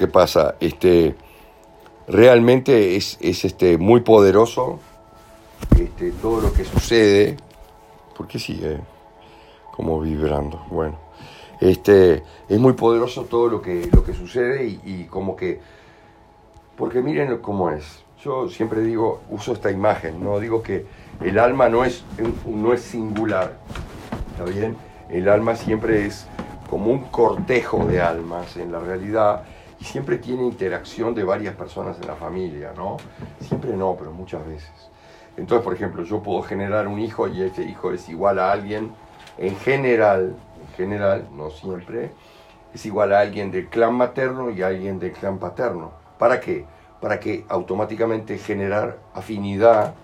que pasa? Este, realmente es, es este, muy poderoso este, todo lo que sucede. ¿Por qué sigue como vibrando? Bueno, este, es muy poderoso todo lo que, lo que sucede y, y como que... Porque miren cómo es. Yo siempre digo, uso esta imagen, no digo que el alma no es, no es singular, ¿está bien? El alma siempre es como un cortejo de almas en la realidad y siempre tiene interacción de varias personas en la familia, ¿no? Siempre no, pero muchas veces. Entonces, por ejemplo, yo puedo generar un hijo y ese hijo es igual a alguien, en general, en general, no siempre, es igual a alguien del clan materno y a alguien del clan paterno. ¿Para qué? Para que automáticamente generar afinidad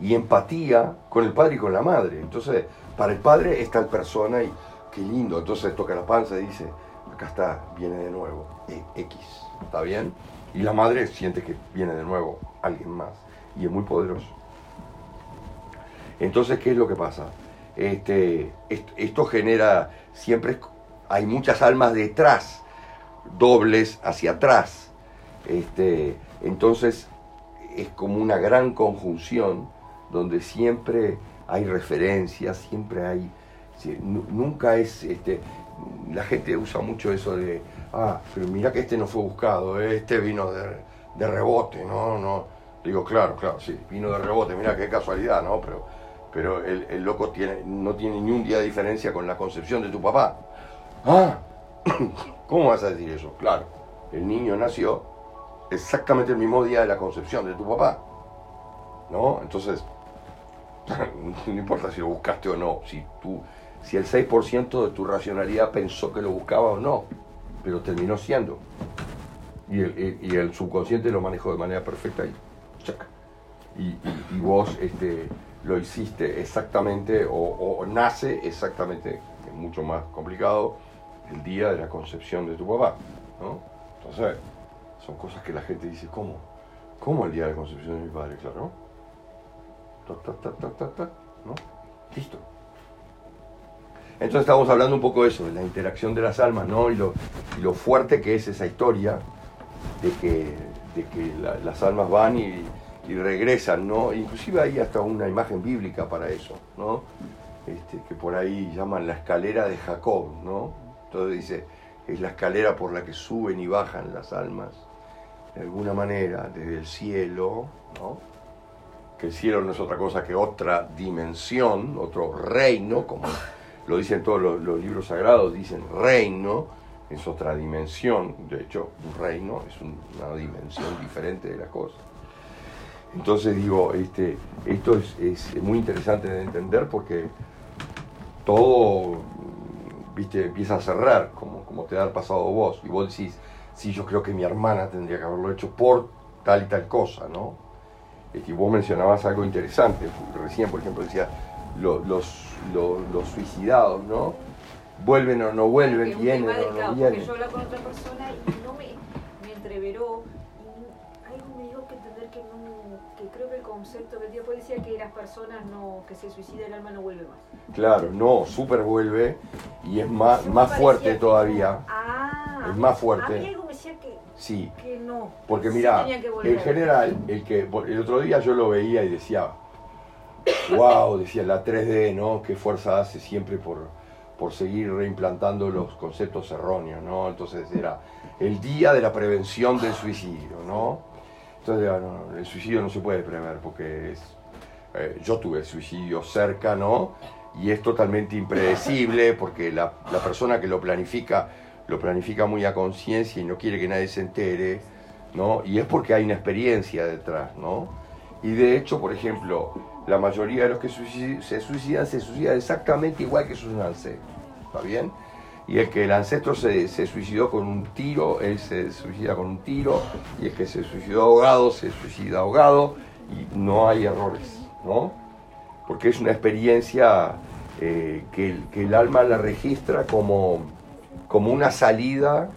y empatía con el padre y con la madre. Entonces, para el padre es tal persona y qué lindo. Entonces toca la panza y dice, acá está, viene de nuevo, X, ¿está bien? Y la madre siente que viene de nuevo alguien más y es muy poderoso. Entonces, ¿qué es lo que pasa? Este, esto genera, siempre hay muchas almas detrás, dobles hacia atrás. Este, entonces, es como una gran conjunción donde siempre hay referencias, siempre hay, nunca es, este, la gente usa mucho eso de, ah, pero mira que este no fue buscado, este vino de, rebote, ¿no? no Digo, claro, claro, sí, vino de rebote, mira qué casualidad, ¿no? Pero, pero el, el loco tiene, no tiene ni un día de diferencia con la concepción de tu papá. Ah, ¿cómo vas a decir eso? Claro, el niño nació exactamente el mismo día de la concepción de tu papá. ¿No? Entonces, no importa si lo buscaste o no, si, tú, si el 6% de tu racionalidad pensó que lo buscaba o no, pero terminó siendo. Y el, subconsciente lo manejó de manera perfecta y, y, y, vos este, lo hiciste exactamente o, nace exactamente, es mucho más complicado, el día de la concepción de tu papá. ¿no? Entonces, son cosas que la gente dice, ¿cómo? ¿Cómo el día de la concepción de mi padre? Claro. ¿no? Listo. Entonces estamos hablando un poco de eso, de la interacción de las almas, ¿no? Y lo, fuerte que es esa historia de que, de que la, las almas van y, y, regresan, ¿no? Inclusive hay hasta una imagen bíblica para eso, ¿no? Este, que por ahí llaman la escalera de Jacob, ¿no? Entonces dice, es la escalera por la que suben y bajan las almas, de alguna manera, desde el cielo, ¿no? que el cielo no es otra cosa que otra dimensión, otro reino, como lo dicen todos los, libros sagrados, dicen reino, es otra dimensión, de hecho un reino es una dimensión diferente de las cosas. Entonces digo, este, esto es, muy interesante de entender porque todo, viste, empieza a cerrar, como, como te ha pasado vos, y vos decís, sí, yo creo que mi hermana tendría que haberlo hecho por tal y tal cosa, ¿no? y vos mencionabas algo interesante, recién por ejemplo decía los, los, los, los suicidados, ¿no? Vuelven o no vuelven, vienen o no vienen. Porque yo hablaba con otra persona y no me, me entreveró y algo me dijo que entender que no, que creo que el concepto que el tío decía que las personas no, que se suicida el alma no vuelve más. Claro, no, súper vuelve y es más, más fuerte todavía. Ah, es más fuerte. A mí algo me decía que Sí. Que no. Porque sí mira, en general, el que el otro día yo lo veía y decía, wow, decía la 3D, ¿no? Qué fuerza hace siempre por, por seguir reimplantando los conceptos erróneos, ¿no? Entonces era el día de la prevención del suicidio, ¿no? Entonces, el suicidio no se puede prever porque es, eh, yo tuve suicidio cerca, ¿no? Y es totalmente impredecible porque la, la persona que lo planifica lo planifica muy a conciencia y no quiere que nadie se entere, ¿no? Y es porque hay una experiencia detrás, ¿no? Y de hecho, por ejemplo, la mayoría de los que se suicidan se suicidan exactamente igual que sus ancestros, ¿está bien? Y el que el ancestro se, se, suicidó con un tiro, él se suicida con un tiro, y el que se suicidó ahogado, se suicida ahogado, y no hay errores, ¿no? Porque es una experiencia eh, que, que el alma la registra como como una salida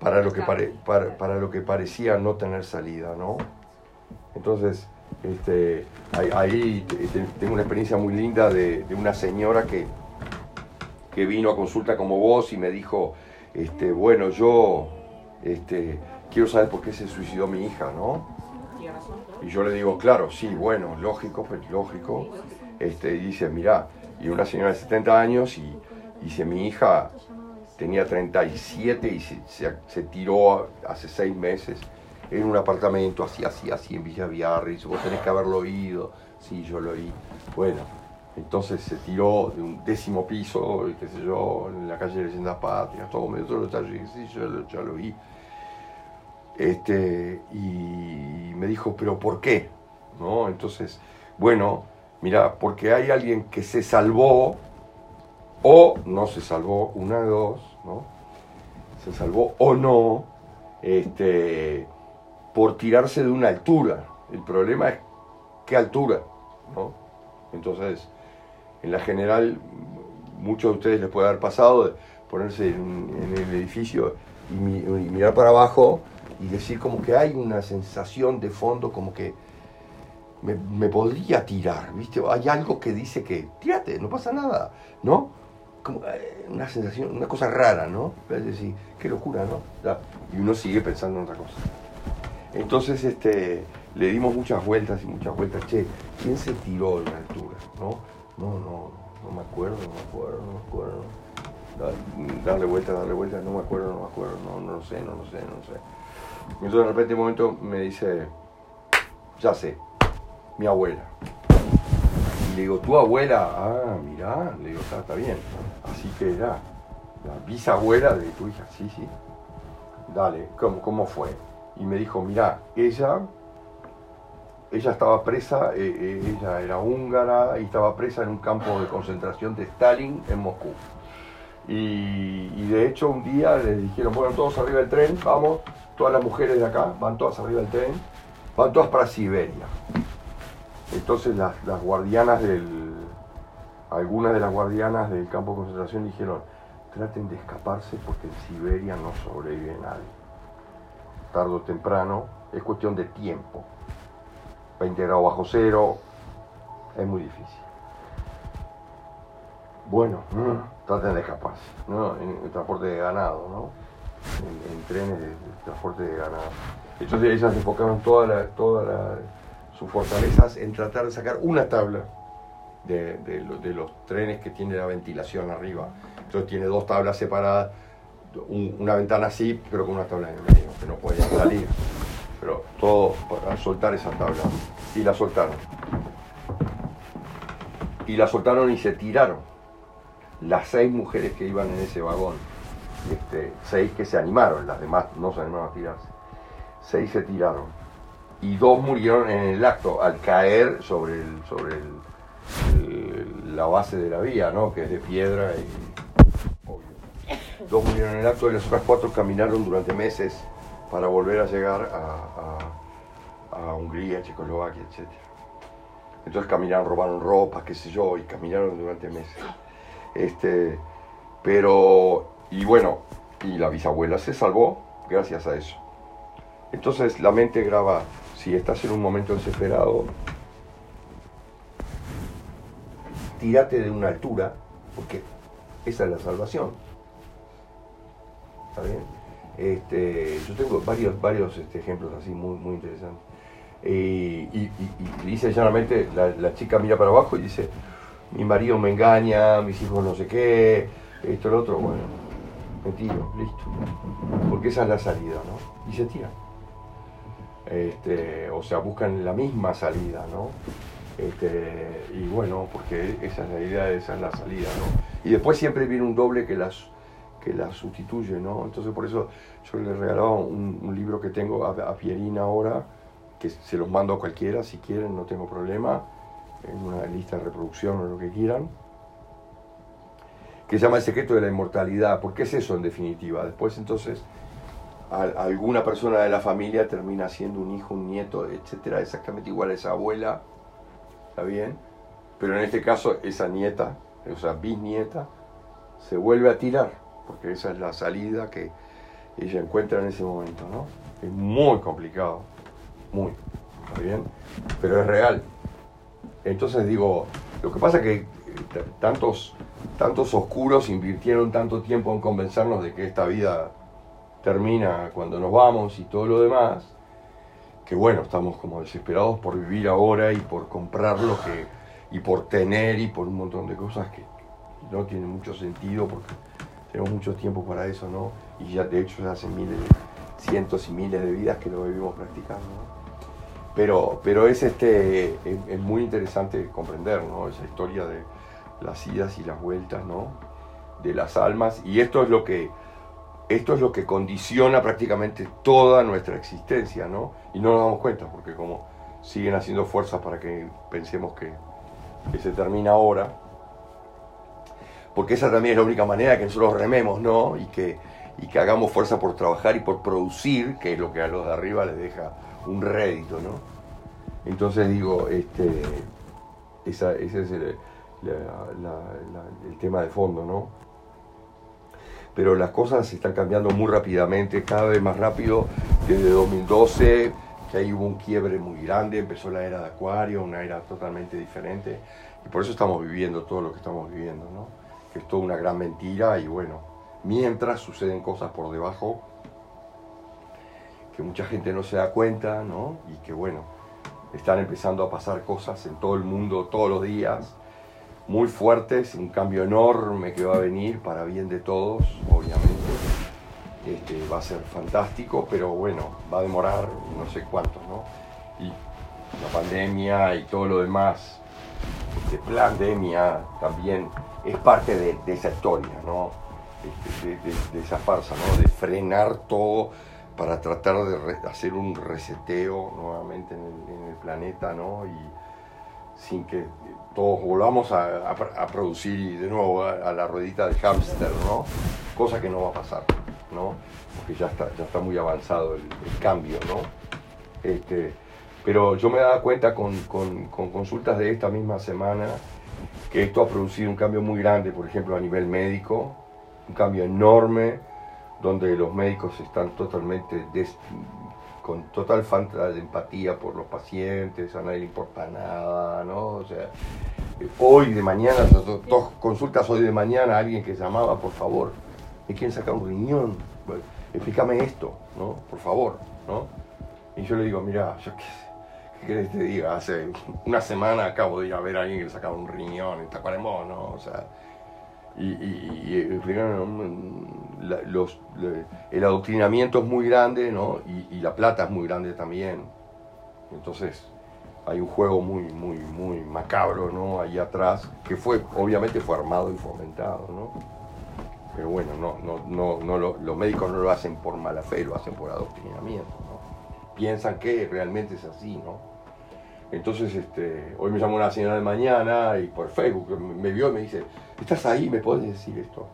para lo que, pare, para, para, lo que parecía no tener salida, ¿no? Entonces, este, ahí, tengo una experiencia muy linda de, de, una señora que, que vino a consulta como vos y me dijo, este, bueno, yo este, quiero saber por qué se suicidó mi hija, ¿no? Y yo le digo, claro, sí, bueno, lógico, pues lógico. Este, y dice, mira, y una señora de 70 años y dice, mi hija tenía 37 y se, se, tiró hace seis meses en un apartamento así, así, así en Villa Biarritz, vos tenés que haberlo oído, sí, yo lo oí. Bueno, entonces se tiró de un décimo piso, qué sé yo, en la calle de Leyendas Patrias, todo medio, todo sí, yo, yo lo vi. Este, y me dijo, pero ¿por qué? ¿No? Entonces, bueno, mira, porque hay alguien que se salvó o no se salvó, una de dos, ¿no? Se salvó o no, este, por tirarse de una altura. El problema es qué altura, ¿no? Entonces, en la general, muchos de ustedes les puede haber pasado ponerse en, el edificio y, mirar para abajo y decir como que hay una sensación de fondo como que me, podría tirar, ¿viste? Hay algo que dice que tírate, no pasa nada, ¿no? Como eh, una sensación, una cosa rara, ¿no? Es decir, qué locura, ¿no? Y uno sigue pensando en otra cosa. Entonces, este, le dimos muchas vueltas y muchas vueltas, che, ¿quién se tiró de una altura, ¿no? No, no, no me acuerdo, no me acuerdo, no me acuerdo. darle vuelta, darle vuelta, no me acuerdo, no me acuerdo, no, no lo sé, no lo sé, no lo sé. Entonces de repente un momento me dice, ya sé, mi abuela. Y le digo, tu abuela, ah, mirá, le digo, está, está bien. Así que era la bisabuela de tu hija, sí, sí. Dale, ¿cómo, cómo fue? Y me dijo, mirá, ella ella estaba presa, eh, eh, ella era húngara y estaba presa en un campo de concentración de Stalin en Moscú. Y, de hecho un día les dijeron, bueno, todos arriba del tren, vamos, todas las mujeres de acá van todas arriba del tren, van todas para Siberia. Entonces las, guardianas del, algunas de las guardianas del campo de concentración dijeron, traten de escaparse porque en Siberia no sobrevive nadie. Tardo o temprano, es cuestión de tiempo. 20 grados bajo cero, es muy difícil. Bueno, mm. traten de escaparse, ¿no? En, transporte de ganado, ¿no? En, trenes de, transporte de ganado. Entonces ellas enfocaron todas sus fortalezas en tratar de sacar una tabla de, de, los trenes que tiene la ventilación arriba. Entonces tiene dos tablas separadas, una ventana así, pero con una tabla en medio, que no podían salir pero todo para soltar esa tabla. Y la soltaron. Y la soltaron y se tiraron. Las seis mujeres que iban en ese vagón, este, seis que se animaron, las demás no se animaron a tirarse. Seis se tiraron. Y dos murieron en el acto al caer sobre, el, sobre la base de la vía, ¿no? que es de piedra y Dos murieron en el acto y las otras cuatro caminaron durante meses para volver a llegar a, a, Hungría, Checoslovaquia, etc. Entonces caminaron, robaron ropa, qué sé yo, y caminaron durante meses. Este, pero, y bueno, y la bisabuela se salvó gracias a eso. Entonces la mente graba, si estás en un momento desesperado, tírate de una altura, porque esa es la salvación. ¿Está bien? Este, yo tengo varios, varios este, ejemplos así muy, muy interesantes. y, dice llanamente, la, chica mira para abajo y dice, mi marido me engaña, mis hijos no sé qué, esto, lo otro, bueno, mentira, listo. Porque esa es la salida, ¿no? Y se tira Este, o sea, buscan la misma salida, ¿no? Este, y bueno, porque esa es la idea, esa es la salida, ¿no? Y después siempre viene un doble que las que la sustituye, ¿no? Entonces por eso yo le regalaba un, un libro que tengo a, a, Pierina ahora, que se los mando a cualquiera si quieren, no tengo problema, en una lista de reproducción o lo que quieran, que se llama El secreto de la inmortalidad, porque es eso en definitiva. Después entonces alguna persona de la familia termina siendo un hijo, un nieto, etcétera, exactamente igual a esa abuela, ¿está bien? Pero en este caso esa nieta, o sea, bisnieta, se vuelve a tirar porque esa es la salida que ella encuentra en ese momento, ¿no? Es muy complicado, muy, ¿está bien? Pero es real. Entonces digo, lo que pasa es que eh, tantos, tantos oscuros invirtieron tanto tiempo en convencernos de que esta vida termina cuando nos vamos y todo lo demás, que bueno, estamos como desesperados por vivir ahora y por comprar lo que, y por tener y por un montón de cosas que no tienen mucho sentido porque tenemos mucho tiempo para eso, ¿no? Y ya de hecho ya hace miles, cientos y miles de vidas que lo vivimos practicando, ¿no? Pero, pero es, este, es, muy interesante comprender, ¿no? Esa historia de las idas y las vueltas, ¿no? De las almas. Y esto es lo que, esto es lo que condiciona prácticamente toda nuestra existencia, ¿no? Y no nos damos cuenta, porque como siguen haciendo fuerzas para que pensemos que, que se termina ahora, porque esa también es la única manera que nosotros rememos, ¿no? Y que, y que hagamos fuerza por trabajar y por producir, que es lo que a los de arriba les deja un rédito, ¿no? Entonces digo, este, ese es el, el tema de fondo, ¿no? Pero las cosas están cambiando muy rápidamente, cada vez más rápido, desde 2012, que ahí hubo un quiebre muy grande, empezó la era de Acuario, una era totalmente diferente, y por eso estamos viviendo todo lo que estamos viviendo, ¿no? Que es toda una gran mentira, y bueno, mientras suceden cosas por debajo, que mucha gente no se da cuenta, ¿no? Y que bueno, están empezando a pasar cosas en todo el mundo todos los días, muy fuertes, un cambio enorme que va a venir para bien de todos, obviamente. Este, va a ser fantástico, pero bueno, va a demorar no sé cuánto, ¿no? Y la pandemia y todo lo demás, de pandemia también es parte de, esa historia, ¿no? De, de, esa farsa, ¿no? De frenar todo para tratar de hacer un reseteo nuevamente en el, planeta, ¿no? Y sin que todos volvamos a, producir de nuevo a, la ruedita del hámster, ¿no? Cosa que no va a pasar, ¿no? Porque ya está, ya está muy avanzado el, cambio, ¿no? Este, pero yo me dado cuenta con, con, con consultas de esta misma semana que esto ha producido un cambio muy grande, por ejemplo, a nivel médico, un cambio enorme donde los médicos están totalmente con total falta de empatía por los pacientes, a nadie le importa nada, ¿no? O sea, hoy de mañana, dos consultas hoy de mañana, alguien que llamaba, por favor, me quieren sacar un riñón, explícame esto, ¿no? Por favor, ¿no? Y yo le digo, mira, yo qué, ¿qué querés que te diga? Hace una semana acabo de ir a ver a alguien que le sacaba un riñón en Tacuarembó, ¿no? O sea, y, y, los, el adoctrinamiento es muy grande, ¿no? Y, la plata es muy grande también. Entonces hay un juego muy, muy, muy macabro, ¿no? Ahí atrás, que fue, obviamente fue armado y fomentado, ¿no? Pero bueno, no, no, no, los médicos no lo hacen por mala fe, lo hacen por adoctrinamiento, ¿no? Piensan que realmente es así, ¿no? Entonces, este, hoy me llamó una señora de mañana y por Facebook me vio y me dice, ¿estás ahí? ¿Me puedes decir esto?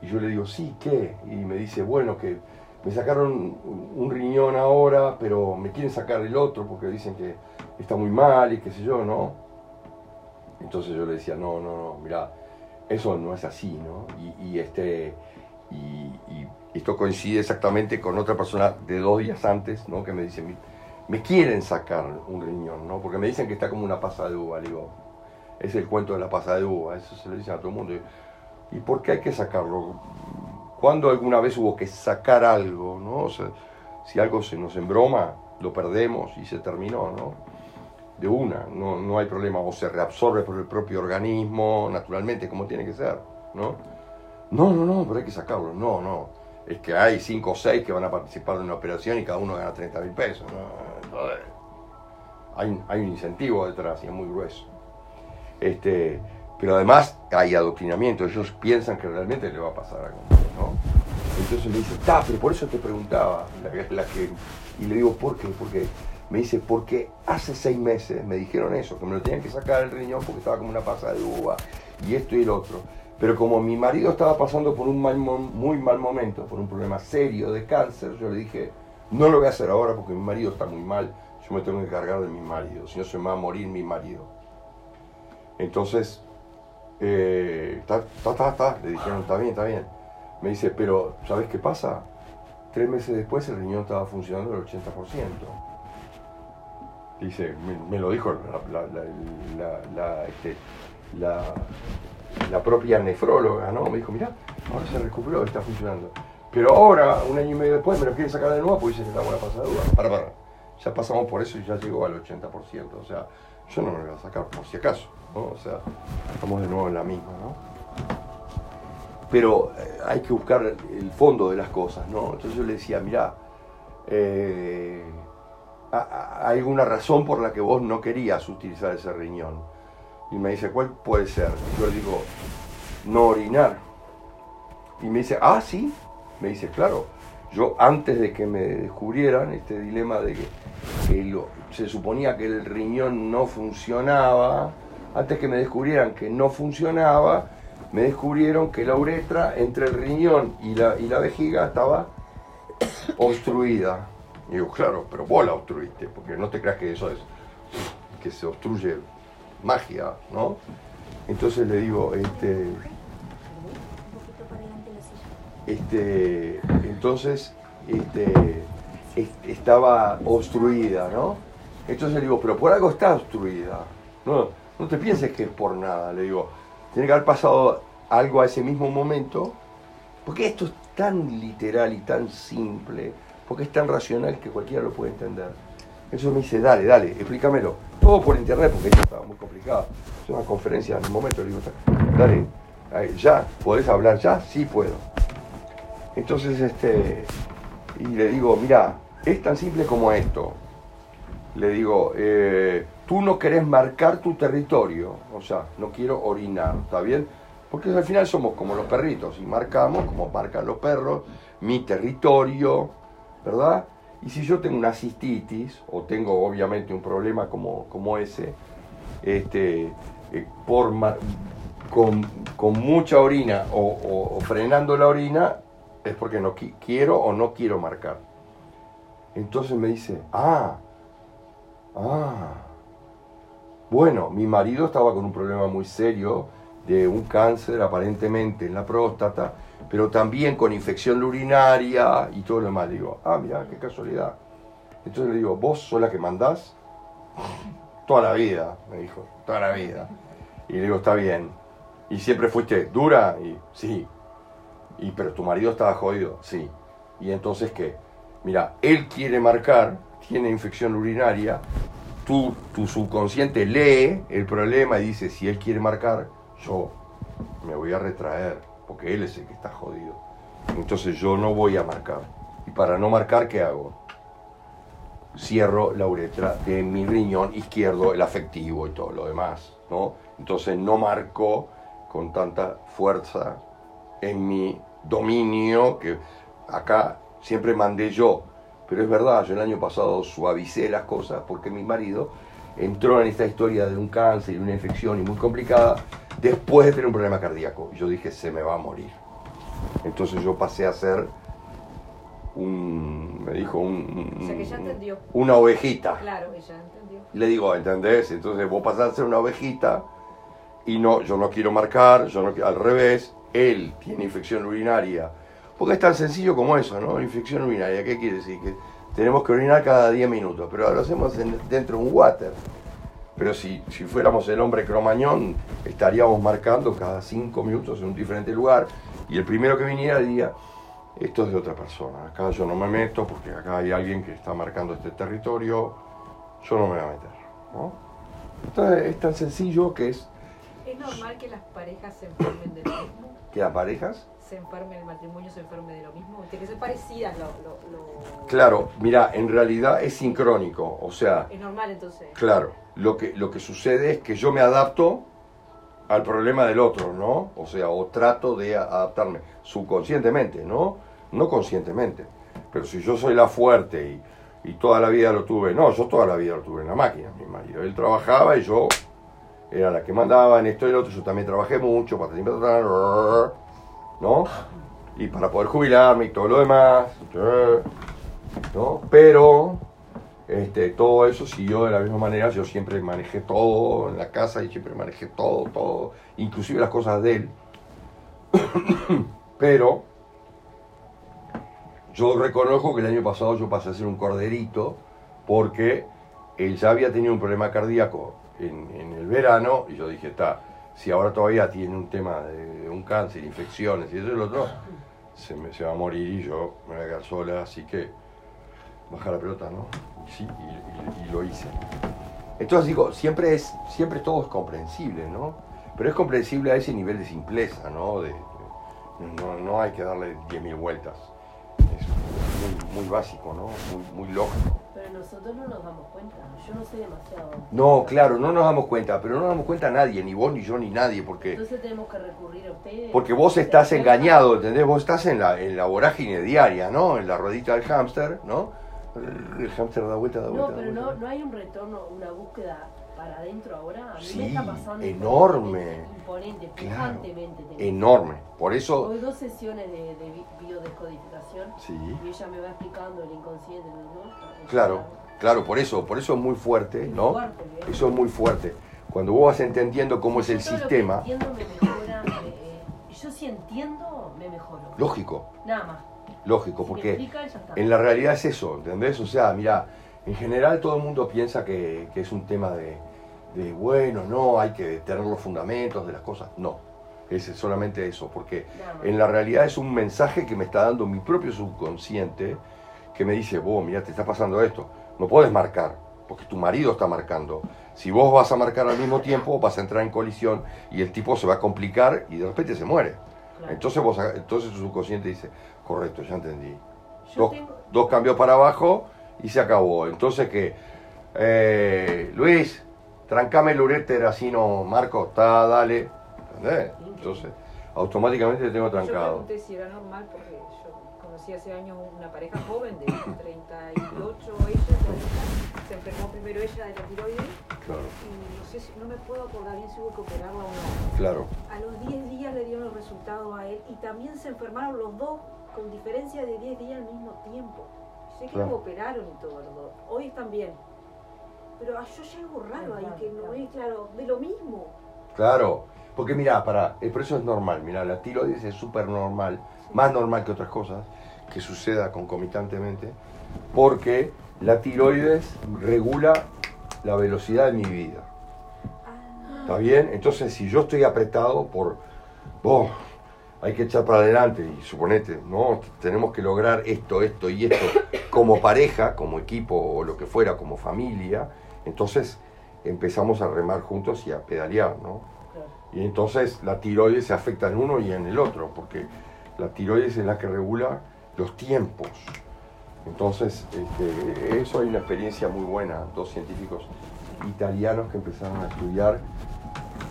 Y yo le digo, sí, ¿qué? Y me dice, bueno, que me sacaron un riñón ahora, pero me quieren sacar el otro porque dicen que está muy mal y qué sé yo, ¿no? Entonces yo le decía, no, no, no, mira, eso no es así, ¿no? Y, este, y, esto coincide exactamente con otra persona de dos días antes, ¿no? Que me dice, me quieren sacar un riñón, ¿no? Porque me dicen que está como una pasa de uva, digo, es el cuento de la pasa de uva, eso se lo dicen a todo el mundo. ¿Y por qué hay que sacarlo? ¿Cuándo alguna vez hubo que sacar algo, no? Si algo se nos embroma, lo perdemos y se terminó, ¿no? De una, no, no hay problema, o se reabsorbe por el propio organismo, naturalmente, como tiene que ser, ¿no? No, no, no, pero hay que sacarlo, no, no. Es que hay cinco o seis que van a participar en una operación y cada uno gana 30 mil pesos, ¿no? Hay, un incentivo detrás y es muy grueso. Este, pero además hay adoctrinamiento, ellos piensan que realmente le va a pasar algo, ¿no? Entonces me dice, está, pero por eso te preguntaba, la, que, y le digo, ¿por qué? Porque me dice, porque hace seis meses me dijeron eso, que me lo tenían que sacar el riñón porque estaba como una pasa de uva, y esto y el otro. Pero como mi marido estaba pasando por un mal, muy mal momento, por un problema serio de cáncer, yo le dije, no lo voy a hacer ahora porque mi marido está muy mal, yo me tengo que encargar de mi marido, si no se me va a morir mi marido. Entonces, eh, ta, ta, le dijeron, está bien, está bien. Me dice, pero ¿sabes qué pasa? Tres meses después el riñón estaba funcionando al 80%. Dice, me, lo dijo este, la, la, propia nefróloga, ¿no? Me dijo, mira, ahora se recuperó, está funcionando. Pero ahora, un año y medio después, me lo quieren sacar de nuevo porque dicen que está buena pasadura. Para, para. Ya pasamos por eso y ya llegó al 80%. O sea, yo no me lo voy a sacar por si acaso. ¿no? O sea, estamos de nuevo en la misma, ¿no? Pero eh, hay que buscar el fondo de las cosas, ¿no? Entonces yo le decía, mira, eh, hay alguna razón por la que vos no querías utilizar ese riñón. Y me dice, ¿cuál puede ser? yo le digo, no orinar. Y me dice, ah, sí. Me dice, claro, yo antes de que me descubrieran este dilema de que, se suponía que el riñón no funcionaba, antes que me descubrieran que no funcionaba, me descubrieron que la uretra entre el riñón y la, y la vejiga estaba obstruida. Y digo, claro, pero vos la obstruiste, porque no te creas que eso es que se obstruye magia, ¿no? Entonces le digo, este, este, entonces, este, estaba obstruida, ¿no? Entonces le digo, pero por algo está obstruida. No, no te pienses que es por nada, le digo. Tiene que haber pasado algo a ese mismo momento, porque esto es tan literal y tan simple, porque es tan racional que cualquiera lo puede entender. Entonces me dice, dale, dale, explícamelo. Todo por internet, porque esto estaba muy complicado. Es una conferencia en un momento, le digo, dale, ya, ¿podés hablar ya? Sí puedo. Entonces, este, y le digo, mira, es tan simple como esto. Le digo, eh, tú no querés marcar tu territorio, o sea, no quiero orinar, ¿está bien? Porque al final somos como los perritos y marcamos como marcan los perros mi territorio, ¿verdad? Y si yo tengo una cistitis o tengo obviamente un problema como, como ese, este, eh, por, con, con, mucha orina o, frenando la orina, es porque no quiero o no quiero marcar. Entonces me dice, ah, ah, bueno, mi marido estaba con un problema muy serio de un cáncer aparentemente en la próstata, pero también con infección urinaria y todo lo demás. Digo, ah, mira, qué casualidad. Entonces le digo, ¿vos sos la que mandás? Toda la vida, me dijo, toda la vida. Y le digo, está bien. ¿Y siempre fuiste dura? Y sí. ¿Y pero tu marido estaba jodido? Sí. ¿Y entonces qué? Mira, él quiere marcar, tiene infección urinaria, tú, tu subconsciente lee el problema y dice, si él quiere marcar, yo me voy a retraer, porque él es el que está jodido. Entonces yo no voy a marcar. Y para no marcar, ¿qué hago? Cierro la uretra de mi riñón izquierdo, el afectivo y todo lo demás, ¿no? Entonces no marco con tanta fuerza en mi dominio, que acá siempre mandé yo. Pero es verdad, yo el año pasado suavicé las cosas porque mi marido entró en esta historia de un cáncer y una infección y muy complicada después de tener un problema cardíaco. Yo dije, se me va a morir. Entonces yo pasé a ser un, me dijo, un, o sea que ya entendió. una ovejita. Claro, ella entendió. Le digo, ¿entendés? Entonces vos pasás a ser una ovejita y no, yo no quiero marcar, yo no al revés, él tiene infección urinaria. Porque es tan sencillo como eso, ¿no? Infección urinaria, ¿qué quiere decir? Que tenemos que orinar cada 10 minutos, pero lo hacemos dentro de un water. Pero si, si fuéramos el hombre cromañón, estaríamos marcando cada 5 minutos en un diferente lugar y el primero que viniera diría, esto es de otra persona, acá yo no me meto porque acá hay alguien que está marcando este territorio, yo no me voy a meter. ¿no? Entonces es tan sencillo que es... ¿Es normal que las parejas se enfermen de lo mismo? ¿Que las parejas? se enferme, el matrimonio se enferme de lo mismo? Tiene que ser parecidas lo, Claro, mira, en realidad es sincrónico, o sea... Es normal entonces. Claro, lo que, lo que sucede es que yo me adapto al problema del otro, ¿no? O sea, o trato de adaptarme subconscientemente, ¿no? No conscientemente. Pero si yo soy la fuerte y, y toda la vida lo tuve, no, yo toda la vida lo tuve en la máquina, mi marido. Él trabajaba y yo era la que mandaba en esto y lo otro, yo también trabajé mucho, para ¿no? Y para poder jubilarme y todo lo demás, ¿no? Pero este, todo eso siguió de la misma manera, yo siempre manejé todo en la casa y siempre manejé todo, todo, inclusive las cosas de él. Pero yo reconozco que el año pasado yo pasé a ser un corderito porque él ya había tenido un problema cardíaco en, el verano y yo dije, está, si ahora todavía tiene un tema de un cáncer, infecciones y eso y lo otro, se, me, se va a morir y yo me voy a quedar sola, así que baja la pelota, ¿no? Sí, y, lo hice. Entonces digo, siempre es, siempre todo es comprensible, ¿no? Pero es comprensible a ese nivel de simpleza, ¿no? De- no, no hay que darle 10.000 vueltas. Es muy, muy básico, ¿no? Muy, muy lógico. Nosotros no nos damos cuenta. Yo no sé demasiado. No, claro, no nos damos cuenta, pero no nos damos cuenta nadie, ni vos, ni yo, ni nadie, porque, Entonces tenemos que recurrir a ustedes. porque vos estás engañado, ¿entendés? Vos estás en la, en la vorágine diaria, ¿no? En la ruedita del hámster, ¿no? El hámster da vuelta, da vuelta. No, pero no, vuelta. no hay un retorno, una búsqueda para adentro ahora. A mí Sí, me está pasando. enorme. Imponente, Claro. Enorme. Por eso, Hoy dos sesiones de, de bi- biodescodificación sí, y ella me va explicando el inconsciente. ¿no? Claro, claro, por eso, por eso es muy fuerte, ¿no? fuerte, ¿eh? Eso es muy fuerte. Cuando vos vas entendiendo cómo es Yo el todo lo que sistema, entiendo me mejora. eh, yo si entiendo, me mejoro. lógico, Nada más. lógico, Si porque en la realidad es eso, ¿entendés? O sea, mira, en general todo el mundo piensa que, que es un tema de, de, bueno, no, hay que tener los fundamentos de las cosas. No, es solamente eso, porque en la realidad es un mensaje que me está dando mi propio subconsciente que me dice, vos, mira, te está pasando esto, no puedes marcar, porque tu marido está marcando. Si vos vas a marcar al mismo tiempo, vas a entrar en colisión y el tipo se va a complicar y de repente se muere. Claro. Entonces, vos, entonces tu subconsciente dice, correcto, ya entendí. Yo Dos, tengo- dos cambios para abajo y se acabó. Entonces que, eh, Luis, trancame el uréter así no, Marco, está, dale. ¿Entendés? Entonces, automáticamente te tengo Yo trancado. pregunté si era normal porque yo conocí hace años una pareja joven de 38, ella, 40, se enfermó primero ella de la tiroides Claro, y no sé si, no me puedo acordar bien si hubo que operarla o no. claro, A los 10 días le dieron los resultados a él y también se enfermaron los dos con diferencia de 10 días al mismo tiempo. Sé que Claro. los operaron y todo los dos. Hoy están bien. Pero ah, yo llego raro ahí, que no es claro, de lo mismo. claro. Porque mira, para, eh, por eso es normal, mira, la tiroides es súper normal, más normal que otras cosas, que suceda concomitantemente, porque la tiroides regula la velocidad de mi vida. Ah, ¿Está bien? Entonces, si yo estoy apretado por, vos, hay que echar para adelante y suponete, ¿no? Tenemos que lograr esto, esto y esto como pareja, como equipo o lo que fuera, como familia, entonces empezamos a remar juntos y a pedalear, ¿no? Y entonces la tiroides se afecta en uno y en el otro, porque la tiroides es la que regula los tiempos. Entonces, este, eso hay una experiencia muy buena, dos científicos italianos que empezaron a estudiar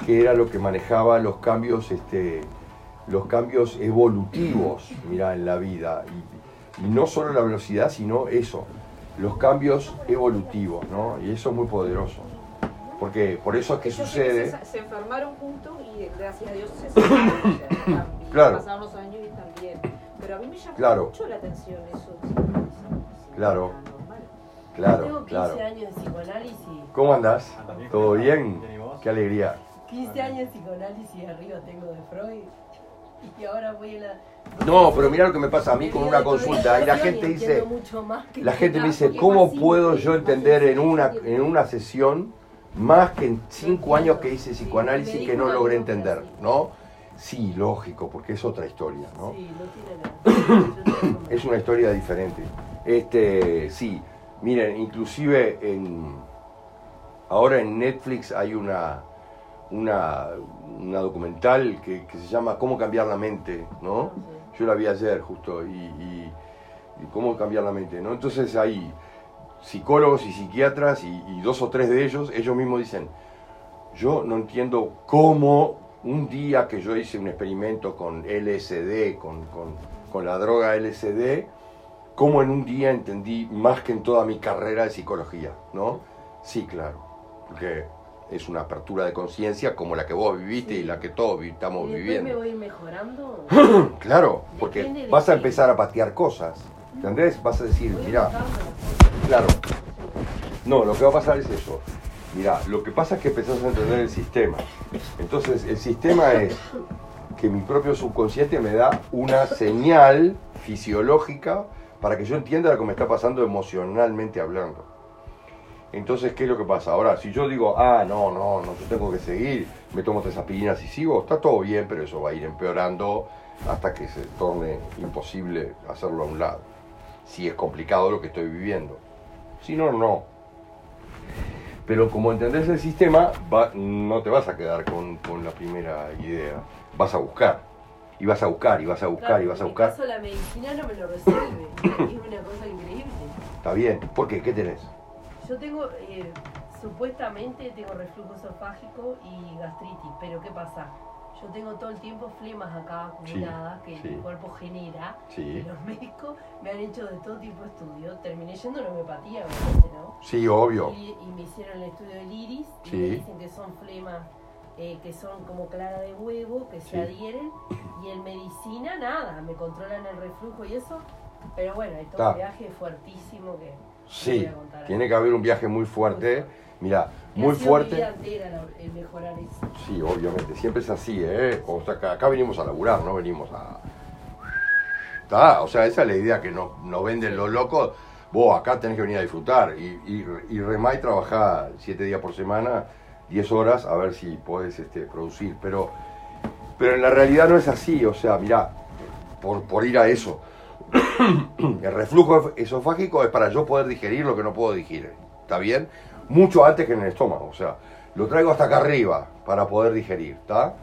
qué era lo que manejaba los cambios, este, los cambios evolutivos, mira, en la vida. Y, y no solo la velocidad, sino eso, los cambios evolutivos, ¿no? Y eso es muy poderoso. Porque por eso es que sucede. Se, se enfermaron juntos y gracias a Dios se separaron. o sea, Claro. Pasaron los años y bien. Pero a mí me llamó Claro. mucho la atención eso. si- si- si Claro. Claro, Tengo 15 claro. años de psicoanálisis. ¿Cómo andás? Bien, ¿Todo ¿cómo bien? Qué alegría. 15 años de psicoanálisis arriba tengo de Freud. Y ahora voy a la. No, pero mira lo que me pasa a mí con una consulta. Y la gente dice, la gente me dice, ¿cómo puedo yo entender en una, en una sesión más que en cinco años que hice psicoanálisis que no logré entender? ¿No? Sí, lógico, porque es otra historia, ¿no? Es una historia diferente. Este, sí, miren, inclusive en ahora en Netflix hay una una, una documental que, que se llama Cómo cambiar la mente, ¿no? Yo la vi ayer justo y, y- y cómo cambiar la mente, ¿no? Entonces hay psicólogos y psiquiatras y, y dos o tres de ellos, ellos mismos dicen, yo no entiendo cómo un día que yo hice un experimento con LSD, con, con- con la droga LSD, cómo en un día entendí más que en toda mi carrera de psicología, ¿no? Sí, claro, porque es una apertura de conciencia como la que vos viviste y la que todos estamos ¿Y viviendo. me voy mejorando? Claro, porque vas a empezar a patear cosas, ¿entendés? Vas a decir, cosas. claro, no, lo que va a pasar es eso. Mira, lo que pasa es que empezás a entender el sistema. Entonces, el sistema es que mi propio subconsciente me da una señal fisiológica para que yo entienda lo que me está pasando emocionalmente hablando. Entonces, ¿qué es lo que pasa? Ahora, si yo digo, ah, no, no, no, yo tengo que seguir, me tomo tres aspirinas y sigo, está todo bien, pero eso va a ir empeorando hasta que se torne imposible hacerlo a un lado. Si es complicado lo que estoy viviendo. Si no, no. Pero como entendés el sistema, va- no te vas a quedar con, con la primera idea. Vas a buscar. Y vas a buscar, y vas a buscar, Claro, y vas a en mi buscar. caso la medicina no me lo resuelve. es una cosa increíble. Está bien. ¿Por qué? ¿Qué tenés? Yo tengo, eh, supuestamente tengo reflujo esofágico y gastritis, pero ¿qué pasa? Yo tengo todo el tiempo flemas acá acumuladas que sí. el cuerpo genera. Sí. Y los médicos me han hecho de todo tipo de estudios. Terminé yendo a la homeopatía, obviamente, ¿no? Sí, obvio. Y, y me hicieron el estudio del iris y Sí. me dicen que son flemas eh, que son como clara de huevo, que se adhieren. Y en medicina, nada, me controlan el reflujo y eso. Pero bueno, hay todo Ta. un viaje fuertísimo que. Sí. voy a contar. Tiene que haber un viaje muy fuerte. Mira, muy Vida fuerte. entera la- el mejorar eso. Sí, obviamente, siempre es así, ¿eh? O sea, acá, acá venimos a laburar, no venimos a... Está, o sea, esa es la idea que nos no venden los locos. Vos acá tenés que venir a disfrutar y, y, y remá y trabajá siete días por semana, 10 horas, a ver si podés este, producir. Pero, pero en la realidad no es así, o sea, mirá, por, por ir a eso. El reflujo esofágico es para yo poder digerir lo que no puedo digerir, ¿está bien? Mucho antes que en el estómago, o sea, lo traigo hasta acá arriba para poder digerir, ¿está?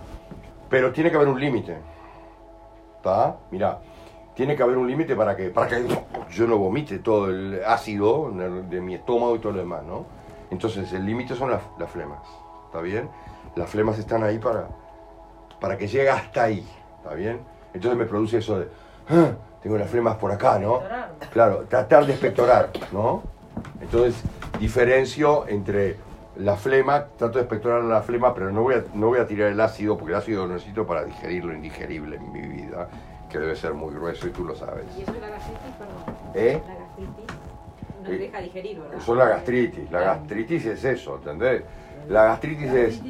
Pero tiene que haber un límite, ¿está? Mirá, tiene que haber un límite para que, para que yo no vomite todo el ácido de mi estómago y todo lo demás, ¿no? Entonces, el límite son las, las flemas, ¿está bien? Las flemas están ahí para, para que llegue hasta ahí, ¿está bien? Entonces me produce eso de, "Ah, tengo las flemas por acá, ¿no? Claro, tratar de expectorar, ¿no? Entonces, diferencio entre la flema, trato de expectorar la flema, pero no voy, a, no voy a tirar el ácido, porque el ácido lo necesito para digerir lo indigerible en mi vida, que debe ser muy grueso y tú lo sabes. ¿Y eso es la gastritis, perdón? ¿Eh? La gastritis no Eh, deja digerir, ¿verdad? Eso es la gastritis, la gastritis es eso, ¿entendés? La gastritis es,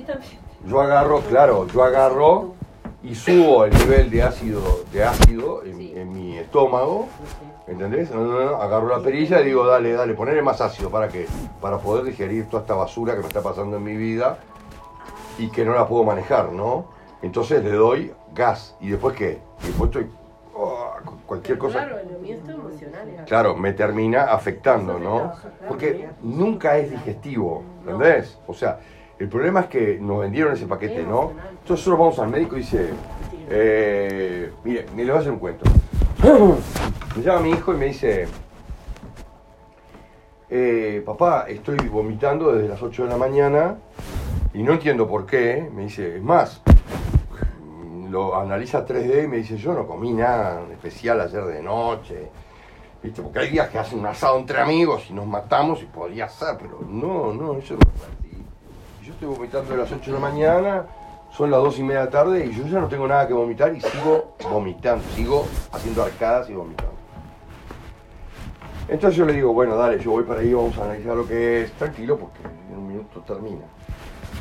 yo agarro, claro, yo agarro y subo el nivel de ácido, de ácido en, Sí. en mi estómago, ¿Entendés? No, no, no, agarro la perilla y digo, dale, dale, ponerle más ácido. ¿Para qué? Para poder digerir toda esta basura que me está pasando en mi vida y que no la puedo manejar, ¿no? Entonces le doy gas. ¿Y después qué? Y después estoy... oh, cualquier cosa... Claro, lo mío es todo emocional. es Claro, me termina afectando, ¿no? Porque nunca es digestivo, ¿entendés? O sea, el problema es que nos vendieron ese paquete, ¿no? Entonces nosotros vamos al médico y dice, eh, mire, me le voy a hacer un cuento. Me llama mi hijo y me dice, eh, papá, estoy vomitando desde las 8 de la mañana y no entiendo por qué. Me dice, es más, lo analiza 3D y me dice, yo no comí nada especial ayer de noche. ¿Viste? Porque hay días que hacen un asado entre amigos y nos matamos y podría ser, pero no, no, eso no es así. Yo estoy vomitando de las 8 de la mañana, son las 2 y media de la tarde y yo ya no tengo nada que vomitar y sigo vomitando, sigo haciendo arcadas y vomitando. Entonces yo le digo, bueno, dale, yo voy para ahí, vamos a analizar lo que es, tranquilo, porque en un minuto termina.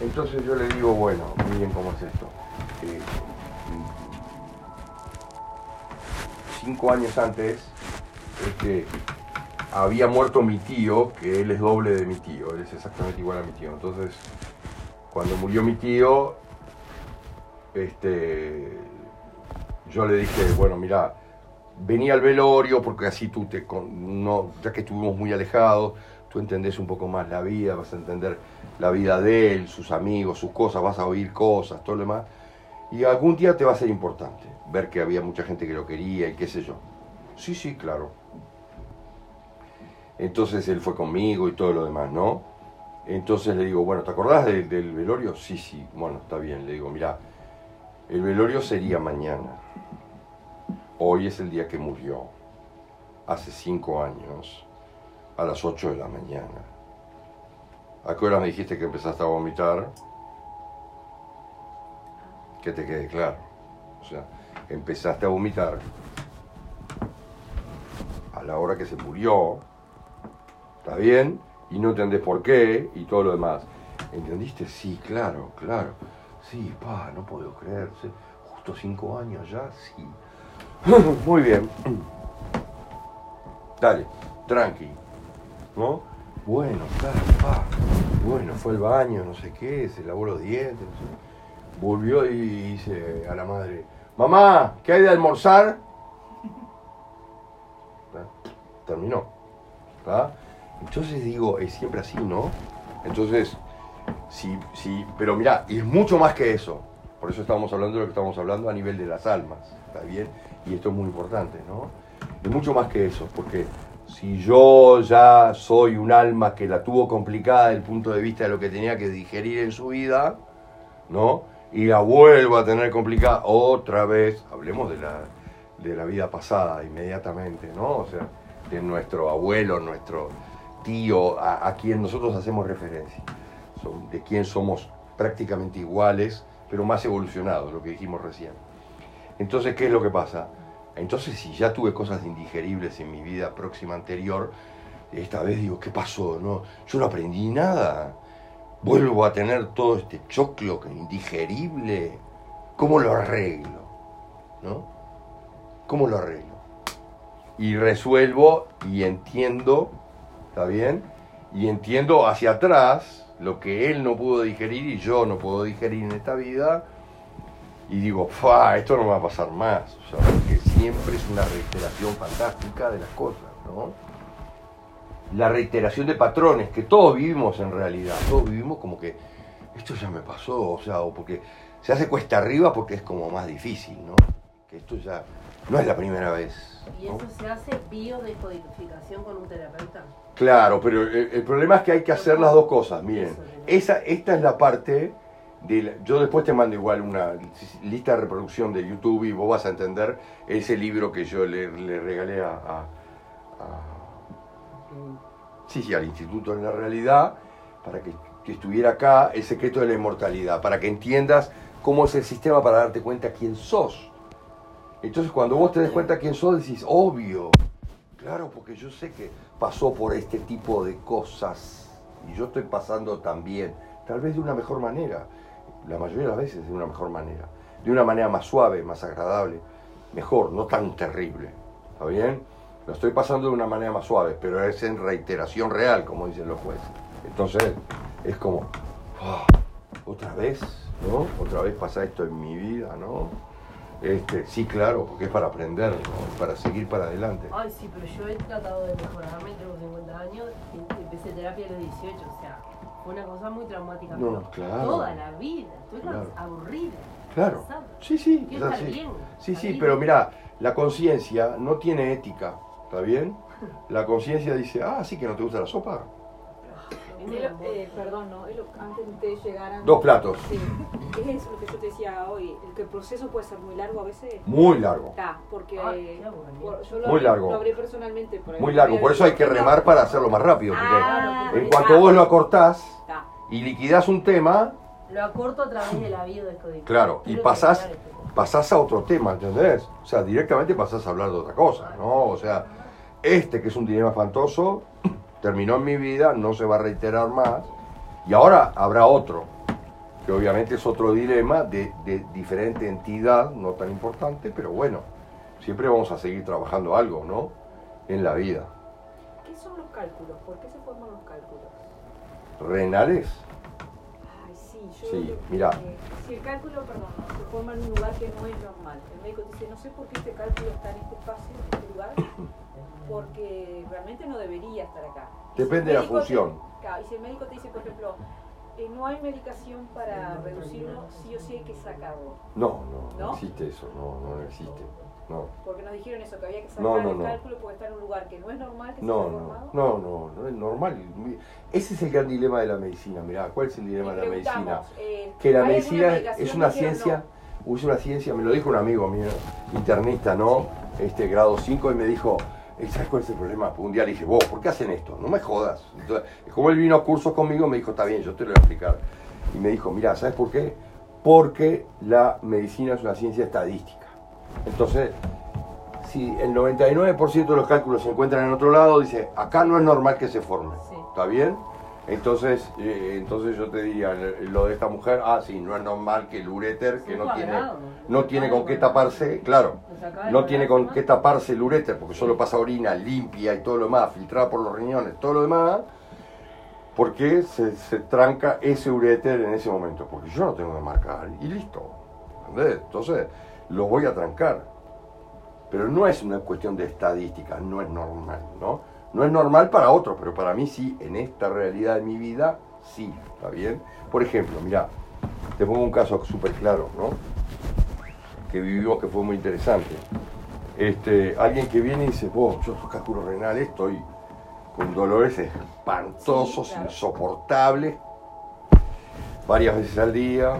Entonces yo le digo, bueno, miren cómo es esto. Eh, cinco años antes, este, había muerto mi tío, que él es doble de mi tío, él es exactamente igual a mi tío. Entonces, cuando murió mi tío, este, yo le dije, bueno, mira, vení al velorio porque así tú te, con- no, ya que estuvimos muy alejados, tú entendés un poco más la vida, vas a entender la vida de él, sus amigos, sus cosas, vas a oír cosas, todo lo demás. Y algún día te va a ser importante ver que había mucha gente que lo quería y qué sé yo. Sí, sí, claro. Entonces él fue conmigo y todo lo demás, ¿no? Entonces le digo, bueno, ¿te acordás del velorio? Sí, sí, bueno, está bien. Le digo, mira, el velorio sería mañana. Hoy es el día que murió. Hace cinco años, a las 8 de la mañana. ¿A qué hora me dijiste que empezaste a vomitar? Que te quede claro. O sea, empezaste a vomitar a la hora que se murió. ¿Está bien? Y no entendés por qué y todo lo demás. ¿Entendiste? Sí, claro, claro. Sí, pa, no puedo creer. sí. Justo cinco años ya, sí. Muy bien. Dale, tranqui. ¿No? Bueno, claro, pa. Bueno, fue al baño, no sé qué, se lavó los dientes, no sé. Volvió y dice a la madre, mamá, ¿qué hay de almorzar? Terminó. ¿Ah? Entonces digo, es siempre así, ¿no? Entonces, sí, sí, pero mira, es mucho más que eso. Por eso estamos hablando de lo que estamos hablando a nivel de las almas, ¿está bien? Y esto es muy importante, ¿no? Es mucho más que eso, porque si yo ya soy un alma que la tuvo complicada desde el punto de vista de lo que tenía que digerir en su vida, ¿no? Y la vuelvo a tener complicada otra vez, hablemos de la, de la vida pasada inmediatamente, ¿no? O sea, de nuestro abuelo, nuestro tío, a, a quien nosotros hacemos referencia, De quien somos prácticamente iguales, pero más evolucionados, lo que dijimos recién. Entonces, ¿qué es lo que pasa? Entonces, si ya tuve cosas indigeribles en mi vida próxima anterior, esta vez digo, ¿qué pasó? No, yo no aprendí nada. Vuelvo a tener todo este choclo indigerible. ¿Cómo lo arreglo? ¿No? ¿Cómo lo arreglo? Y resuelvo y entiendo, ¿está bien? Y entiendo hacia atrás lo que él no pudo digerir y yo no puedo digerir en esta vida. Y digo, fa, esto no me va a pasar más. O sea, porque siempre es una reiteración fantástica de las cosas, ¿no? La reiteración de patrones que todos vivimos en realidad. Todos vivimos como que esto ya me pasó, o sea, o porque se hace cuesta arriba porque es como más difícil, ¿no? Que esto ya no es la primera vez. ¿Y eso se hace biodescodificación con un terapeuta? Claro, pero el, el problema es que hay que hacer las dos cosas. Miren, esa, esta es la parte de la- yo después te mando igual una lista de reproducción de YouTube y vos vas a entender ese libro que yo le, le regalé a, a- a- sí, sí, al instituto en la realidad para que, que estuviera acá el secreto de la inmortalidad, para que entiendas cómo es el sistema para darte cuenta quién sos. Entonces cuando vos te des cuenta quién sos decís, obvio, Claro, porque yo sé que pasó por este tipo de cosas y yo estoy pasando también, tal vez de una mejor manera, la mayoría de las veces de una mejor manera, de una manera más suave, más agradable, mejor, no tan terrible, ¿está bien? Lo estoy pasando de una manera más suave, pero es en reiteración real, como dicen los jueces. Entonces, es como, ah, otra vez, ¿no? Otra vez pasa esto en mi vida, ¿no? Este, sí, claro, porque es para aprender, ¿no? para seguir para adelante. Ay, sí, pero yo he tratado de mejorarme, tengo 50 años, empecé terapia a los 18, o sea, fue una cosa muy traumática. No, pero claro. Toda la vida, estoy Claro. aburrida. Claro. cansada. Sí, sí, Quiero es estar así. bien, Sí, sí, pero mira, la conciencia no tiene ética, ¿está bien? La conciencia dice, ah, sí que no te gusta la sopa. Eh, perdón, ¿no? Es lo- antes de ustedes llegaran. Dos platos, Sí, es lo que yo te decía hoy, el que el proceso puede ser muy largo a veces. muy largo, Está, porque por- yo lo Muy largo. Lo hablé personalmente. por ahí. muy largo, por eso hay que remar para hacerlo más rápido, porque Ah, en cuanto vos lo acortás está. y liquidás un tema, Lo acorto a través de la biodescodificación. claro, y pasás, pasás a otro tema, ¿entendés? O sea, directamente pasás a hablar de otra cosa, ¿no? O sea, este que es un dilema espantoso, terminó en mi vida, no se va a reiterar más, y ahora habrá otro, que obviamente es otro dilema de, de diferente entidad, no tan importante, pero bueno, siempre vamos a seguir trabajando algo, ¿no? En la vida. ¿Qué son los cálculos? ¿Por qué se forman los cálculos? Renales, yo. Sí, mira. si el cálculo, perdón, se forma en un lugar que no es normal. El médico dice, no sé por qué este cálculo está en este espacio, en este lugar, porque realmente no debería estar acá. Si Depende de la te- función. claro, y si el médico te dice, por ejemplo, eh, no hay medicación para reducirlo, sí o sí hay que sacarlo. no, no, no ¿No? existe eso, no, no existe, no. Porque nos dijeron eso, que había que sacar No, no, el no. cálculo porque está en un lugar que no es normal, que No, no, no, no, no es normal. Ese es el gran dilema de la medicina. Mirá, ¿cuál es el dilema de la medicina? eh, Que la ¿hay alguna medicina es una ciencia, es una ciencia, me lo dijo un amigo mío, internista, ¿no? Este grado 5 y me dijo, "Eh, ¿sabes cuál es el problema? Un día le dije, vos, ¿por qué hacen esto? No me jodas. Entonces, como él vino a cursos conmigo, me dijo, está bien, yo te lo voy a explicar. Y me dijo, mira, ¿sabes por qué? Porque la medicina es una ciencia estadística. Entonces, si el 99% de los cálculos se encuentran en otro lado, dice, acá no es normal que se forme. Sí. ¿Está bien? Entonces, eh, entonces yo te diría, lo de esta mujer, ah, sí, no es normal que el uréter, que no tiene, cuadrados. no tiene con qué taparse, claro, no tiene con qué taparse el uréter, porque solo pasa orina limpia y todo lo demás, filtrada por los riñones, todo lo demás, porque se, se tranca ese uréter en ese momento, porque yo no tengo que marcar y listo. ¿entendés? Entonces, lo voy a trancar. Pero no es una cuestión de estadística, no es normal, ¿no? No es normal para otros, pero para mí sí, en esta realidad de mi vida, sí, ¿está bien? Por ejemplo, mira, te pongo un caso súper claro, ¿no? Que vivimos que fue muy interesante. Este, alguien que viene y dice, vos, yo soy cálculo renal, estoy con dolores espantosos, Sí, claro. insoportables, varias veces al día,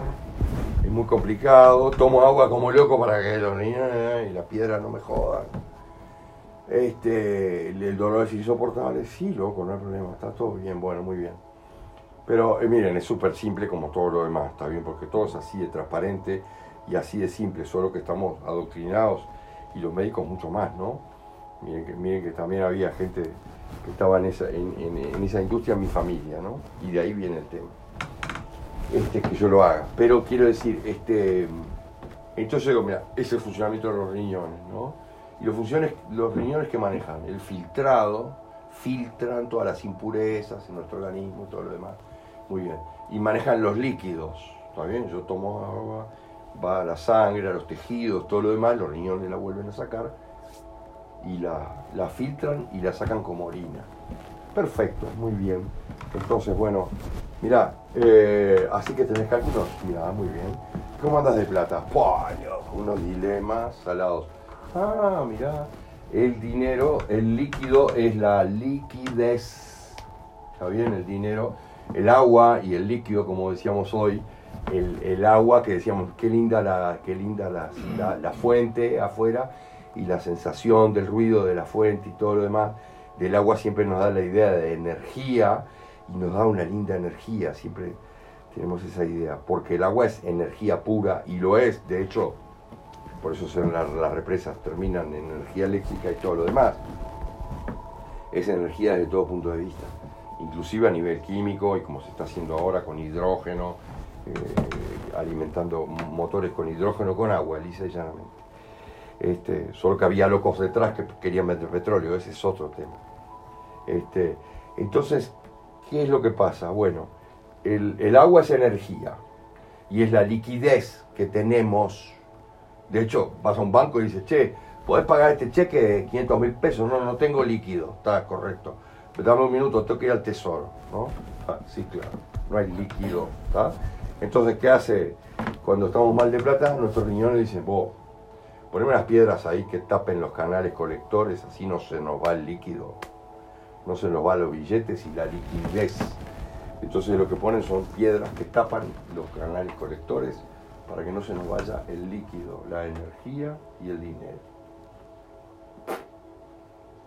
es muy complicado, tomo agua como loco para que los niños y la piedra no me jodan. Este, el dolor es insoportable, sí, loco, no hay problema, está todo bien, bueno, muy bien. Pero eh, miren, es súper simple como todo lo demás, está bien, porque todo es así de transparente y así de simple, solo que estamos adoctrinados y los médicos mucho más, ¿no? Miren que, también había gente que estaba en esa, en esa industria, mi familia, ¿no? Y de ahí viene el tema. Este, que yo lo haga. Pero quiero decir, este, entonces mira, es el funcionamiento de los riñones, ¿no? Y los, funciones, los riñones que manejan el filtrado, filtran todas las impurezas en nuestro organismo, todo lo demás. Muy bien. Y manejan los líquidos, ¿está bien? Yo tomo agua, va a la sangre, a los tejidos, todo lo demás, los riñones la vuelven a sacar y la, la filtran y la sacan como orina. Perfecto, muy bien. Entonces, bueno, mira, eh, así que tenés cálculos, mira, muy bien. ¿Cómo andas de plata? ¡Pua, loco! Unos dilemas salados. Ah, mira, el dinero, el líquido es la liquidez. ¿Está bien? El dinero, el agua y el líquido, como decíamos hoy, el, agua que decíamos, qué linda la, qué linda la- la fuente afuera y la sensación del ruido de la fuente y todo lo demás del agua siempre nos da la idea de energía nos da una linda energía, siempre tenemos esa idea, porque el agua es energía pura y lo es, de hecho, por eso son las, las represas terminan en energía eléctrica y todo lo demás. Es energía desde todo punto de vista, inclusive a nivel químico y como se está haciendo ahora con hidrógeno, eh, alimentando motores con hidrógeno con agua, lisa y llanamente. Este, solo que había locos detrás que querían meter petróleo, ese es otro tema. Este, entonces, ¿qué es lo que pasa? Bueno, el, agua es energía y es la liquidez que tenemos. De hecho, vas a un banco y dices, che, ¿podés pagar este cheque de 500 mil pesos? No, no tengo líquido. Está correcto. Dame un minuto, tengo que ir al tesoro. ¿no? Ah, sí, claro. No hay líquido. Entonces, ¿qué hace? Cuando estamos mal de plata, nuestros riñones dicen, vos, poneme unas piedras ahí que tapen los canales colectores, así no se nos va el líquido, no se nos van los billetes y la liquidez. Entonces lo que ponen son piedras que tapan los canales colectores para que no se nos vaya el líquido, la energía y el dinero.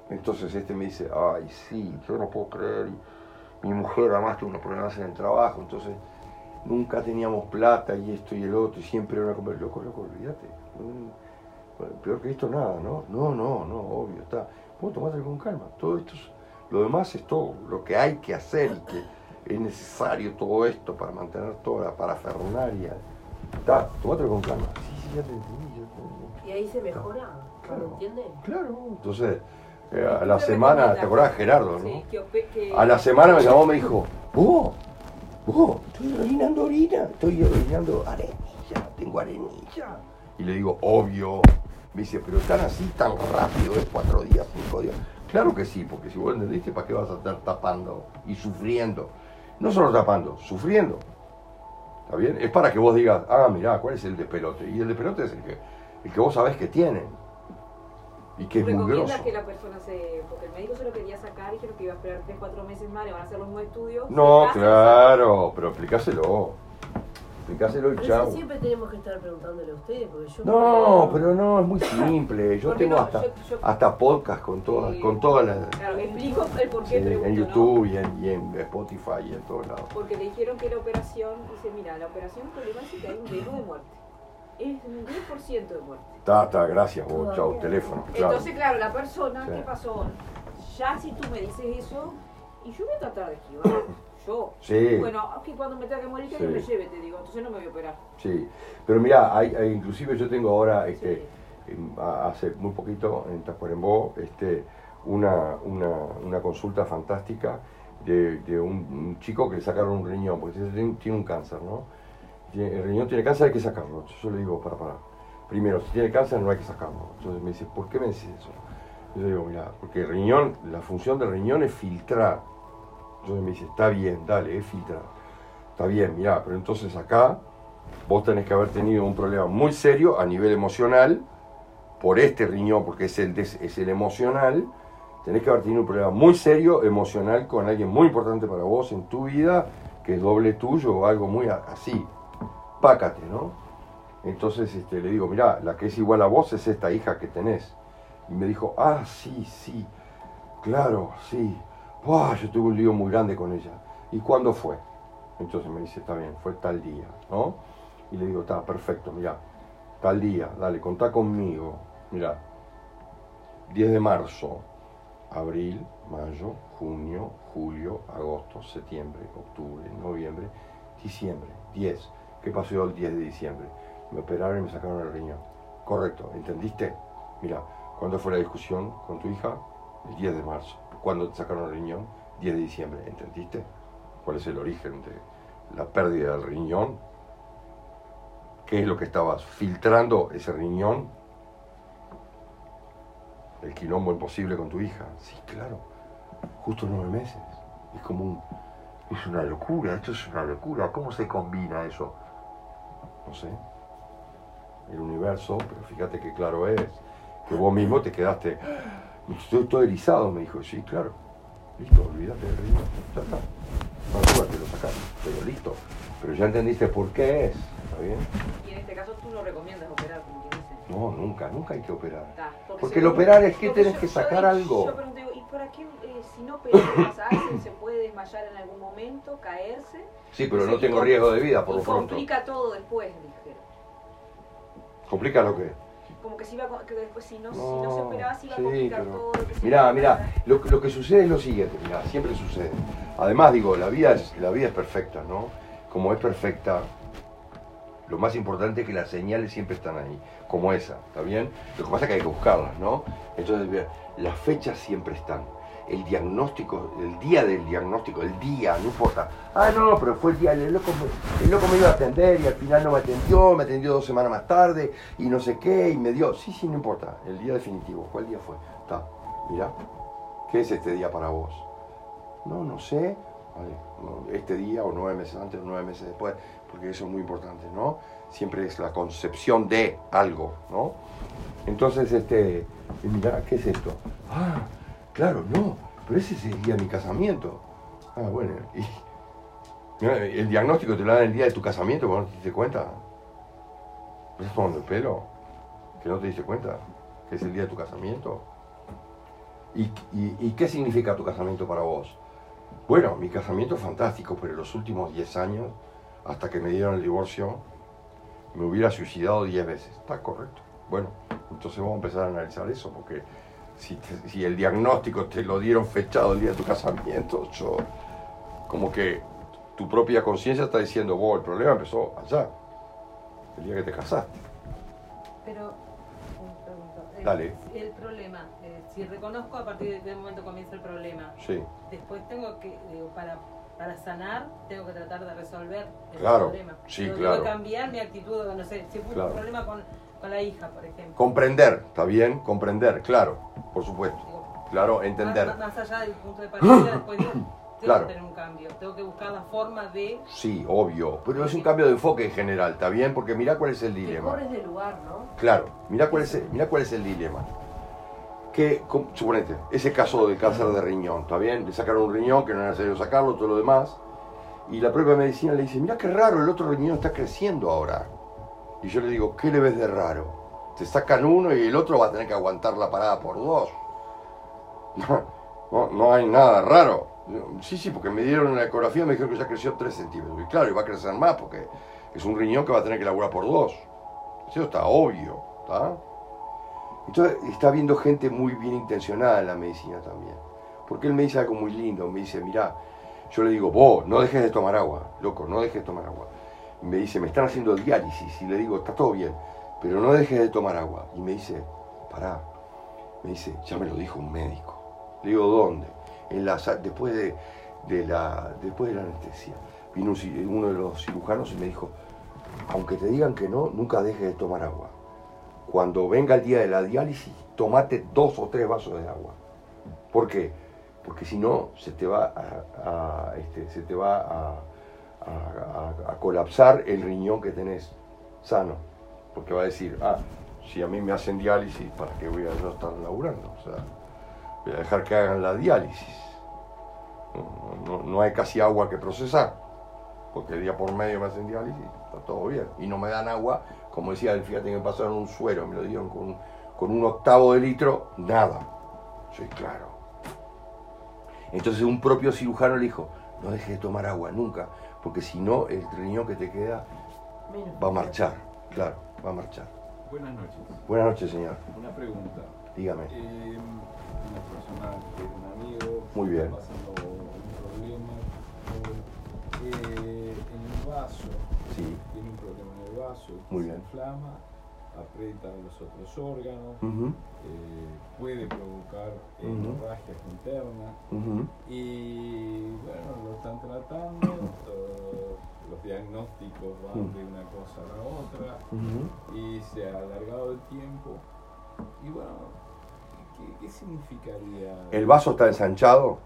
Entonces este me dice, ay sí, yo no puedo creer, mi mujer además tuvo unos problemas en el trabajo, entonces nunca teníamos plata y esto y el otro, y siempre era conversación, loco, loco, olvídate. Mm, peor que esto nada, ¿no? No, no, no, obvio, está. Vos tomátelo con calma. Todo esto es, lo demás es todo lo que hay que hacer y que es necesario todo esto para mantener toda la parafernalia. Está, tomátelo con calma. Sí, sí, ya te entendí, ya te entendí. Y ahí se mejora, Claro. ¿lo entienden? Claro, entonces, eh, a ¿Qué la me semana? ¿te acordás Gerardo, no? Sí, que ope- que- A la semana me llamó y me dijo, vos, vos, estoy orinando orina, estoy orinando arenilla, tengo arenilla. Y le digo, obvio. Me dice, pero tan así, tan rápido, es cuatro días, cinco días. Claro que sí, porque si vos entendiste, ¿para qué vas a estar tapando y sufriendo? No solo tapando, sufriendo. ¿Está bien? Es para que vos digas, ah, mirá, ¿cuál es el de pelote? Y el de pelote es el que, el que vos sabés que tienen. Y que es ¿Tú muy grosso. que la persona se.? Porque el médico se lo quería sacar, dijeron que iba a esperar 3, 4 meses más, le van a hacer los nuevos estudios. No, claro, pero explicáselo. Explicáselo y chao. eso siempre tenemos que estar preguntándole a ustedes, porque yo... No, pero no, es muy simple. Yo ¿Por qué tengo no? hasta, Yo- yo- hasta podcast con todas, Sí. con todas las. Claro, explico el por sí, qué pregunto, en ¿no? YouTube y, en, y en Spotify y en todos lados. Porque le dijeron que la operación, dice, mira, la operación problemática hay un riesgo de muerte. Es un 10% de muerte. Ta, ta, gracias vos, chao, teléfono. Claro. Entonces, claro, la persona, Sí. ¿qué pasó? Ya si tú me dices eso, y yo voy a tratar de esquivar. Yo. Sí. Bueno, que cuando me tenga que morir, que Sí. me lleve, te digo. Entonces no me voy a operar. Sí, pero mira, hay, hay- inclusive yo tengo ahora, este, Sí. hace muy poquito en Tacuarembó, este, una, una, una consulta fantástica de, de un, un chico que le sacaron un riñón, porque tiene, tiene un cáncer, ¿no? Tiene- el riñón tiene cáncer, hay que sacarlo. Yo le digo, para, para, primero, si tiene cáncer no hay que sacarlo. Entonces me dice, ¿por qué me decís eso? Yo digo, mira, porque el riñón, la función del riñón es filtrar. Entonces me dice, está bien, dale, es filtrar. Está bien, mira, pero entonces acá vos tenés que haber tenido un problema muy serio a nivel emocional, por este riñón, porque es el, es el emocional, tenés que haber tenido un problema muy serio emocional con alguien muy importante para vos en tu vida, que es doble tuyo o algo muy así. Pácate, ¿no? Entonces este, le digo, mira, la que es igual a vos es esta hija que tenés. Y me dijo, ah, sí, sí, claro, sí. Yo tuve un lío muy grande con ella. ¿Y cuándo fue? Entonces me dice, está bien, fue tal día, ¿no? Y le digo, está, perfecto, mira, tal día, dale, contá conmigo. Mira, 10 de marzo, abril, mayo, junio, julio, agosto, septiembre, octubre, noviembre, diciembre, 10. ¿Qué pasó el 10 de diciembre? Me operaron y me sacaron el riñón. Correcto, ¿entendiste? Mira, ¿cuándo fue la discusión con tu hija? El 10 de marzo. ¿Cuándo te sacaron el riñón? 10 de diciembre, ¿entendiste? ¿Cuál es el origen de la pérdida del riñón? ¿Qué es lo que estabas filtrando ese riñón? El quilombo imposible con tu hija. Sí, claro. Justo nueve meses. Es como un... Es una locura, esto es una locura. ¿Cómo se combina eso? No sé. El universo, pero fíjate qué claro es. Que vos mismo te quedaste... Estoy todo erizado, me dijo. Sí, claro. Listo, olvídate del riñón. Ya está. No, te lo sacaste, pero listo. Pero ya entendiste por qué es. ¿Está bien? Y en este caso tú no recomiendas operar, como quien dice. No, nunca, nunca hay que operar. porque, el operar es que tenés que sacar algo. Yo pregunto, ¿y para qué, eh, si no pasarse, se puede desmayar en algún momento, caerse? Sí, pero no tengo riesgo de vida, por lo pronto. complica todo después, dijeron. ¿Complica lo que? Como que, si, iba, que después si no, si no se operaba se iba a complicar todo lo que Mirá, mirá, lo, lo, que sucede es lo siguiente, mirá, siempre sucede. Además, digo, la vida es, la vida es perfecta, ¿no? Como es perfecta, lo más importante es que las señales siempre están ahí, como esa, ¿está bien? Lo que pasa es que hay que buscarlas, ¿no? Entonces, las fechas siempre están. El diagnóstico, el día del diagnóstico, el día, no importa. Ah, no, pero fue el día, el loco, el loco me iba a atender y al final no me atendió, me atendió dos semanas más tarde y no sé qué, y me dio. Sí, sí, no importa. El día definitivo, ¿cuál día fue? Está, mira, ¿qué es este día para vos? No, no sé. Este día o nueve meses antes o nueve meses después porque eso es muy importante, ¿no? Siempre es la concepción de algo, ¿no? Entonces, este, mira, ¿qué es esto? Ah, claro, no, pero ese de mi casamiento. Ah, bueno, y el diagnóstico te lo dan el día de tu casamiento, cuando no te diste cuenta. ¿Estás tomando el pelo? ¿Que no te diste cuenta? ¿Que es el día de tu casamiento? ¿Y, qué significa tu casamiento para vos? Bueno, mi casamiento es fantástico, pero los últimos 10 años hasta que me dieron el divorcio, me hubiera suicidado 10 veces. Está correcto. Bueno, entonces vamos a empezar a analizar eso, porque si, si el diagnóstico te lo dieron fechado el día de tu casamiento, yo, como que tu propia conciencia está diciendo, vos, el problema empezó allá, el día que te casaste. Pero, Dale. El problema, eh, si reconozco a partir de qué momento comienza el problema, sí. después tengo que, digo, para para sanar tengo que tratar de resolver el claro, problema. Sí, claro. Tengo que cambiar mi actitud, no sé, si fue un problema con, con, la hija, por ejemplo. Comprender, ¿está bien? Comprender, claro, por supuesto. claro, entender. Más, allá del punto de partida, después digo, tengo que tener un cambio, tengo que buscar la forma de... Sí, obvio, pero es un cambio de enfoque en general, ¿está bien? Porque mira cuál es el dilema. corres de lugar, ¿no? Claro, mira cuál, es mira cuál es el dilema que, suponete, ese caso del cáncer de riñón, ¿está bien? Le sacaron un riñón, que no era necesario sacarlo, todo lo demás, y la propia medicina le dice, mira qué raro, el otro riñón está creciendo ahora. Y yo le digo, ¿qué le ves de raro? Te sacan uno y el otro va a tener que aguantar la parada por dos. No, no, hay nada raro. Sí, sí, porque me dieron una ecografía y me dijeron que ya creció 3 centímetros. Y claro, y va a crecer más porque es un riñón que va a tener que laburar por dos. Eso está obvio, ¿está? Entonces está viendo gente muy bien intencionada en la medicina también. Porque él me dice algo muy lindo, me dice, mira, yo le digo, vos, no dejes de tomar agua, loco, no dejes de tomar agua. Y me dice, me están haciendo diálisis, y le digo, está todo bien, pero no dejes de tomar agua. Y me dice, pará, me dice, ya me lo dijo un médico. Le digo, ¿dónde? Después de la anestesia. Vino uno de los cirujanos y me dijo, aunque te digan que no, nunca dejes de tomar agua cuando venga el día de la diálisis, tomate dos o tres vasos de agua. ¿Por qué? Porque si no, se te va a, este, se te va a, colapsar el riñón que tenés sano. Porque va a decir, ah, si a mí me hacen diálisis, ¿para qué voy a estar laburando? O sea, voy a dejar que hagan la diálisis. No, hay casi agua que procesar, porque el día por medio me hacen diálisis, está todo bien. Y no me dan agua, como decía fíjate que me pasaron un suero, me lo dieron con, con un octavo de litro, nada. Sí, claro. Entonces un propio cirujano le dijo, no dejes de tomar agua nunca, porque si no, el riñón que te queda va a marchar, claro, va a marchar. Buenas noches. Buenas noches, señor. Una pregunta. Dígame. Eh, una persona que es un amigo, Muy bien. pasando un problema, eh, en el vaso, sí. Muy se bien. inflama, aprieta los otros órganos, eh, puede provocar Ujú. hemorragias internas. Y bueno, lo están tratando, todo- los diagnósticos van de una cosa a la otra y se ha alargado el tiempo. Y bueno, ¿qué, qué significaría? El vaso está ensanchado,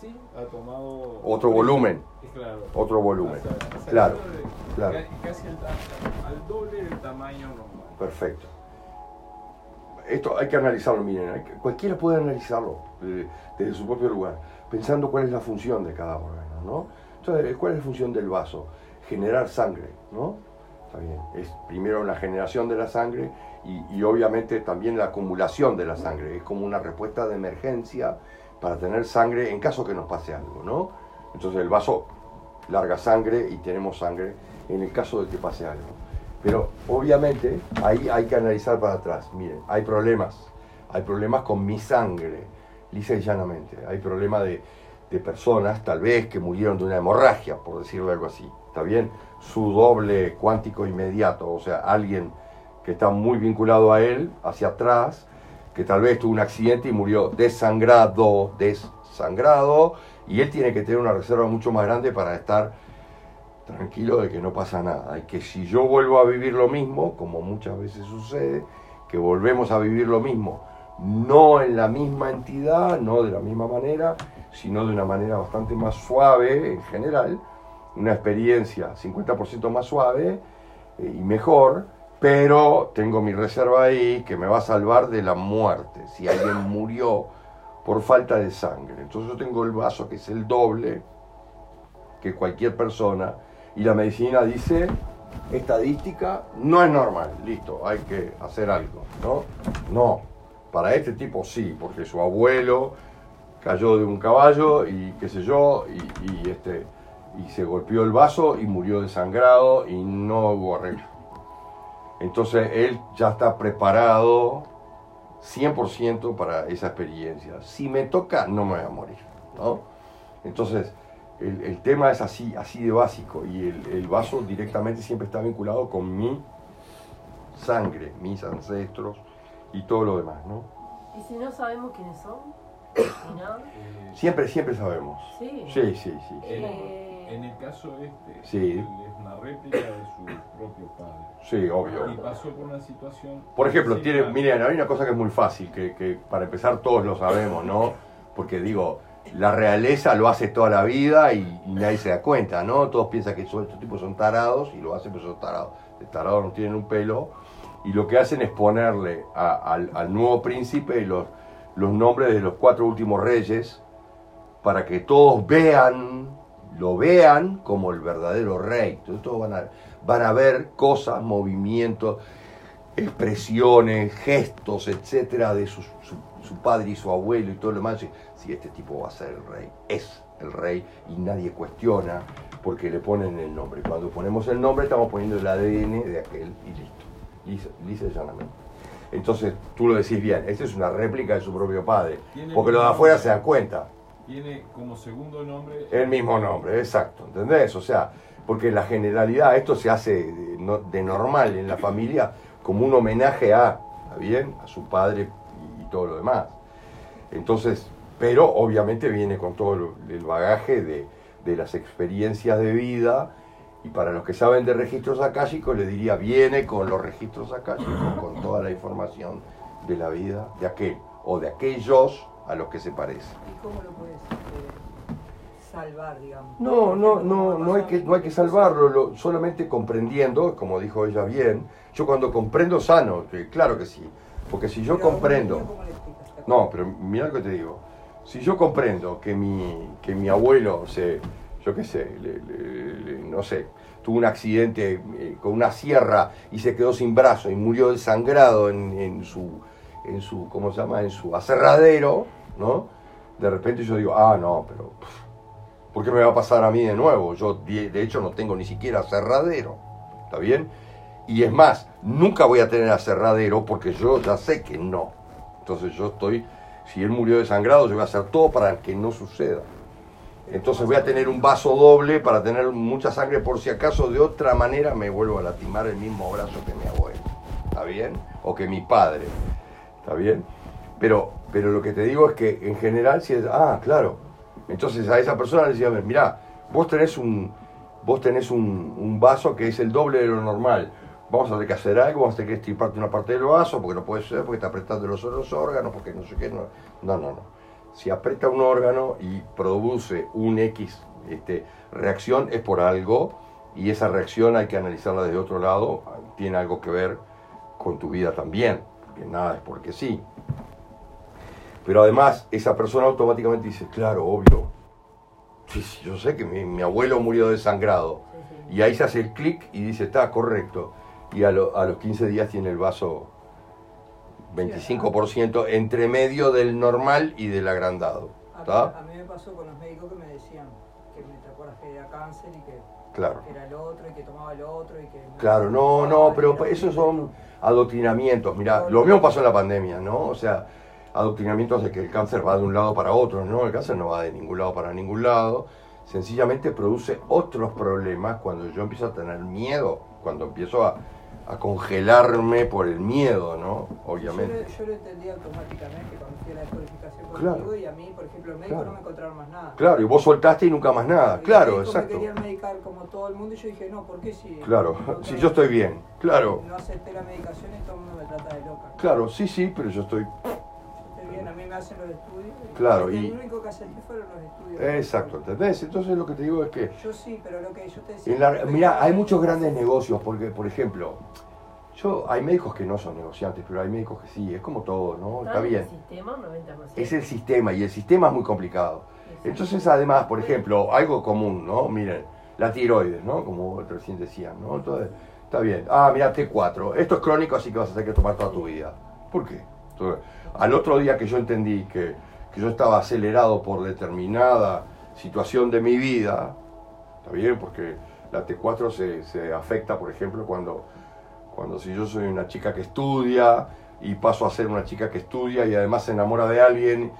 Sí, ha tomado... Otro volumen. Claro. otro volumen. Claro, de- claro. ca- Casi al, doble del tamaño normal. Perfecto. Esto hay que analizarlo, miren, que- cualquiera puede analizarlo eh, desde su propio lugar, pensando cuál es la función de cada órgano, ¿no? Entonces, ¿cuál es la función del vaso? Generar sangre, ¿no? Está bien, es primero la generación de la sangre y, y obviamente también la acumulación de la sangre, es como una respuesta de emergencia para tener sangre en caso que nos pase algo, ¿no? Entonces el vaso larga sangre y tenemos sangre en el caso de que pase algo. Pero obviamente ahí hay que analizar para atrás. Miren, hay problemas. Hay problemas con mi sangre, lisa y llanamente. Hay problemas de, de personas, tal vez, que murieron de una hemorragia, por decirlo algo así. ¿Está bien? Su doble cuántico inmediato, o sea, alguien que está muy vinculado a él, hacia atrás, que tal vez tuvo un accidente y murió desangrado, desangrado, y él tiene que tener una reserva mucho más grande para estar tranquilo de que no pasa nada. Y que si yo vuelvo a vivir lo mismo, como muchas veces sucede, que volvemos a vivir lo mismo, no en la misma entidad, no de la misma manera, sino de una manera bastante más suave en general, una experiencia 50% más suave eh, y mejor, pero tengo mi reserva ahí que me va a salvar de la muerte. Si alguien murió por falta de sangre, entonces yo tengo el vaso que es el doble que cualquier persona y la medicina dice estadística no es normal, listo, hay que hacer algo, ¿no? No, para este tipo sí, porque su abuelo cayó de un caballo y qué sé yo, y, y, este, y se golpeó el vaso y murió desangrado y no hubo arreglo. Entonces él ya está preparado 100% para esa experiencia. Si me toca, no me voy a morir, ¿no? Entonces, el, el tema es así, así de básico y el, el vaso directamente siempre está vinculado con mi sangre, mis ancestros y todo lo demás, ¿no? ¿Y si no sabemos quiénes son? Siempre, siempre sabemos. Sí. Sí, sí, sí. sí. en, Eh, en el caso este, Sí. Réplica de su propio padre. Sí, obvio. Y pasó por una situación... Por ejemplo, tiene, miren, hay una cosa que es muy fácil, que, que para empezar todos lo sabemos, ¿no? Porque digo, la realeza lo hace toda la vida y, y nadie se da cuenta, ¿no? Todos piensan que estos tipos son tarados y lo hacen, pero son tarados. De tarados no tienen un pelo. Y lo que hacen es ponerle a- al, al nuevo príncipe los, los nombres de los cuatro últimos reyes para que todos vean, lo vean como el verdadero rey. Entonces todos van a, van a ver cosas, movimientos, expresiones, gestos, etcétera, de su, su- su padre y su abuelo y todo lo demás. Si este tipo va a ser el rey, es el rey y nadie cuestiona porque le ponen el nombre. Cuando ponemos el nombre estamos poniendo el ADN de aquel y listo. Lisa, lisa y llanamente. Entonces tú lo decís bien, esta es una réplica de su propio padre, porque los de afuera se dan cuenta. Tiene como segundo nombre... El mismo nombre, exacto, ¿entendés? O sea, porque la generalidad, esto se hace de, no- de normal en la familia como un homenaje a, ¿está bien? A su padre y, todo lo demás. Entonces, pero obviamente viene con todo el bagaje de, de las experiencias de vida Y para los que saben de registros akáshicos, le diría, viene con los registros akáshicos, con toda la información de la vida de aquel o de aquellos a los que se parece. ¿Y cómo lo puedes eh, salvar, digamos? No, no, no, no hay que, no hay que salvarlo, lo- solamente comprendiendo, como dijo ella bien, yo cuando comprendo sano, claro que sí, porque si yo Pero comprendo, no, pero mira lo que te digo, si yo comprendo que mi, que mi abuelo se, yo qué sé, le- le- le- no sé, tuvo un accidente eh, con una sierra y se quedó sin brazo y murió desangrado en, en su, en su, ¿cómo se llama? En su aserradero, ¿no? De repente yo digo, ah, no, pero pff, ¿por qué me va a pasar a mí de nuevo? Yo de hecho no tengo ni siquiera aserradero, ¿está bien? Y es más, nunca voy a tener aserradero porque yo ya sé que no. Entonces yo estoy, si él murió desangrado, yo voy a hacer todo para que no suceda. Entonces voy a tener un vaso doble para tener mucha sangre por si acaso de otra manera me vuelvo a lastimar el mismo brazo que mi abuelo. ¿Está bien? O que mi padre. ¿Está bien? Pero, pero lo que te digo es que en general si es, ah, claro. Entonces a esa persona le decía, mira, vos tenés un, vos tenés un, vaso que es el doble de lo normal. Vamos a tener que hacer algo, vamos a tener que estirparte una parte del vaso, porque no puede ser, porque está apretando los otros órganos, porque no sé qué. No, no, no. no. Si aprieta un órgano y produce un X este, reacción, es por algo, y esa reacción hay que analizarla desde otro lado, tiene algo que ver con tu vida también, que nada es porque sí. Pero además, esa persona automáticamente dice, claro, obvio, sí, sí, yo sé que mi, mi abuelo murió desangrado. Y ahí se hace el clic y dice, está correcto. Y a, lo- a los 15 días tiene el vaso 25% entre medio del normal y del agrandado. A a mí me pasó con los médicos que me decían que me te acuerdas que era cáncer y que, Claro. que era el otro y que tomaba el otro y que Claro, no, no, pero esos son adoctrinamientos. Mira, lo mismo pasó en la pandemia, ¿no? O sea, adoctrinamientos de que el cáncer va de un lado para otro, ¿no? El cáncer no va de ningún lado para ningún lado. Sencillamente produce otros problemas cuando yo empiezo a tener miedo, cuando empiezo a, a congelarme por el miedo, ¿no? Obviamente. yo lo entendí automáticamente cuando fui a la descodificación Claro. contigo y a mí, por ejemplo, el médico Claro. no me encontraron más nada. Claro, y vos soltaste y nunca más nada. Claro, exacto. Me querían medicar como todo el mundo y yo dije, no, ¿por qué si? Claro, si yo estoy bien. Claro, No acepté la medicación y todo el mundo me trata de loca. claro, sí, sí, pero yo estoy Bien, me hacen los estudios. Claro, y... y- Lo único que acepté fueron los estudios. Exacto, ¿entendés? Entonces lo que te digo es que Yo sí, pero lo que yo te decía... En la- yo mira, hay muchos grandes negocios, porque, por ejemplo, yo hay médicos que no son negociantes, pero hay médicos que sí, es como todo, ¿no? Está en el bien. sistema, 90%. Es el sistema y el sistema es muy complicado. Entonces, además, por ejemplo, algo común, ¿no? Miren, la tiroides, ¿no? Como recién decían, ¿no? Entonces, está bien. Ah, mira, T4. Esto es crónico, así que vas a tener que tomar toda tu vida. ¿Por qué? Entonces, al otro día que yo entendí que, que yo estaba acelerado por determinada situación de mi vida, ¿está bien? Porque la T4 se, se afecta, por ejemplo, cuando, cuando si yo soy una chica que estudia y paso a ser una chica que estudia y además se enamora de alguien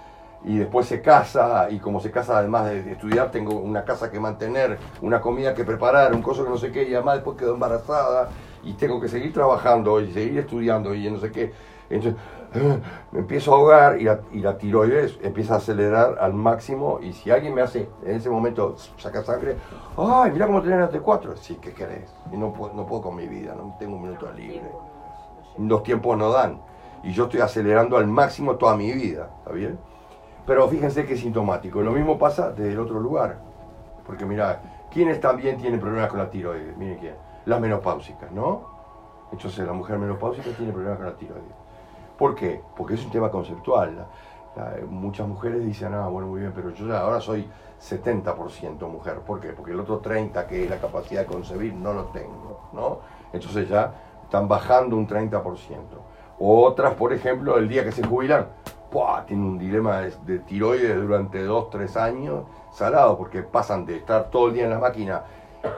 y después se casa y como se casa además de, estudiar tengo una casa que mantener, una comida que preparar, un coso que no sé qué y además después quedo embarazada y tengo que seguir trabajando y seguir estudiando y no sé qué. Entonces me empiezo a ahogar y la, tiroides empieza a acelerar al máximo y si alguien me hace en ese momento sacar sangre, ay, mira cómo tenés la T4, sí, ¿qué querés? Y no puedo, no puedo con mi vida, no tengo un minuto libre los tiempos no dan. Y yo estoy acelerando al máximo toda mi vida, ¿está bien? Pero fíjense que es sintomático. Lo mismo pasa desde el otro lugar. Porque mira, ¿quiénes también tienen problemas con la tiroides? Miren quién. Las menopáusicas, ¿no? Entonces la mujer menopáusica tiene problemas con la tiroides. ¿Por qué? Porque es un tema conceptual. La- muchas mujeres dicen, ah, bueno, muy bien, pero yo ya ahora soy 70% mujer. ¿Por qué? Porque el otro 30%, que es la capacidad de concebir, no lo tengo, ¿no? Entonces ya están bajando un 30%. Otras, por ejemplo, el día que se jubilan, ¡pua! tienen un dilema de, de tiroides durante 2, 3 años, salado, porque pasan de estar todo el día en la máquina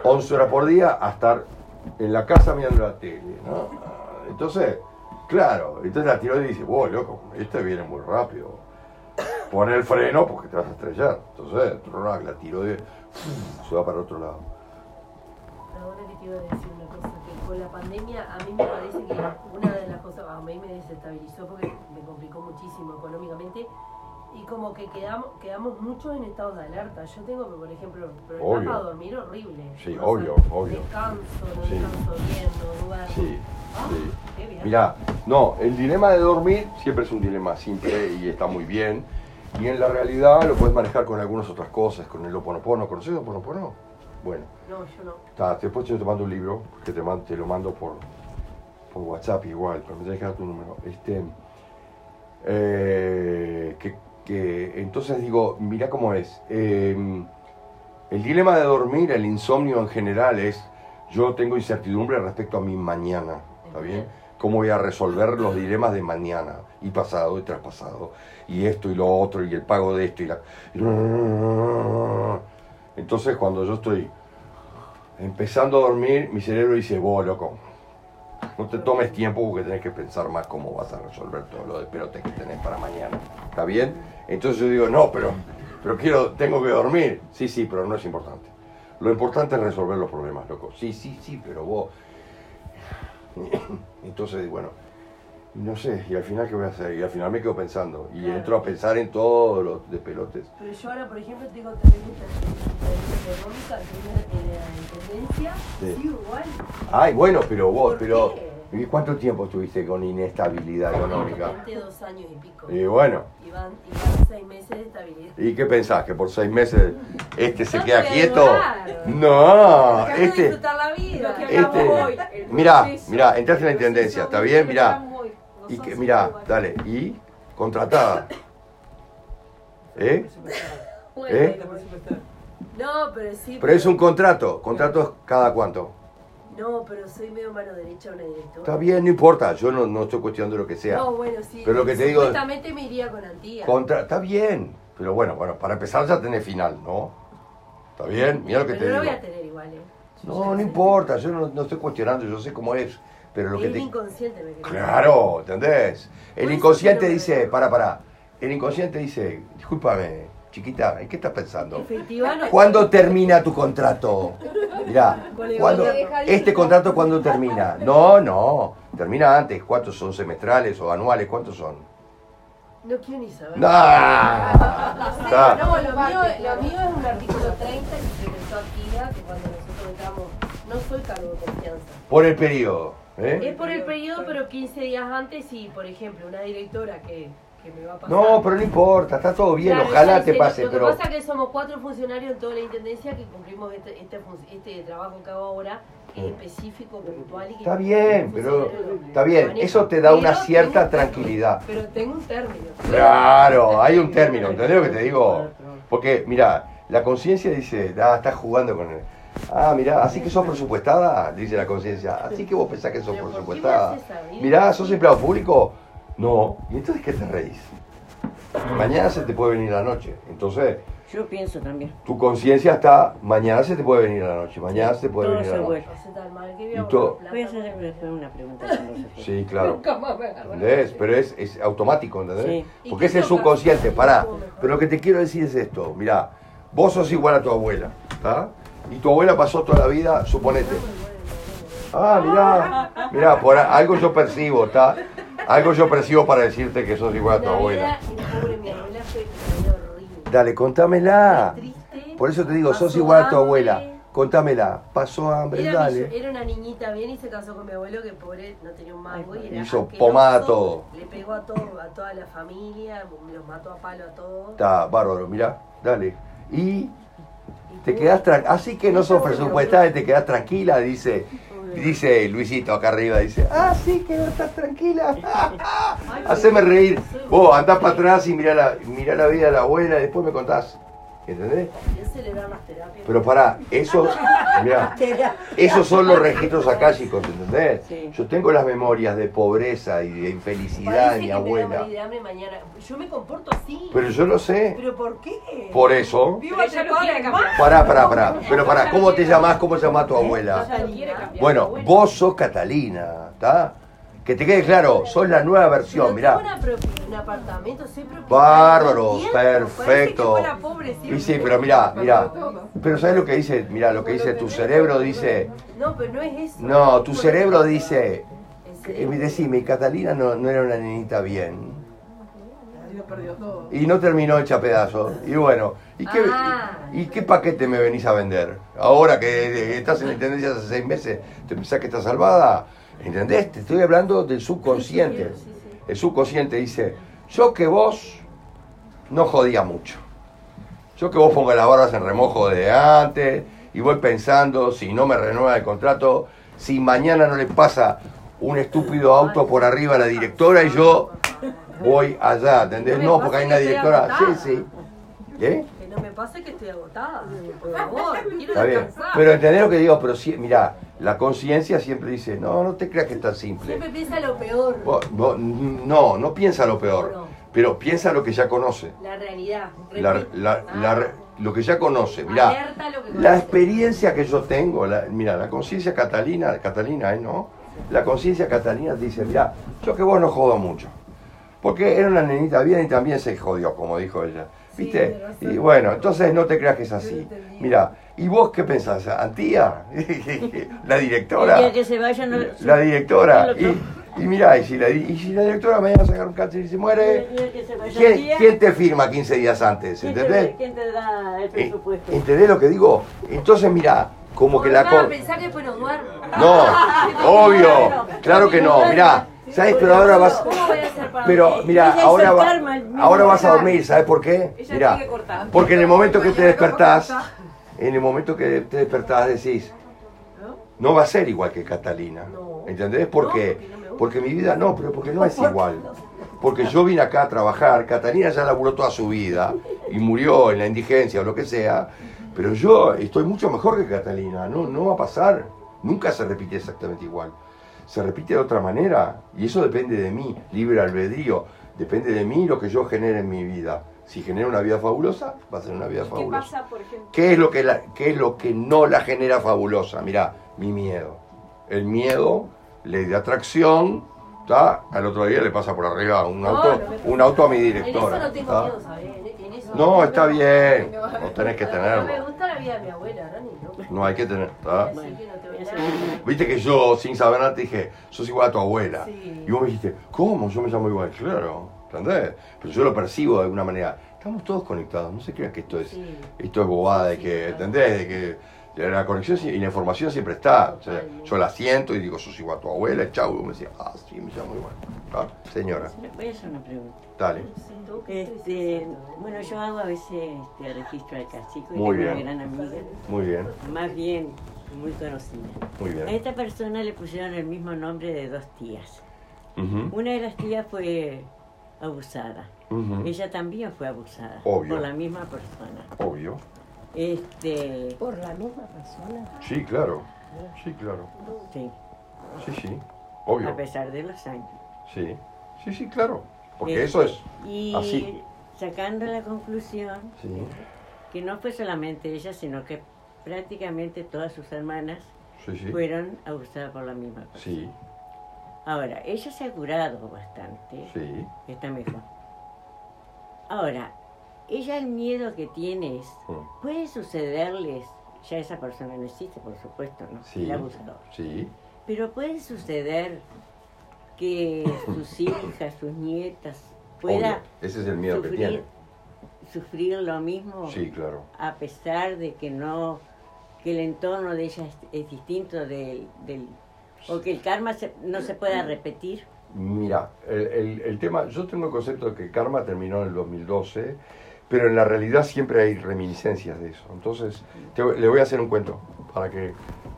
11 horas por día a estar en la casa mirando la tele, ¿no? Entonces, claro, entonces la tiroides dice, wow, loco, este viene muy rápido. Pon el freno porque te vas a estrellar. Entonces, la tiroides se va para otro lado. Ahora que te iba a decir una cosa, que con la pandemia a mí me parece que una de las cosas, a mí me desestabilizó porque me complicó muchísimo económicamente, Y como que quedamos, quedamos muchos en estados de alerta. Yo tengo, por ejemplo, problemas para dormir horrible. Sí, O sea, obvio, obvio. Descanso, no Sí. descanso bien, no duermo. Sí, Ah, sí. qué bien. Mirá, no, el dilema de dormir siempre es un dilema simple y está muy bien. Y en la realidad lo puedes manejar con algunas otras cosas, con el Oponopono. ¿Conoces el Oponopono? Bueno, No, yo no. está, después yo te mando un libro, que te, te lo mando por, por WhatsApp igual, pero me tienes que dar tu número. Este, eh, que, que- entonces digo, mira cómo es. Eh, el dilema de dormir, el insomnio en general es, yo tengo incertidumbre respecto a mi mañana, ¿está bien? ¿Cómo voy a resolver los dilemas de mañana y pasado y traspasado? Y esto y lo otro y el pago de esto y la... Entonces cuando yo estoy empezando a dormir, mi cerebro dice, vos loco, no te tomes tiempo porque tenés que pensar más cómo vas a resolver todo lo de pelote que tenés para mañana. ¿Está bien? Entonces yo digo, no, pero, pero quiero, tengo que dormir. Sí, sí, pero no es importante. Lo importante es resolver los problemas, loco. Sí, sí, sí, pero vos... Entonces, bueno, no sé, y al final qué voy a hacer, y al final me quedo pensando, y Claro. entro a pensar en todo lo de pelotes. Pero yo ahora, por ejemplo, tengo mucha económica, en tendencia, Sí. sigo igual. Ay, bueno, pero vos, ¿Por pero... qué? ¿Y cuánto tiempo estuviste con inestabilidad económica? 22 años y pico. Y bueno, Y van, y van seis meses de estabilidad. ¿y qué pensás? ¿Que por seis meses este se No queda quieto? No, este... disfrutar la vida. Este, hoy, mirá, mirá, entraste en la intendencia, ¿está bien? Mirá. Y que, mirá, dale, y contratada. ¿Eh? Bueno, ¿Eh? No, pero sí. Pero es un contrato, contrato es cada cuánto. No, pero soy medio mano derecha a una directora. Está bien, no importa, yo no, no estoy cuestionando lo que sea. No, bueno, sí. Pero lo que te digo Supuestamente me iría con Antía. Contra, está bien, pero bueno, bueno, para empezar ya tenés final, ¿no? ¿Está bien? Mira lo que pero te no lo digo. voy a tener igual, ¿eh? Yo No, no sé. importa, yo no, no estoy cuestionando, yo sé cómo es, pero lo que te... inconsciente me. Claro, ¿entendés? El inconsciente dice, para, para, el inconsciente dice, discúlpame, chiquita, ¿en qué estás pensando? ¿Cuándo termina tu contrato? Mirá, ¿cuándo, este contrato cuándo termina? No, no, termina antes. ¿Cuántos son semestrales o anuales? ¿Cuántos son? No quiero ni saber. ¡No! No, lo mío, lo mío es un artículo 30 que se inventó activa, que cuando nosotros entramos, no soy cargo de confianza. Por el periodo. ¿eh? Es por el periodo, pero 15 días antes y, por ejemplo, una directora que, que me va a pasar. No, pero no importa, está todo bien, Claro, ojalá te pase, Lo que pero... pasa es que somos cuatro funcionarios en toda la intendencia que cumplimos este, este, este trabajo que hago ahora, que es específico, puntual y que. Está bien, pero está bien, eso te da una cierta tranquilidad. término, Pero tengo un término. Claro, hay un término, ¿entendés lo que te digo? Porque, mira, la conciencia dice, ah, estás jugando con él. Ah, mira, así que sos presupuestada, dice la conciencia. Así que vos pensás que sos Pero ¿por qué me presupuestada. Mirá, sos empleado público. No. ¿Y entonces qué te reís? Mañana se te puede venir la noche. Entonces, Yo pienso también. tu conciencia está, mañana se te puede venir la noche, mañana se te puede Todo venir se la noche. todo- ahorrar Voy a hacer una pregunta se. Sí, claro. ¿Entendés? Pero es, es automático, ¿entendés? Sí. ¿Y Porque ese es subconsciente, pará. Pero lo que te quiero decir es esto, mirá, vos sos igual a tu abuela, ¿está? Y tu abuela pasó toda la vida, suponete. Ah, mirá, mirá, por algo yo percibo, ¿está? Algo yo percibo para decirte que sos igual a tu La abuela. Dale, contámela. Por eso te digo, sos igual a tu abuela. Contámela. Pasó hambre, Era, mi- dale. era una niñita bien y se casó con mi abuelo que pobre no tenía un mango y era Hizo pomada a todo. Le pegó a todo, a toda la familia, los mató a palo a todos. Está bárbaro, mirá, dale. Y Y te quedás tranquila. Así que no sos presupuestada y te quedás tranquila, dice. Dice Luisito acá arriba, dice, ah, sí, que no estás tranquila. Haceme reír. Vos andás para atrás y mirá la, mirá la vida de la abuela y después me contás. ¿Entendés? Se le. Pero pará, eso, mirá, esos son los registros akáshicos, ¿entendés? Sí. Yo tengo las memorias de pobreza y de infelicidad de mi me abuela. de hambre mañana. Yo me comporto así. Pero yo lo sé. ¿Pero por qué? Por eso. Vivo en cambiar. Pará, pará, pará. Pero pará, ¿cómo te llamás? ¿Cómo se llama tu abuela? Quiere cambiar. Bueno, Abuela. vos sos Catalina, ¿está? Que te quede claro, sos la nueva versión, mirá. un apartamento, Bárbaro, perfecto. fuera pobre Y sí, pero mirá, mirá. Pero ¿sabes lo que dice? Mirá, lo que dice tu cerebro dice. No, pero no es eso. No, tu cerebro dice. Serio. Decime, Catalina no, no era una nenita bien. Y lo perdió todo. Y no terminó hecha pedazo. Y bueno, ¿y qué, Ah. y, y qué paquete me venís a vender? Ahora que estás en la intendencia hace seis meses, ¿te pensás que estás salvada? ¿Entendés? Te estoy hablando del subconsciente. Sí, sí, sí. El subconsciente dice, yo que vos no jodía mucho. Yo que vos pongas las barbas en remojo de antes y voy pensando, si no me renueva el contrato, si mañana no le pasa un estúpido auto por arriba a la directora y yo voy allá, ¿entendés? No porque hay una directora. Sí, sí. ¿Eh? Que me pase que estoy agotada. Por favor, quiero Está bien. descansar. Pero entendés lo que digo, pero sí, mirá, la conciencia siempre dice, no, no te creas que es tan simple. Siempre piensa lo peor. Vos- vos- no, no piensa lo peor, No. pero piensa lo que ya conoce. La realidad. La- lo que ya conoce. Mirá, Alerta a lo que la experiencia que yo tengo, la, mira, la conciencia catalina, catalina, ¿eh? ¿no? La conciencia catalina te dice, mira, yo que vos no jodo mucho. Porque era una nenita bien y también se jodió, como dijo ella. ¿Viste? y bueno, entonces no te creas que es así. Mira, ¿y vos qué pensás? ¿Antía? ¿La El directora? día que se vaya no... La directora. Y, y mirá, y si, la, y si la directora mañana saca un cáncer y se muere, El día que se vaya ¿quién, quién te firma 15 días antes? ¿quién te- ¿Entendés? ¿Quién te da el Eh, presupuesto? ¿Entendés lo que digo? Entonces, mira, como que la... Con- pensá que después no duermo. No, obvio, claro que no, mirá, ¿sabes? Pero ahora vas... ¿Cómo voy a hacer para Pero mira, ahora, va- ahora vas a dormir, ¿sabes por qué? Mira, porque en el momento que te despertás, en el momento que te despertás decís, no va a ser igual que Catalina. ¿Entendés? ¿Por qué? Porque mi vida no, pero porque no es igual. Porque yo vine acá a trabajar, Catalina ya laburó toda su vida y murió en la indigencia o lo que sea, pero yo estoy mucho mejor que Catalina, no, no va a pasar, nunca se repite exactamente igual. Se repite de otra manera y eso depende de mí, libre albedrío, depende de mí lo que yo genere en mi vida. Si genero una vida fabulosa, va a ser una vida ¿Qué fabulosa. pasa, por ejemplo? ¿Qué es lo que, la- qué es lo que no la genera fabulosa? Mirá, mi miedo. El miedo, ley de atracción, ¿está? Al otro día le pasa por arriba un auto, no me- un auto a mi En directora. eso no tengo ¿tá? miedo, ¿sabes? En eso No, está bien, no tenés que No me tenerlo. gusta la vida de mi abuela, ¿no? No hay que tener, ¿tá? Viste que yo, sin saber nada, te dije, sos igual a tu abuela. Sí. Y vos me dijiste, ¿cómo? Yo me llamo igual. Claro, ¿entendés? Pero yo lo percibo de alguna manera. Estamos todos conectados, no se crean que esto es, Sí. esto es bobada de que, ¿entendés? De que la conexión y la información siempre está. O sea, yo la siento y digo, sos igual a tu abuela, y chau. Y vos me decís, ah, sí, me llamo igual. ¿Ah? Señora, Voy a hacer una pregunta. dale. ¿Tú qué Este, bueno, yo hago a veces este, registro al cacique y Muy tengo bien. una gran amiga, Muy bien, más bien muy conocida. muy A bien. esta persona le pusieron el mismo nombre de dos tías. Una de las tías fue abusada. Ella también fue abusada Obvio. por la misma persona. Obvio. Este, Por la misma persona. Sí, claro. Sí, claro. sí, Sí, sí. Obvio. a pesar de los años. Sí. Sí, sí, claro. Porque Este, eso es Y así. sacando la conclusión Sí. que no fue solamente ella, sino que prácticamente todas sus hermanas Sí, sí. fueron abusadas por la misma persona. Sí, Ahora, ella se ha curado bastante, sí. está mejor. Ahora, ella el miedo que tiene es, puede sucederles, ya esa persona no existe, por supuesto, ¿no? Sí. El abusador. Sí. Pero puede suceder que sus hijas, sus nietas, pueda Obvio. Ese es el miedo que tiene. sufrir lo mismo Sí, claro. a pesar de que no que el entorno de ella es, es distinto del, del o que el karma se- no se pueda repetir Mira, el, el- el tema, yo tengo el concepto de que Karma terminó en el 2012, pero en la realidad siempre hay reminiscencias de eso. Entonces, te le voy a hacer un cuento para que,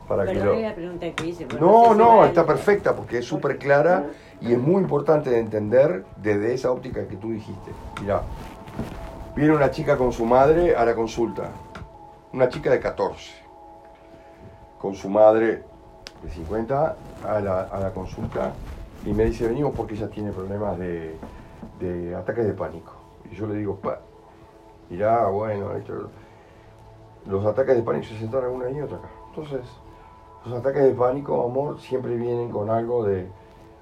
para que lo... la pregunta que hice No, no, vale. está perfecta porque es súper clara y es muy importante de entender desde esa óptica que tú dijiste. Mira, viene una chica con su madre a la consulta, una chica de 14, con su madre de 50 a la, a la consulta y me dice, venimos porque ella tiene problemas de, de ataques de pánico. Y yo le digo, pa, mirá, bueno, esto- los ataques de pánico se sentan una y otra acá. Entonces, los ataques de pánico, amor, siempre vienen con algo de...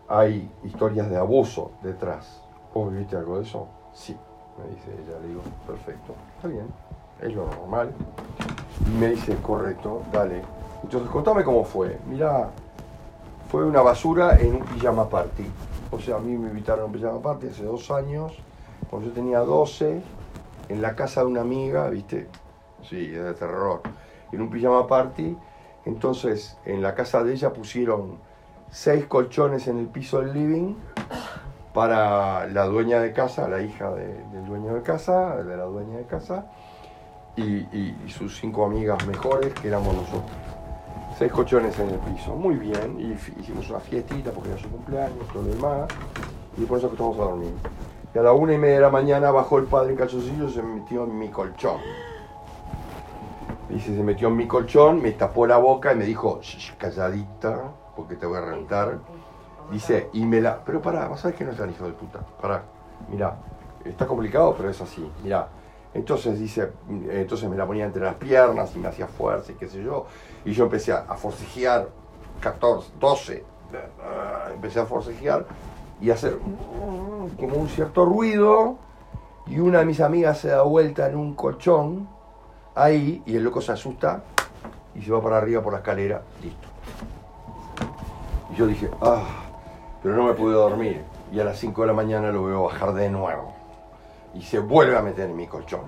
Hay historias de abuso detrás. ¿Vos viviste algo de eso? Sí, me dice ella. Le digo, perfecto, está bien, es lo normal. Y me dice, correcto, dale. Entonces, contame cómo fue. Mirá, fue una basura en un pijama party. O sea, a mí me invitaron a un pijama party hace dos años cuando yo tenía 12, en la casa de una amiga, ¿viste? Sí, es de terror. En un pijama party. Entonces, en la casa de ella pusieron seis colchones en el piso del living para la dueña de casa, la hija de- del dueño de casa, de la dueña de casa, y sus cinco amigas mejores, que éramos nosotros. Seis colchones en el piso, muy bien, y hicimos una fiestita porque era su cumpleaños, todo lo demás, y por eso acostamos a dormir. Y a la una y media de la mañana bajó el padre en calzoncillos y se metió en mi colchón. Dice, se metió en mi colchón, me tapó la boca y me dijo, "Shh, calladita, porque te voy a reventar. Dice, y me la... Pero pará, vas a que no es tan hijo de puta. Pará, mirá, está complicado, pero es así, mirá. Entonces dice, entonces me la ponía entre las piernas y me hacía fuerza y qué sé yo. Y yo empecé a, forcejear, 14, 12, ah, empecé a forcejear y a hacer como un cierto ruido. Y una de mis amigas se da vuelta en un colchón, ahí, y el loco se asusta y se va para arriba por la escalera, listo. Y yo dije, ah, pero no me pude dormir. Y a las 5 de la mañana lo veo bajar de nuevo. Y se vuelve a meter en mi colchón.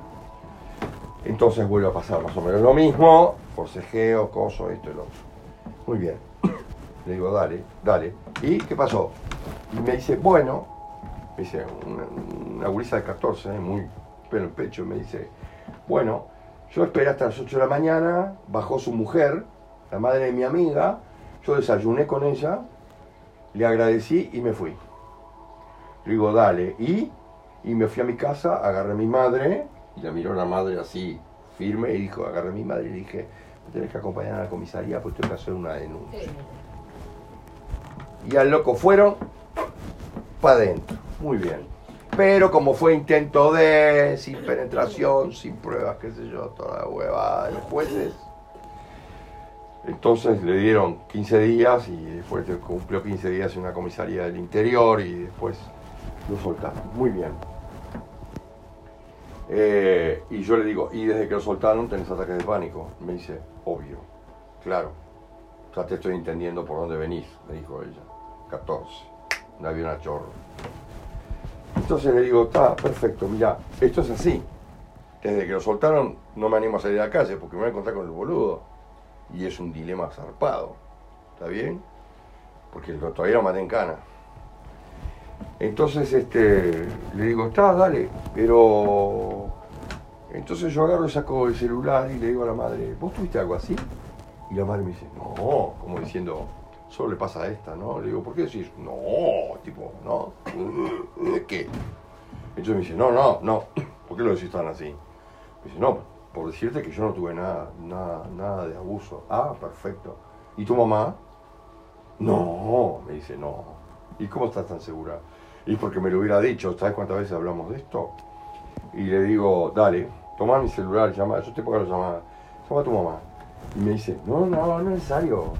Entonces vuelve a pasar más o menos lo mismo, forcejeo, coso, esto y lo otro. Muy bien. Le digo, dale, dale. ¿Y qué pasó? Y me dice, bueno, me dice, una, una de 14, eh, muy pelo en pecho, me dice, bueno, yo esperé hasta las 8 de la mañana, bajó su mujer, la madre de mi amiga, yo desayuné con ella, le agradecí y me fui. Le digo, dale, y, y me fui a mi casa, agarré a mi madre, y la miró la madre así, firme, y dijo, agarré a mi madre y le dije, tenés que acompañar a la comisaría porque tengo que hacer una denuncia. Y al loco fueron para adentro. Muy bien. Pero como fue intento de, sin penetración, sin pruebas, qué sé yo, toda la huevada de los jueces. Entonces le dieron 15 días y después de- cumplió 15 días en una comisaría del interior y después lo soltaron. Muy bien. Eh, y yo le digo, y desde que lo soltaron tenés ataques de pánico. Me dice, obvio, claro. Ya te estoy entendiendo por dónde venís, me dijo ella. 14. Un avión a chorro. Entonces le digo, está, perfecto, mira, esto es así. Desde que lo soltaron no me animo a salir a la calle porque me voy a encontrar con el boludo. Y es un dilema zarpado. ¿Está bien? Porque todavía lo maté en cana. Entonces este, le digo, está, dale, pero... Entonces yo agarro y saco el celular y le digo a la madre, ¿vos tuviste algo así? Y la madre me dice, no, como diciendo, solo le pasa a esta, ¿no? Le digo, ¿por qué decís? No, tipo, ¿no? ¿De qué? Entonces me dice, no, no, no, ¿por qué lo decís tan así? Me dice, no, por decirte que yo no tuve nada, nada, nada de abuso. Ah, perfecto. ¿Y tu mamá? No, me dice, no. ¿Y cómo estás tan segura? Y porque me lo hubiera dicho, ¿sabes cuántas veces hablamos de esto? Y le digo, dale, toma mi celular, llama, yo te pongo la llamada, llama a tu mamá. Y me dice, no, no, no es necesario.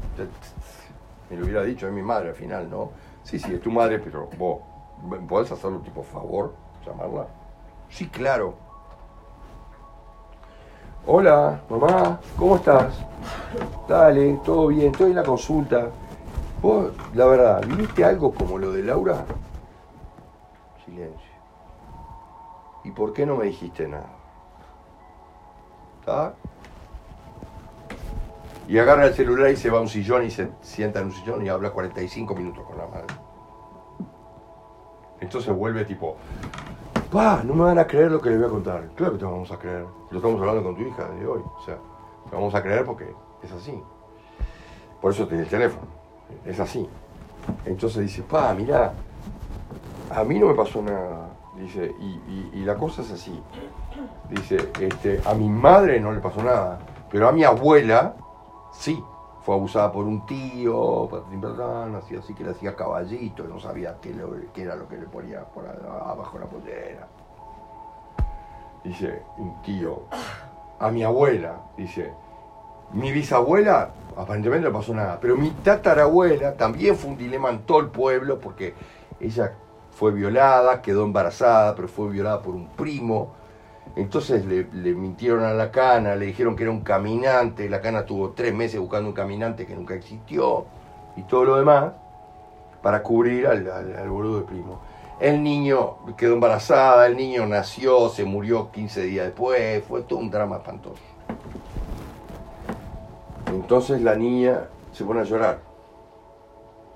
Me lo hubiera dicho, es mi madre al final, ¿no? Sí, sí, es tu madre, pero vos, ¿podés hacerlo tipo favor, llamarla? Sí, claro. Hola, mamá, ¿cómo estás? Dale, todo bien, estoy en la consulta. Vos, la verdad, ¿viviste algo como lo de Laura? Silencio. ¿Y por qué no me dijiste nada? Y agarra el celular y se va a un sillón y se sienta en un sillón y habla 45 minutos con la madre. Entonces vuelve tipo, pa, no me van a creer lo que les voy a contar. Claro que te vamos a creer. Lo estamos hablando con tu hija desde hoy. O sea, te vamos a creer porque es así. Por eso tiene el teléfono. Es así. Entonces dice, pa, mira, a mí no me pasó nada. Dice, y, la cosa es así. Dice, este, a mi madre no le pasó nada, pero a mi abuela sí. Fue abusada por un tío, así, así que le hacía caballito, no sabía qué, era lo que le ponía por abajo la pollera. Dice, un tío, a mi abuela, dice, mi bisabuela aparentemente no pasó nada, pero mi tatarabuela también fue un dilema en todo el pueblo porque ella fue violada, quedó embarazada, pero fue violada por un primo. Entonces le, mintieron a la cana, le dijeron que era un caminante, la cana tuvo tres meses buscando un caminante que nunca existió y todo lo demás para cubrir al, al, al boludo de primo. El niño quedó embarazada, el niño nació, se murió 15 días después, fue todo un drama espantoso. Entonces la niña se pone a llorar.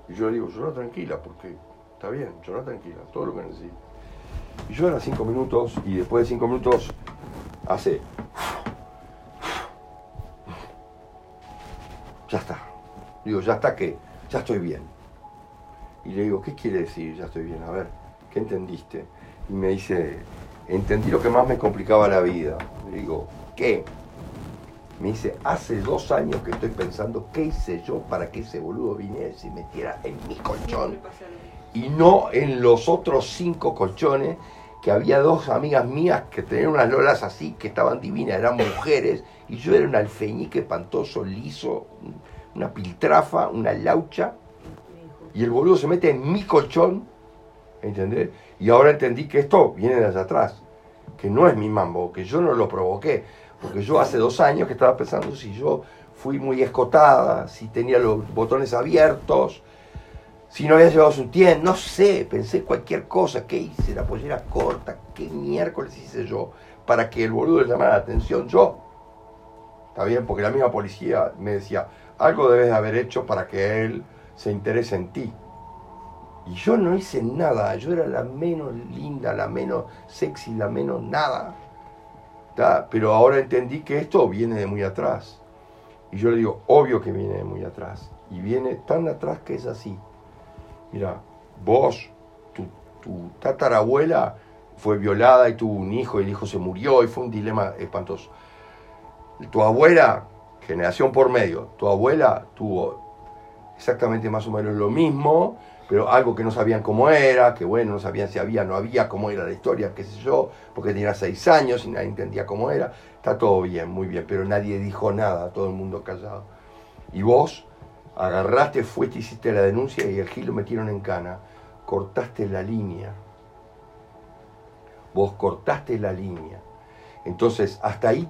Y yo le digo, llora tranquila, porque está bien, llora tranquila, todo lo que necesita. Y llora cinco minutos y después de cinco minutos hace... Ya está. Digo, ya está que, ya estoy bien. Y le digo, ¿qué quiere decir ya estoy bien? A ver, ¿qué entendiste? Y me dice, entendí lo que más me complicaba la vida. Le digo, ¿qué? Me dice, hace dos años que estoy pensando qué hice yo para que ese boludo viniera y se metiera en mi colchón y no en los otros cinco colchones que había dos amigas mías que tenían unas lolas así, que estaban divinas, eran mujeres, y yo era un alfeñique espantoso, liso, una piltrafa, una laucha, y el boludo se mete en mi colchón, ¿entendés? Y ahora entendí que esto viene de allá atrás, que no es mi mambo, que yo no lo provoqué, porque yo hace dos años que estaba pensando si yo fui muy escotada, si tenía los botones abiertos, si no había llevado su tienda, no sé, pensé cualquier cosa, ¿qué hice? La pollera corta, ¿qué miércoles hice yo para que el boludo le llamara la atención? Yo, está bien, porque la misma policía me decía, algo debes de haber hecho para que él se interese en ti. Y yo no hice nada, yo era la menos linda, la menos sexy, la menos nada. Pero ahora entendí que esto viene de muy atrás. Y yo le digo, obvio que viene de muy atrás. Y viene tan atrás que es así. Mira, vos, tu, tatarabuela fue violada y tuvo un hijo y el hijo se murió y fue un dilema espantoso. Tu abuela, generación por medio, tu abuela tuvo exactamente más o menos lo mismo, pero algo que no sabían cómo era, que bueno, no sabían si había, no había, cómo era la historia, qué sé yo, porque tenía seis años y nadie entendía cómo era. Está todo bien, muy bien, pero nadie dijo nada, todo el mundo callado. Y vos agarraste, fuiste, hiciste la denuncia y el Gil lo metieron en cana. Cortaste la línea. Vos cortaste la línea. Entonces, hasta ahí,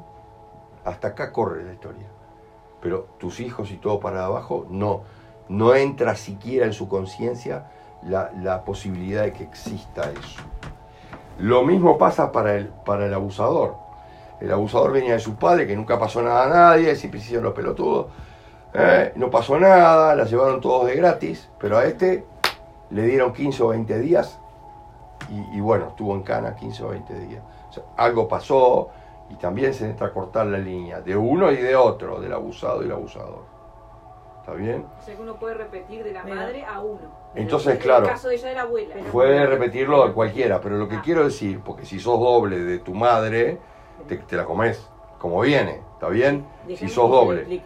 hasta acá corre la historia. Pero tus hijos y todo para abajo, no. No entra siquiera en su conciencia la, la, posibilidad de que exista eso. Lo mismo pasa para el, para el abusador. El abusador venía de su padre, que nunca pasó nada a nadie, siempre hicieron los pelotudos ¿Eh? no pasó nada, la llevaron todos de gratis, pero a este le dieron 15 o 20 días y, bueno, estuvo en cana 15 o 20 días. algo pasó y también se necesita cortar la línea de uno y de otro, del abusado y el abusador. ¿Está bien? O sea que uno puede repetir de la madre a uno. Entonces, claro. En el caso de ella de la abuela. Puede repetirlo a cualquiera, pero lo que ah. quiero decir, porque si sos doble de tu madre, te, te la comes como viene, ¿está bien? si sos doble.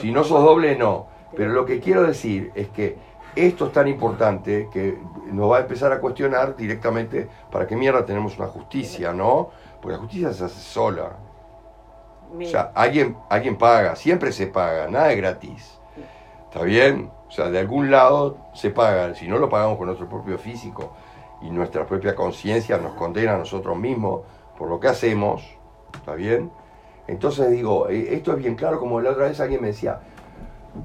si no sos doble, no. Pero lo que quiero decir es que esto es tan importante que nos va a empezar a cuestionar directamente para qué mierda tenemos una justicia, ¿no? Porque la justicia se hace sola. O sea, alguien, alguien paga, siempre se paga, nada es gratis. ¿Está bien? O sea, de algún lado se paga. Si no lo pagamos con nuestro propio físico y nuestra propia conciencia nos condena a nosotros mismos por lo que hacemos, ¿está bien? Entonces digo, eh, esto es bien claro, como la otra vez alguien me decía,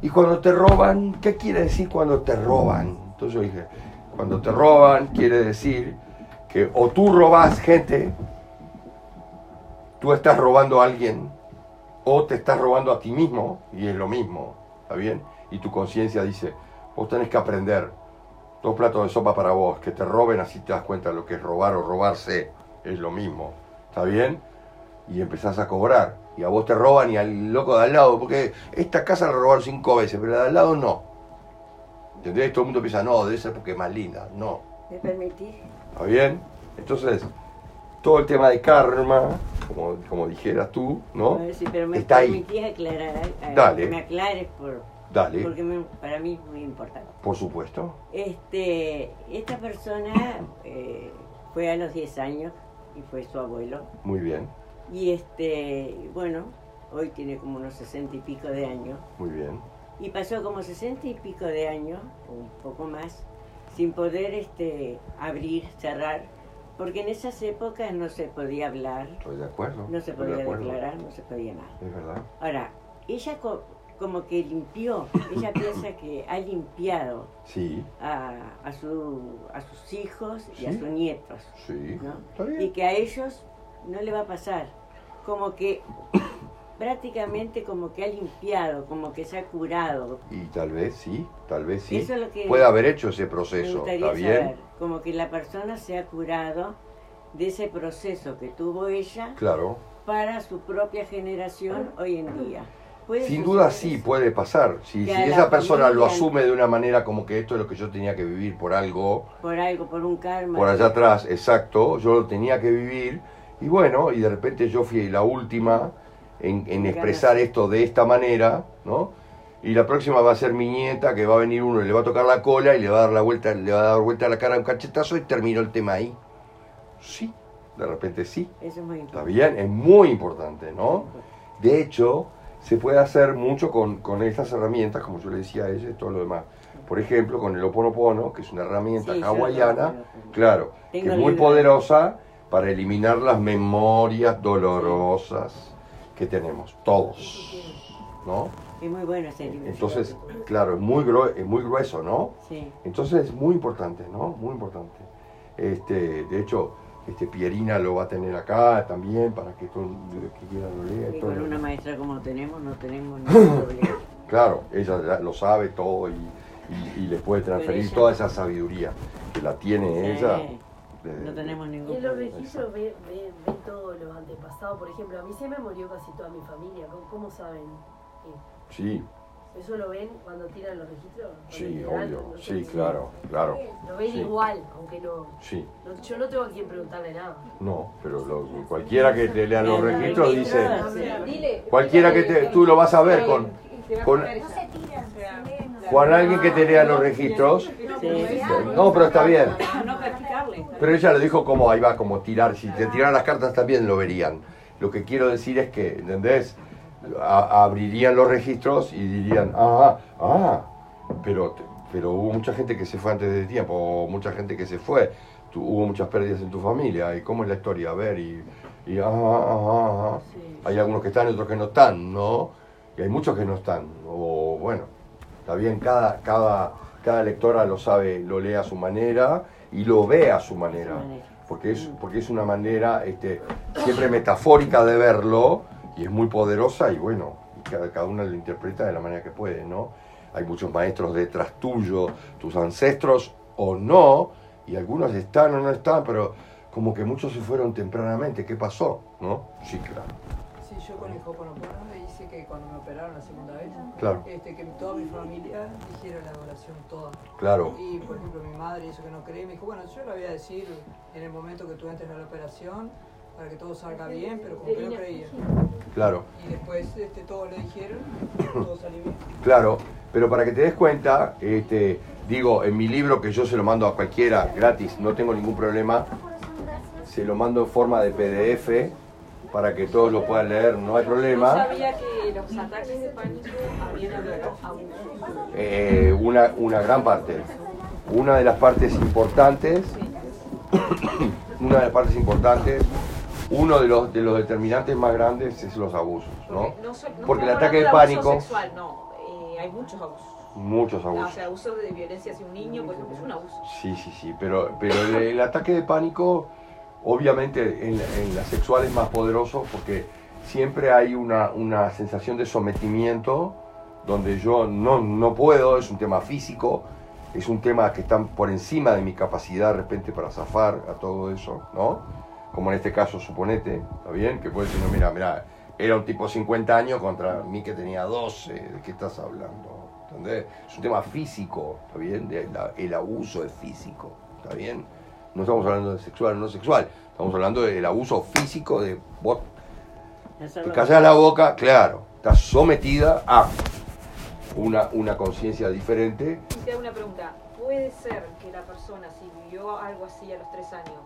¿y cuando te roban? ¿Qué quiere decir cuando te roban? Entonces yo dije, cuando te roban quiere decir que o tú robas gente, tú estás robando a alguien, o te estás robando a ti mismo, y es lo mismo, ¿está bien? Y tu conciencia dice, vos tenés que aprender, dos platos de sopa para vos, que te roben, así te das cuenta de lo que es robar o robarse, es lo mismo, ¿está bien? Y empezás a cobrar. Y a vos te roban y al loco de al lado, porque esta casa la robaron cinco veces, pero la de al lado no. ¿Entendés? Todo el mundo piensa, no, debe ser porque es más linda. No. ¿Me permitís? ¿Está bien? Entonces, todo el tema de karma, como, como dijeras tú, ¿no? Sí, pero me Está permitís ahí. aclarar, eh, Dale. que me aclares por, Dale. porque me, para mí es muy importante. Por supuesto. Este, esta persona eh, fue a los 10 años y fue su abuelo. Muy bien. Y este, bueno, hoy tiene como unos sesenta y pico de años. Muy bien. Y pasó como sesenta y pico de años, un poco más, sin poder este, abrir, cerrar, porque en esas épocas no se podía hablar. Estoy de acuerdo. No se podía declarar, no se podía nada. Es verdad. Ahora, ella como que limpió. Ella piensa que ha limpiado Sí, a, a, su, a sus hijos y a sus nietos. sí. ¿no? Está bien. Y que a ellos no le va a pasar. Como que prácticamente como que ha limpiado, como que se ha curado. Y tal vez sí, tal vez sí. Eso es lo que Puede haber hecho ese proceso, ¿está bien? saber. Como que la persona se ha curado de ese proceso que tuvo ella Claro. para su propia generación hoy en día. ¿Puede Sin duda sí, puede pasar. Si, si esa persona lo asume de una manera como que esto es lo que yo tenía que vivir por algo, Por algo, por un karma. por allá atrás, exacto, yo lo tenía que vivir, y bueno, y de repente yo fui la última en, en expresar esto de esta manera, ¿no? Y la próxima va a ser mi nieta, que va a venir uno y le va a tocar la cola y le va a dar la vuelta, le va a dar vuelta a la cara un cachetazo y terminó el tema ahí. Sí, de repente sí. Eso es muy Está importante. bien, es muy importante, ¿no? De hecho, se puede hacer mucho con, con estas herramientas, como yo le decía a ella y todo lo demás. Por ejemplo, con el Oponopono, que es una herramienta Sí, hawaiana, claro, que Tengo es muy libro. poderosa para eliminar las memorias dolorosas que tenemos, todos, ¿no? Es muy bueno ese libro. Entonces, claro, es muy, grue- es muy grueso, ¿no? Sí. Entonces es muy importante, ¿no? Muy importante. Este, de hecho, este Pierina lo va a tener acá también para que todo el que quiera lo lea. y Y todo con lo una maestra como tenemos, no tenemos ningún problema. Claro, ella lo sabe todo y, y, y le puede transferir ella- toda esa sabiduría que la tiene ella. De- No tenemos Y ningún en los problema. registros ven, ven, ven todos los antepasados. Por ejemplo, a mí se me murió casi toda mi familia. ¿Cómo, cómo saben? Sí, ¿Eso lo ven cuando tiran los registros? Sí, obvio. no sé Sí, claro, claro. Lo ven Sí. igual, aunque no, Sí, no- Yo no tengo a quien preguntarle nada. no, pero lo- cualquiera que te lea los registros dice, cualquiera que te, tú lo vas a ver con, con- con alguien que te lea los registros. No, pero está bien. Pero ella lo dijo como ahí va, como tirar. Si te tiraran las cartas también lo verían. Lo que quiero decir es que, ¿entendés? A- abrirían los registros y dirían, ah, ah, pero, pero hubo mucha gente que se fue antes de tiempo, o mucha gente que se fue, tu- hubo muchas pérdidas en tu familia, ¿y cómo es la historia? A ver, y, y ah, ah, ah, ah. Sí. hay algunos que están y otros que no están, ¿no? Y hay muchos que no están, o bueno, está bien, cada, cada, cada lectora lo sabe, lo lee a su manera y lo ve a su manera porque es, porque es una manera este, siempre metafórica de verlo y es muy poderosa y bueno, y cada, cada una lo interpreta de la manera que puede, ¿no? Hay muchos maestros detrás tuyo, tus ancestros o no, y algunos están o no están, pero como que muchos se fueron tempranamente, ¿qué pasó? ¿No? Sí, claro, Sí, yo con el Hoponopono que cuando me operaron la segunda vez, claro, este, que toda mi familia dijera la oración toda. claro, Y por ejemplo mi madre, eso que no cree, me dijo, bueno, yo la voy a decir en el momento que tú entres a la operación para que todo salga bien, pero como que no creía. claro. Y después este, todos le dijeron, todo salió bien. Claro, pero para que te des cuenta, este, digo, en mi libro que yo se lo mando a cualquiera gratis, no tengo ningún problema, se lo mando en forma de PDF para que todos lo puedan leer, no hay No problema. sabía que los ataques de pánico habían abusos. Eh, una, una gran parte. Una de las partes importantes, una de las partes importantes, uno de los, de los determinantes más grandes es los abusos, ¿no? no so- no Porque el ataque de hablando abuso pánico- sexual, no, eh, hay muchos abusos. Muchos Ah, O abusos. sea, abuso de violencia hacia un niño, por ejemplo, es un abuso. Sí, sí, sí, pero, pero el, el ataque de pánico, obviamente en, en la sexual es más poderoso porque siempre hay una, una sensación de sometimiento donde yo no, no puedo, es un tema físico, es un tema que está por encima de mi capacidad de repente para zafar a todo eso, ¿no? Como en este caso, suponete, ¿está bien? Que puede decir, no, mira, mira, era un tipo de 50 años contra mí que tenía 12, ¿de qué estás hablando? ¿Entendés? Es un tema físico, ¿está bien? El abuso es físico, ¿está bien? No estamos hablando de sexual o no sexual, estamos hablando del abuso físico de vos te callas la boca, claro, estás sometida a una, una conciencia diferente. Y te hago una pregunta. ¿Puede ser que la persona, si vivió algo así a los tres años,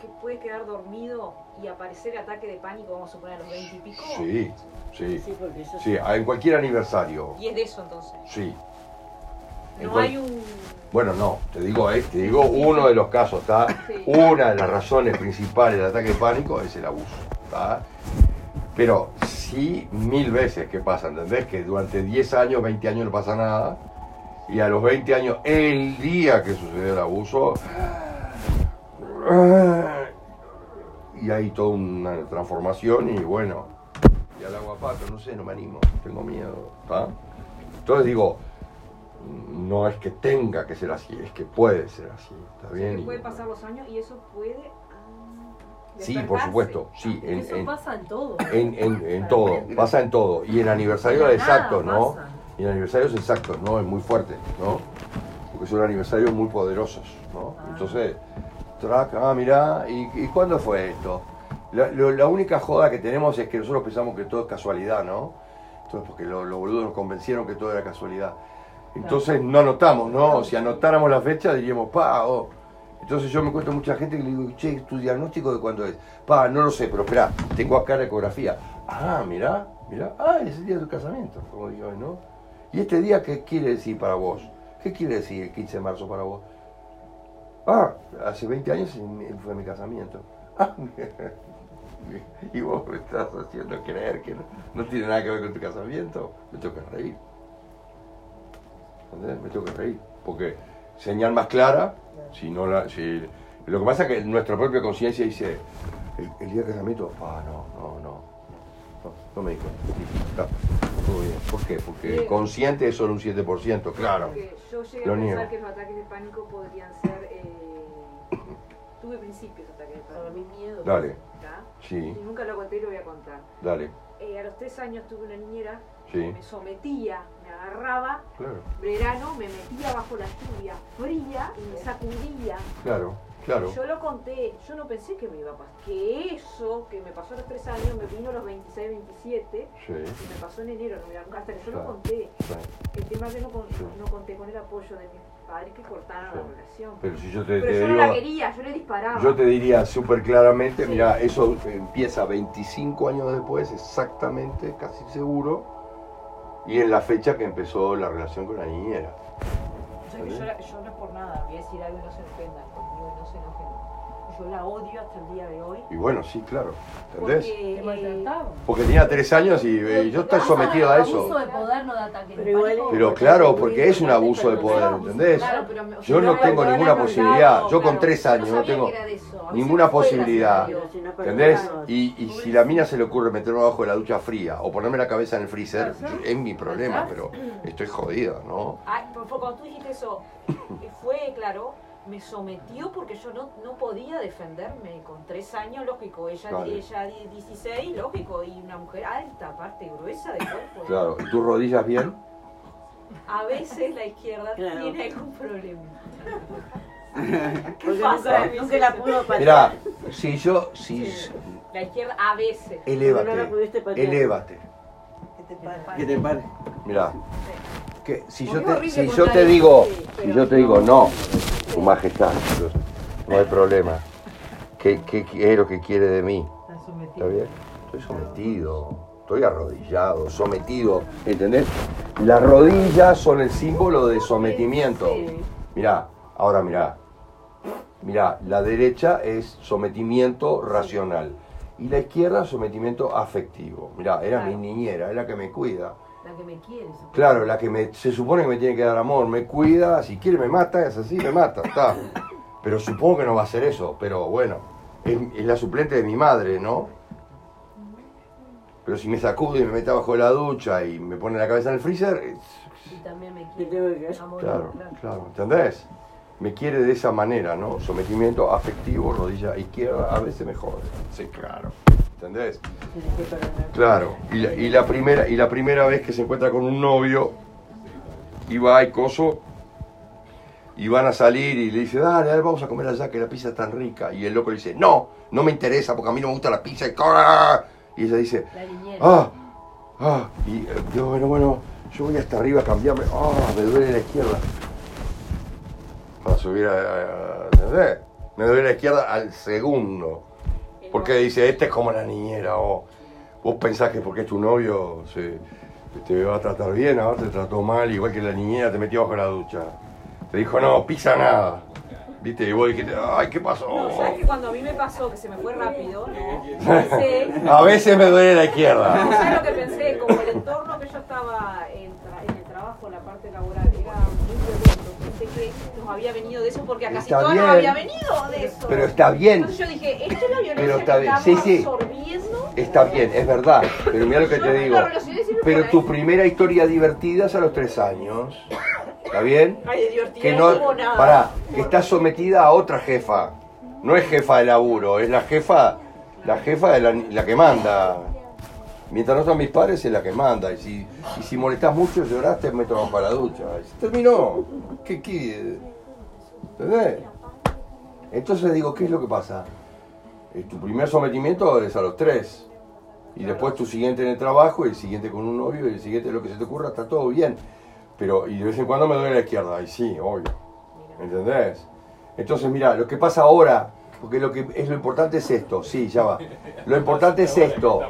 que puede quedar dormido y aparecer ataque de pánico, vamos a suponer, a los 20 y pico? Sí, sí, Sí, porque eso sí, en cualquier aniversario, Y es de eso entonces. sí. No hay un... Bueno, no, te digo, eh, te digo uno de los casos, ¿está? Sí. Una de las razones principales del ataque de pánico es el abuso, ¿está? Pero si sí mil veces que pasa, ¿entendés? Que durante 10 años, 20 años no pasa nada. Y a los 20 años, el día que sucedió el abuso, y hay toda una transformación y bueno, y al agua pato, no sé, no me animo, tengo miedo. ¿tá? Entonces digo, no es que tenga que ser así, es que puede ser así, ¿está bien? Que puede pasar los años y eso puede. ah, Sí, por supuesto, sí, en, Eso en- pasa en todo. en, en- en todo, pasa en todo. Y en aniversarios exactos, ¿no? pasa. Y en aniversarios exactos, ¿no? Es muy fuerte, ¿no? Porque son aniversarios muy poderosos, ¿no? Ah. Entonces, track, ah, mirá, ¿y, y cuándo fue esto? La, lo- la única joda que tenemos es que nosotros pensamos que todo es casualidad, ¿no? Entonces, porque lo- los boludos nos convencieron que todo era casualidad. Entonces no anotamos, ¿no? Si anotáramos la fecha diríamos, pa, oh. Entonces yo me encuentro mucha gente que le digo, che, ¿tu diagnóstico de cuándo es? Pa, no lo sé, pero espera, tengo acá la ecografía. Ah, mirá, mirá, ah, es el día de tu casamiento, como digo, ¿no? ¿Y este día qué quiere decir para vos? ¿Qué quiere decir el 15 de marzo para vos? Ah, hace 20 años fue mi casamiento. Ah, y vos me estás haciendo creer que no, tiene nada que ver con tu casamiento. Me que reír. ¿Entendés? Me tengo que reír. Porque señal más clara, si no la. Si, lo que pasa es que nuestra propia conciencia dice, el, el día de casamiento, ah, no, no, no. No, no me dijo. Está, todo bien. ¿Por qué? Porque Bien. consciente es solo un 7%, claro. Porque yo llegué Lo a pensar niego. que los ataques de pánico podrían ser. eh, tuve principios de ataques de Para pánico. mí miedo. Dale, ¿tá? sí, Y nunca lo conté y lo voy a contar. dale, Eh, a los tres años tuve una niñera sí, me sometía, me agarraba, claro, verano, me metía bajo la lluvia fría y me sacudía. claro, claro. Yo lo conté, yo no pensé que me iba a pasar. Que eso que me pasó a los tres años me vino a los 26, 27 Sí, y me pasó en enero, no me la- hasta que yo Claro. lo conté. El tema es que no, con- Sí. no conté con el apoyo de mis padres que cortaron Sí. la relación. Pero si yo te, Pero te yo no la quería, yo le disparaba. yo te diría súper claramente, mira, eso empieza 25 años después, exactamente, casi seguro, y en la fecha que empezó la relación con la niñera. O sea que yo, yo no es por nada, voy a decir algo y no se ofendan y no se enojen. Yo la odio hasta el día de hoy. Y bueno, sí, claro, ¿entendés? Porque, eh. Porque tenía tres años y eh, yo estoy sometido a Abuso eso. de poder no da ataque de Pero igual pánico. Pero claro, porque es un abuso de poder, ¿entendés? Claro, pero me- o sea, Yo no tengo ninguna posibilidad. Yo con tres años no tengo ninguna posibilidad. ¿Entendés? Y, y si la mina se le ocurre meterme abajo de la ducha fría o ponerme la cabeza en el freezer, es mi problema, pero estoy jodido, ¿no? Ay, cuando tú dijiste eso, eh, fue claro, me sometió porque yo no, no podía defenderme. Con tres años, lógico, ella, Vale. ella di- 16, lógico, y una mujer alta, aparte, gruesa de cuerpo. Claro, ¿y tus rodillas bien? A veces la izquierda Claro. tiene algún problema. Porque pasa? nunca, nunca la pudo patear. Mirá, si yo, si La izquierda a veces. no la elévate, pudiste patear. elévate. Que te pare. Mirá, que si yo te, si yo te digo, sí, si yo te digo no, tu majestad, no hay problema. ¿Qué, qué es lo que quiere de mí? ¿Está bien? Estoy sometido, estoy arrodillado, sometido, ¿entendés? Las rodillas son el símbolo de sometimiento. Mirá, ahora mirá. Mirá, la derecha es sometimiento racional y la izquierda sometimiento afectivo. Mirá, era mi niñera, es la que me cuida. La que me quiere. supongo. Claro, la que me, se supone que me tiene que dar amor, me cuida, si quiere me mata, es así, me mata, está. Pero supongo que no va a ser eso, pero bueno, es, es la suplente de mi madre, ¿no? Pero si me sacude y me mete abajo de la ducha y me pone la cabeza en el freezer, es- Y también me ¿Qué quiere. Amor, claro, claro, ¿entendés? Me quiere de esa manera, ¿no? Sometimiento afectivo, rodilla izquierda, a veces me jode, sí, claro, ¿entendés? Claro, y la, y la primera, y la primera vez que se encuentra con un novio, y va y coso, y van a salir y le dice, dale, dale, vamos a comer allá que la pizza es tan rica. Y el loco le dice, no, no me interesa porque a mí no me gusta la pizza y ¡ah! Y ella dice, ah, ah, y eh, yo, bueno, bueno, yo voy hasta arriba a cambiarme, ah, me duele la izquierda. Para subir a, a- ¿entendés? Me duele la izquierda al segundo. Porque dice, este es como la niñera, o vos pensás que porque es tu novio se, te va a tratar bien, ahora te trató mal, igual que la niñera te metió bajo la ducha. Te dijo, no, pisa nada. ¿Viste? Y vos dijiste, ay, ¿qué pasó? No, ¿sabes que cuando a mí me pasó que se me fue rápido? No, pensé. A veces me duele la izquierda. ¿Sabes lo que pensé? Como el entorno que yo estaba en, tra- en el trabajo, en la parte laboral, era muy violento. Pensé que había venido de eso porque a casi bien. nos había venido de eso. Pero está bien. Entonces yo dije, esto es la violencia Pero está que bien. Sí, sí. absorbiendo. Está bien, es verdad. Pero mira lo que Yo te digo. Pero tu primera historia divertida es a los tres años. ¿Está bien? Ay, divertida Que no no, hubo nada. pará, que está sometida a otra jefa. No es jefa de laburo, es la jefa, la jefa de la, la que manda. Mientras no son mis padres, es la que manda. Y si, y si molestás mucho, llorás, te meto bajo la ducha. Y terminó. ¿Qué qué? ¿Entendés? Entonces digo, ¿qué es lo que pasa? Eh, Tu primer sometimiento es a los tres. Y después tu siguiente en el trabajo, y el siguiente con un novio, y el siguiente lo que se te ocurra, está todo bien. Pero, y de vez en cuando me duele la izquierda, ahí sí, obvio. ¿Entendés? Entonces, mira, lo que pasa ahora, porque lo que es lo importante es esto, sí, ya va. Lo importante es esto.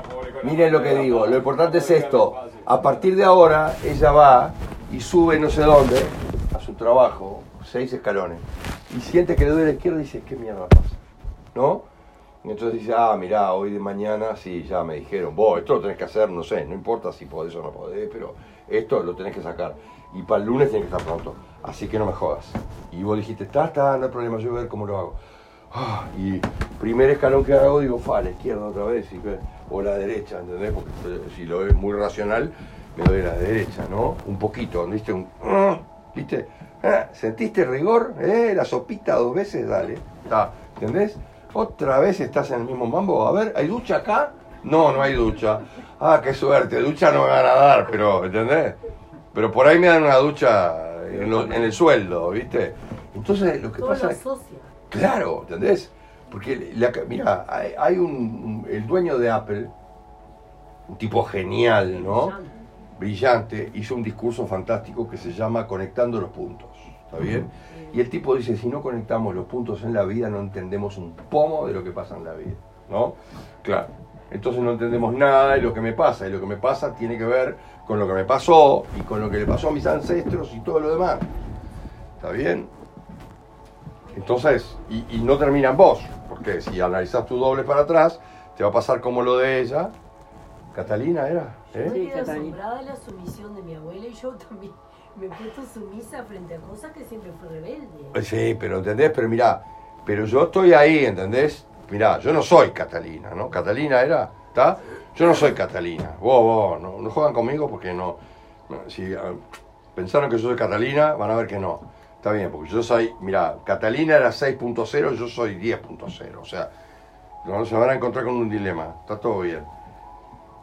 Miren lo que digo, lo importante es esto. A partir de ahora, ella va y sube no sé dónde a su trabajo, seis escalones, y siente que le duele la izquierda y dice, ¿qué mierda pasa? ¿No? Y entonces dice, ah, mirá, hoy de mañana sí, ya me dijeron, vos, esto lo tenés que hacer, no sé, no importa si podés o no podés, pero esto lo tenés que sacar. Y para el lunes tenés que estar pronto, así que no me jodas. Y vos dijiste, está, está, no hay problema, yo voy a ver cómo lo hago. Ah, y primer escalón que hago, digo, fa, la izquierda otra vez, y o la derecha, ¿entendés? Porque eh, si lo ves muy racional, me doy a la derecha, ¿no? Un poquito, ¿viste? Un, ¿Viste? Ah, ¿Sentiste rigor? ¿Eh? La sopita dos veces, dale. Está, ¿Entendés? Otra vez estás en el mismo mambo. A ver, ¿hay ducha acá? No, no hay ducha. Ah, qué suerte, ducha no me van a dar, pero, ¿entendés? Pero por ahí me dan una ducha en, lo- en el sueldo, ¿viste? Entonces, lo que Todo pasa lo es... asocia. Claro, ¿entendés? Porque, la, mira, hay, hay un, el dueño de Apple, un tipo genial, ¿no? Brillante, hizo un discurso fantástico que se llama Conectando los Puntos, ¿está bien? Y el tipo dice, si no conectamos los puntos en la vida, no entendemos un pomo de lo que pasa en la vida, ¿no? Claro. Entonces no entendemos nada de lo que me pasa, y lo que me pasa tiene que ver con lo que me pasó, y con lo que le pasó a mis ancestros y todo lo demás. ¿Está bien? Entonces, y, y no termina en vos, porque si analizás tu doble para atrás, te va a pasar como lo de ella. Catalina era, Yo ¿eh? me Sí, quedo Catalina. asombrada de la sumisión de mi abuela y yo también me he sumisa frente a cosas que siempre fui rebelde. Sí, pero ¿entendés? Pero mirá, pero yo estoy ahí, ¿entendés? Mirá, yo no soy Catalina, ¿no? Catalina era, ¿está? Yo no soy Catalina. Vos, vos, no, no juegan conmigo porque no. no, Si ah, pensaron que yo soy Catalina, van a ver que no. Está bien, porque yo soy, mirá, Catalina era 6.0, yo soy 10.0. O sea, no se van a encontrar con un dilema. Está todo bien.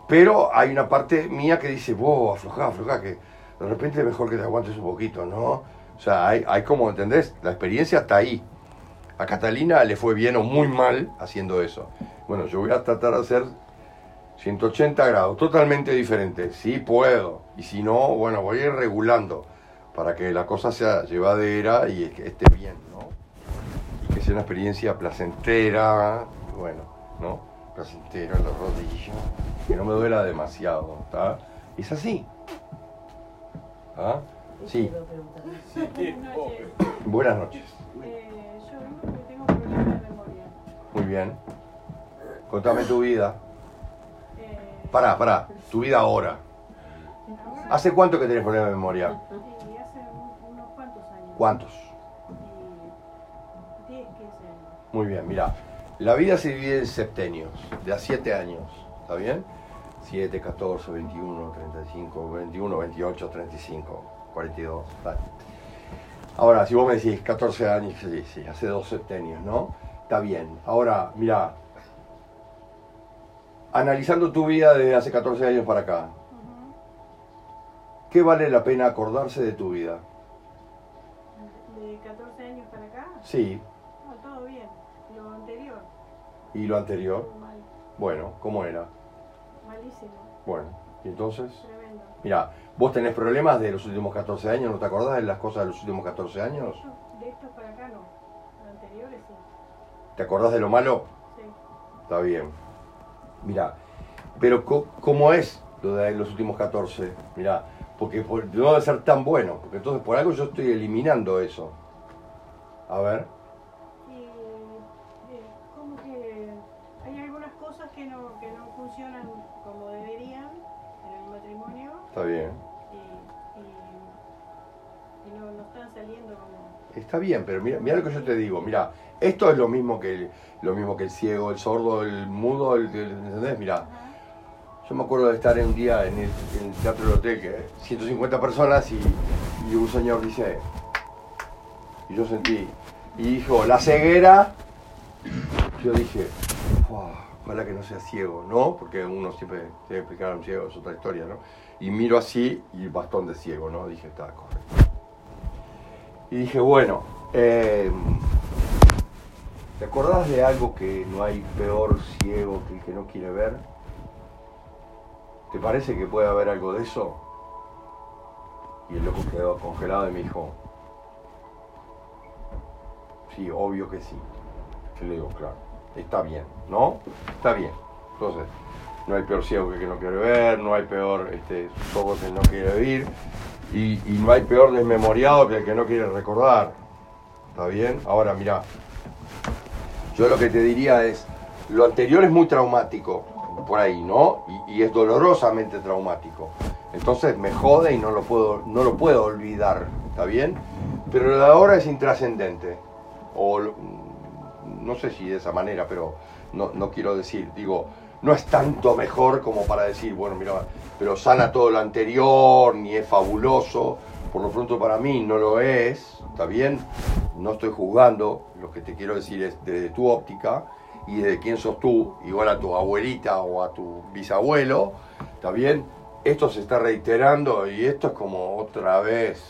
Pero hay una parte mía que dice, vos, aflojá, aflojá, que de repente es mejor que te aguantes un poquito, ¿no? O sea, hay, hay como, ¿entendés? La experiencia está ahí. A Catalina le fue bien o muy mal haciendo eso. Bueno, yo voy a tratar de hacer 180 grados, totalmente diferente. Sí puedo. Y si no, bueno, voy a ir regulando para que la cosa sea llevadera y esté bien, ¿no? Y que sea una experiencia placentera, bueno, ¿no? Placentera en la rodilla, que no me duela demasiado, ¿está? Es así. ¿Ah? Sí. Buenas noches. buenas noches. Eh, yo tengo problemas de memoria. Muy bien. Contame tu vida. Eh, Pará, pará. Tu vida ahora. ¿Hace cuánto que tenés problemas de memoria? sí, hace un- unos cuantos años. ¿Cuántos? Y 10, 15 años. Muy bien, mira. La vida se divide en septenios, de a 7 años. ¿Está bien? 7, 14, 21, 35, 21, 28, 35, 42. Vale. Ahora, si vos me decís 14 años, sí, sí, hace dos septenios, ¿no? Está bien. Ahora, mira, analizando tu vida desde hace 14 años para acá. ¿qué vale la pena acordarse de tu vida? De 14 años para acá, Sí, no, todo bien. Lo anterior, y lo anterior, mal, bueno, ¿cómo era? Bueno, y entonces, tremendo. mira, vos tenés problemas de los últimos 14 años, ¿no te acordás de las cosas de los últimos 14 años? No, de estos para acá no. Lo anteriores sí. ¿Te acordás de lo malo? Sí. Está bien. Mira, pero ¿cómo es lo de los últimos 14? Mira, porque por- no debe ser tan bueno, porque entonces por algo yo estoy eliminando eso. A ver, Está bien. Y, y, y no, no están saliendo como... Está bien, pero mira, mira lo que yo te digo. Mira, esto es lo mismo que el, lo mismo que el ciego, el sordo, el mudo, el, el- ¿entendés? Mira, yo me acuerdo de estar en un día en el, en el Teatro del Hotel, que 150 personas y, y un señor dice, y yo sentí, y dijo, la ceguera, yo dije, "Fua, ojalá que no sea ciego, ¿no? Porque uno siempre tiene que explicar a un ciego, es otra historia, ¿no? Y miro así y bastón de ciego, ¿no? Dije, está correcto. Y dije, bueno, eh, ¿te acordás de algo que no hay peor ciego que el que no quiere ver? ¿Te parece que puede haber algo de eso? Y el loco quedó congelado y me dijo, sí, obvio que sí. Yo le digo, claro, está bien, ¿no? Está bien. Entonces, no hay peor ciego que el que no quiere ver, no hay peor este, sordo que el no quiere oír, y, no hay peor desmemoriado que el que no quiere recordar. ¿Está bien? Ahora, mira, yo lo que te diría es, lo anterior es muy traumático, por ahí, ¿no? Y, es dolorosamente traumático. Entonces me jode y no lo puedo, no lo puedo olvidar, ¿está bien? Pero lo de ahora es intrascendente. O no sé si de esa manera, pero no, no quiero decir, digo, no es tanto mejor como para decir, bueno, mira, pero sana todo lo anterior, ni es fabuloso. Por lo pronto para mí no lo es, ¿está bien? No estoy juzgando, lo que te quiero decir es desde tu óptica y desde quién sos tú, igual a tu abuelita o a tu bisabuelo, ¿está bien? Esto se está reiterando y esto es como otra vez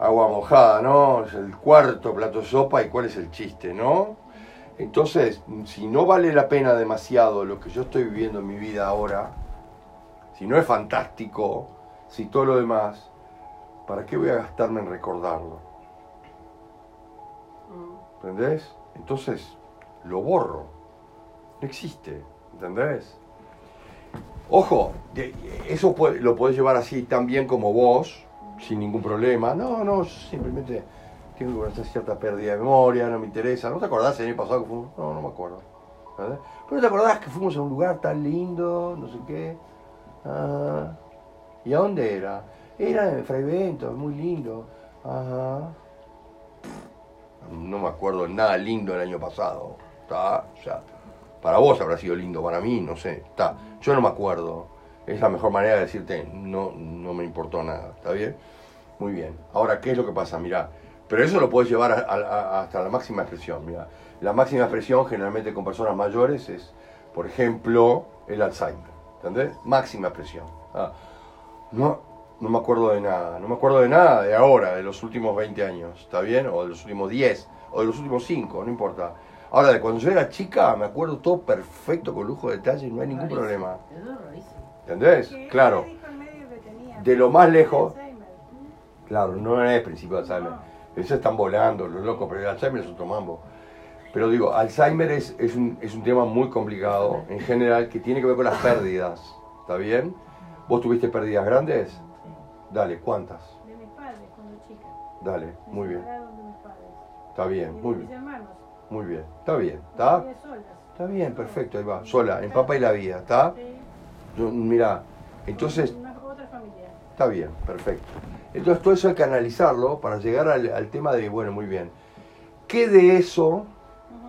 agua mojada, ¿no? Es el cuarto plato de sopa y cuál es el chiste, ¿no? Entonces, si no vale la pena demasiado lo que yo estoy viviendo en mi vida ahora, si no es fantástico, si todo lo demás, ¿para qué voy a gastarme en recordarlo? ¿Entendés? Entonces, lo borro. No existe, ¿entendés? Ojo, eso lo podés llevar así tan bien como vos, sin ningún problema. No, no, simplemente tengo una cierta pérdida de memoria, no me interesa. ¿No te acordás el año pasado que fuimos? No, no me acuerdo. Pero te acordás que fuimos a un lugar tan lindo, no sé qué. ¿Y a dónde era? Era en Fray Bento, muy lindo. Ajá. No me acuerdo nada lindo el año pasado. ¿Está? O sea, para vos habrá sido lindo, para mí, no sé. Está. Yo no me acuerdo. Es la mejor manera de decirte, no, no me importó nada. ¿Está bien? Muy bien. Ahora, ¿qué es lo que pasa? Mira, pero eso lo puedes llevar a- a- a- hasta la máxima expresión. Mira, la máxima expresión generalmente con personas mayores es, por ejemplo, el Alzheimer. ¿Entendés? Máxima expresión. Ah, no, no me acuerdo de nada. No me acuerdo de nada de ahora, de los últimos 20 años. ¿Está bien? O de los últimos 10, o de los últimos 5, no importa. Ahora, de cuando yo era chica, me acuerdo todo perfecto, con lujo de detalle, no hay ningún Rarísimo. problema. ¿Entendés? Claro. De lo más lejos. Claro, no es principio de Alzheimer. Eso están volando, los locos, pero el Alzheimer es otro mambo. Pero digo, Alzheimer es, es, un, es un tema muy complicado en general que tiene que ver con las pérdidas. ¿Está bien? ¿Vos tuviste pérdidas grandes? Dale, ¿cuántas? De mis padres cuando chica. Dale, Me muy bien. de mis padres. Está Y bien, de muy mis bien. hermanos. Muy bien. Está bien, ¿está? Está bien, perfecto, ahí va. Sola, en papa y la vida, ¿está? Sí. Mira, entonces Una, otra familia. Está bien, perfecto. Entonces todo eso hay que analizarlo para llegar al, al tema de, bueno, muy bien. ¿Qué de eso,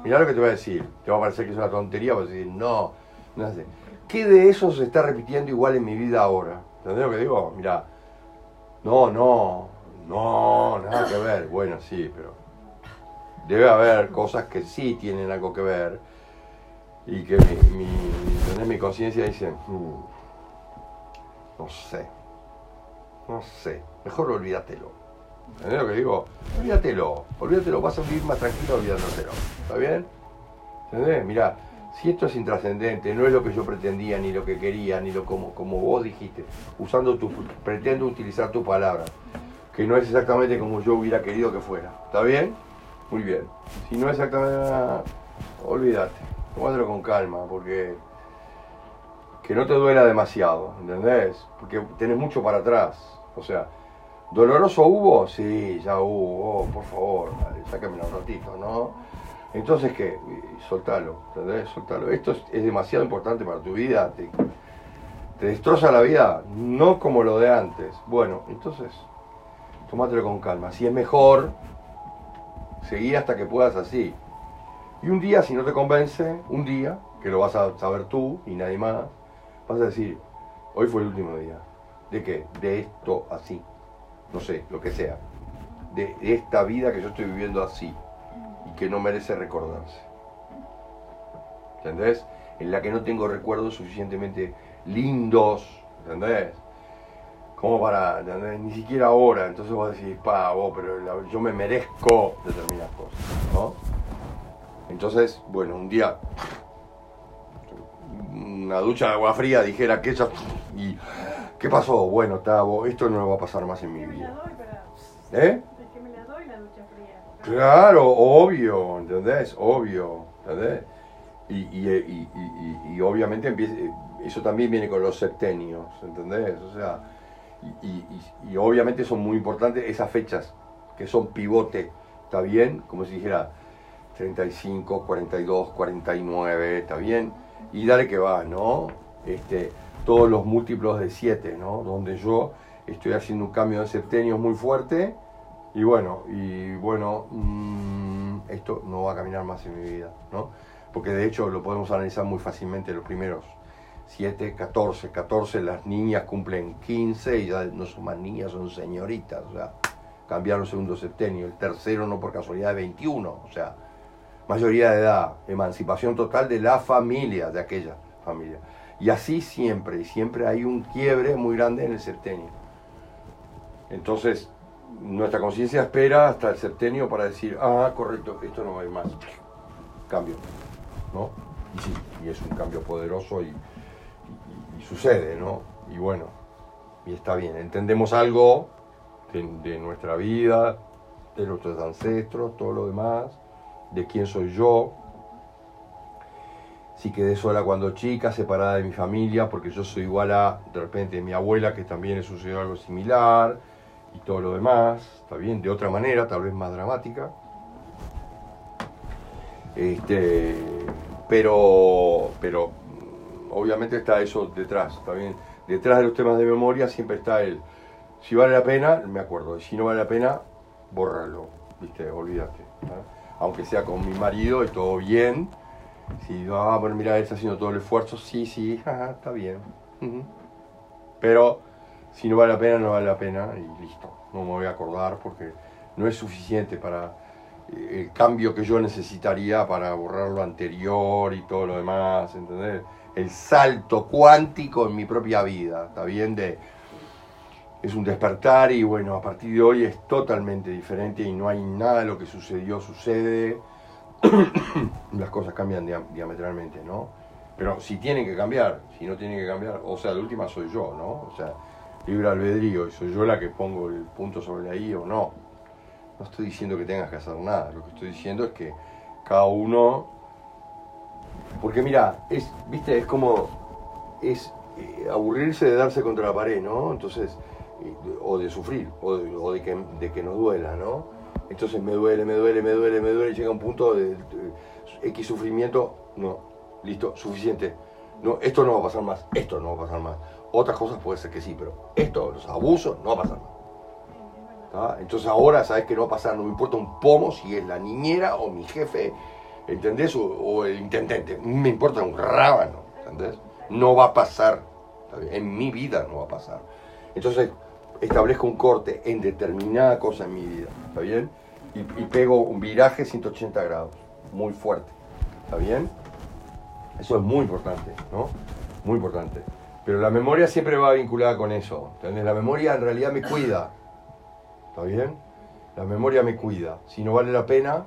mirá lo que te voy a decir, te va a parecer que es una tontería, vas a decir, no, no sé. ¿Qué de eso se está repitiendo igual en mi vida ahora? ¿Entendés lo que digo? Mirá, no, no, no, nada que ver. Bueno, sí, pero debe haber cosas que sí tienen algo que ver y que mi, mi, ¿entendés? mi conciencia dice, "Mm, no sé, no sé, mejor olvídatelo. ¿Entendés lo que digo? Olvídatelo, olvídatelo, vas a vivir más tranquilo olvídatelo. ¿Está bien? ¿Entendés? Mirá, si esto es intrascendente, no es lo que yo pretendía, ni lo que quería, ni lo como, como vos dijiste, usando tu, pretendo utilizar tu palabra, que no es exactamente como yo hubiera querido que fuera. ¿Está bien? Muy bien. Si no es exactamente, olvídate, tómatelo con calma, porque que no te duela demasiado, ¿entendés? Porque tenés mucho para atrás. O sea, ¿doloroso hubo? Sí, ya hubo, oh, por favor, sácamelo un ratito, ¿no? Entonces, ¿qué? Soltalo, ¿entendés? Soltalo. Esto es, demasiado importante para tu vida, te, ¿Te destroza la vida? No como lo de antes. Bueno, entonces, tómatelo con calma. Si es mejor, seguí hasta que puedas así. Y un día, si no te convence, un día, que lo vas a saber tú y nadie más, vas a decir, hoy fue el último día. ¿De qué? De esto así. No sé, lo que sea. De esta vida que yo estoy viviendo así y que no merece recordarse. ¿Entendés? En la que no tengo recuerdos suficientemente lindos, ¿entendés? Como para, ¿entendés? Ni siquiera ahora, entonces vos decís, pa, vos, pero yo me merezco determinadas cosas, ¿no? Entonces, bueno, un día, una ducha de agua fría dijera que ella, ¿qué pasó? Bueno, está, esto no va a pasar más en mi vida. ¿Eh? Claro, obvio, ¿entendés? Obvio, ¿entendés? Y, y, y, y, obviamente empieza, eso también viene con los septenios, ¿entendés? O sea, y, obviamente son muy importantes esas fechas que son pivote, ¿está bien? Como si dijera 35, 42, 49, ¿está bien? Y dale que va, ¿no? Este, todos los múltiplos de 7, ¿no? Donde yo estoy haciendo un cambio de septenios muy fuerte y bueno, y bueno, mm, esto no va a caminar más en mi vida, ¿no? Porque de hecho lo podemos analizar muy fácilmente los primeros 7, 14, 14, las niñas cumplen 15 y ya no son más niñas, son señoritas, o sea, cambiaron segundo septenio, el tercero no por casualidad de 21, o sea, mayoría de edad, emancipación total de la familia, de aquella familia. Y así siempre, y siempre hay un quiebre muy grande en el septenio. Entonces, nuestra conciencia espera hasta el septenio para decir, ah, correcto, esto no va a ir más. Cambio. ¿No? Y sí, y es un cambio poderoso y, sucede, ¿no? Y bueno, y está bien, entendemos algo de, nuestra vida, de nuestros ancestros, todo lo demás, de quién soy yo. Si quedé sola cuando chica, separada de mi familia, porque yo soy igual a, de repente, mi abuela, que también le sucedió algo similar, y todo lo demás, está bien, de otra manera, tal vez más dramática. Este, pero, pero obviamente está eso detrás, está. Detrás de los temas de memoria siempre está el, si vale la pena, me acuerdo, si no vale la pena, bórralo, viste, olvídate. Aunque sea con mi marido y todo bien, si, ah, bueno, mira, él está haciendo todo el esfuerzo, sí, sí, está bien. Pero si no vale la pena, no vale la pena y listo, no me voy a acordar porque no es suficiente para eh, el cambio que yo necesitaría para borrar lo anterior y todo lo demás, ¿entendés? el salto cuántico en mi propia vida, ¿está bien? De, es un despertar y bueno, a partir de hoy es totalmente diferente y no hay nada de lo que sucedió, sucede, las cosas cambian diametralmente, ¿no? Pero si tienen que cambiar, si no tienen que cambiar, o sea, la última soy yo, ¿no? O sea, libre albedrío y soy yo la que pongo el punto sobre la I o no. No estoy diciendo que tengas que hacer nada, lo que estoy diciendo es que cada uno porque mira, es, viste, es como, es eh, aburrirse de darse contra la pared, ¿no? Entonces, o de sufrir, o, de, que, de que nos duela, ¿no? Entonces me duele, me duele, me duele, me duele, llega un punto de, X sufrimiento, no, listo, suficiente. No, esto no va a pasar más, esto no va a pasar más. Otras cosas puede ser que sí, pero esto, los abusos, no va a pasar más. Entonces ahora sabes que no va a pasar, no me importa un pomo si es la niñera o mi jefe ¿entendés? O, el intendente, me importa un rábano, ¿entendés? No va a pasar, en mi vida no va a pasar. Entonces, establezco un corte en determinada cosa en mi vida, ¿está bien? Y, pego un viraje 180 grados, muy fuerte, ¿está bien? Eso es muy importante, ¿no? Muy importante. Pero la memoria siempre va vinculada con eso. La memoria en realidad me cuida, ¿está bien? La memoria me cuida. Si no vale la pena,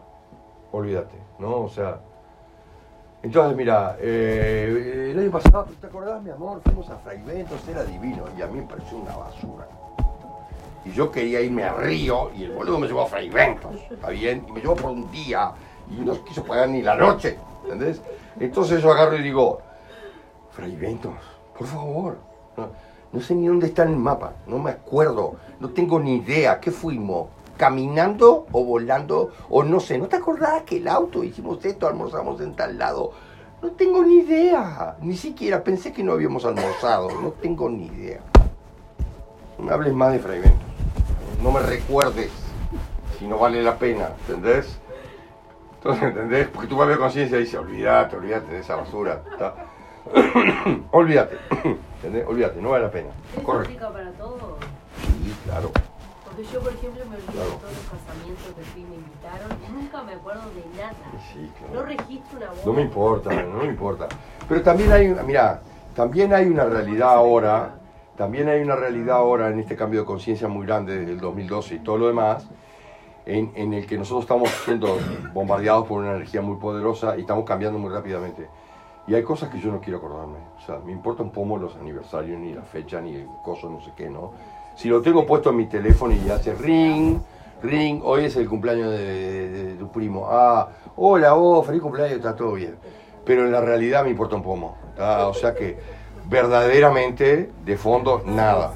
olvídate, ¿no? O sea. Entonces, mira, eh, el año pasado, ¿te acordás, mi amor? Fuimos a Fraiventos, era divino, y a mí me pareció una basura. Y yo quería irme a Río, y el boludo me llevó a Fraiventos, ¿está bien? Y me llevó por un día, y no quiso pagar ni la noche, ¿entendés? Entonces yo agarro y digo, Fraiventos, por favor, no, sé ni dónde está el mapa, no me acuerdo, no tengo ni idea, ¿qué fuimos? caminando o volando, o no sé, ¿no te acordás que el auto hicimos esto, almorzamos en tal lado? No tengo ni idea. Ni siquiera pensé que no habíamos almorzado. No tengo ni idea. No me hables más de Fray Ventos. No me recuerdes si no vale la pena, ¿entendés? Entonces, ¿entendés? Porque tu propia conciencia dice, olvídate, olvídate de esa basura. ¿tá? olvídate, ¿entendés? Olvídate, no vale la pena. ¿Eso aplica para todo? Sí, claro. Porque yo, por ejemplo, me olvido Claro. de todos los casamientos que fui me invitaron y nunca me acuerdo de nada. Sí, No claro. registro una voz. No me importa, no me importa. Pero también hay, mira, también hay una realidad ahora, también hay una realidad ahora en este cambio de conciencia muy grande desde el 2012 y todo lo demás, en, en el que nosotros estamos siendo bombardeados por una energía muy poderosa y estamos cambiando muy rápidamente. Y hay cosas que yo no quiero acordarme. O sea, me importa un poco los aniversarios, ni la fecha, ni el coso, no sé qué, ¿no? Si lo tengo puesto en mi teléfono y hace ring, ring, hoy es el cumpleaños de, de- de tu primo. Ah, hola vos, feliz cumpleaños, está todo bien. Pero en la realidad me importa un poco. ¿tá? O sea que verdaderamente, de fondo, nada.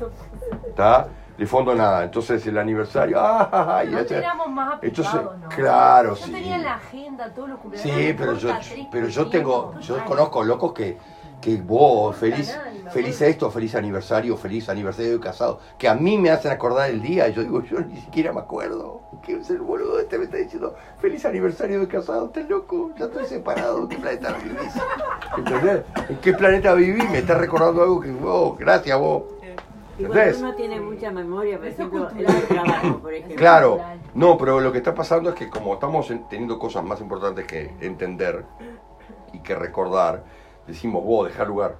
¿Está? De fondo nada. Entonces el aniversario, ah, y No éramos más entonces, aplicados, ¿no? claro, Yo sí. tenía en la agenda todos los cumpleaños. Sí, pero yo, pero yo tengo, yo conozco locos que, que vos, feliz, feliz esto, feliz aniversario, feliz aniversario de casado, que a mí me hacen acordar el día, y yo digo, yo ni siquiera me acuerdo. ¿Qué es el boludo este me está diciendo, feliz aniversario de casado? ¿Estás loco? Ya estoy separado, ¿en qué planeta vivís? ¿Entendés? ¿En qué planeta viví? Me está recordando algo que vos, gracias vos. Igual ¿Entendés? uno tiene mucha memoria, por ejemplo, el trabajo, por ejemplo. Claro, no, pero lo que está pasando es que como estamos en- teniendo cosas más importantes que entender y que recordar, decimos, vos, deja lugar.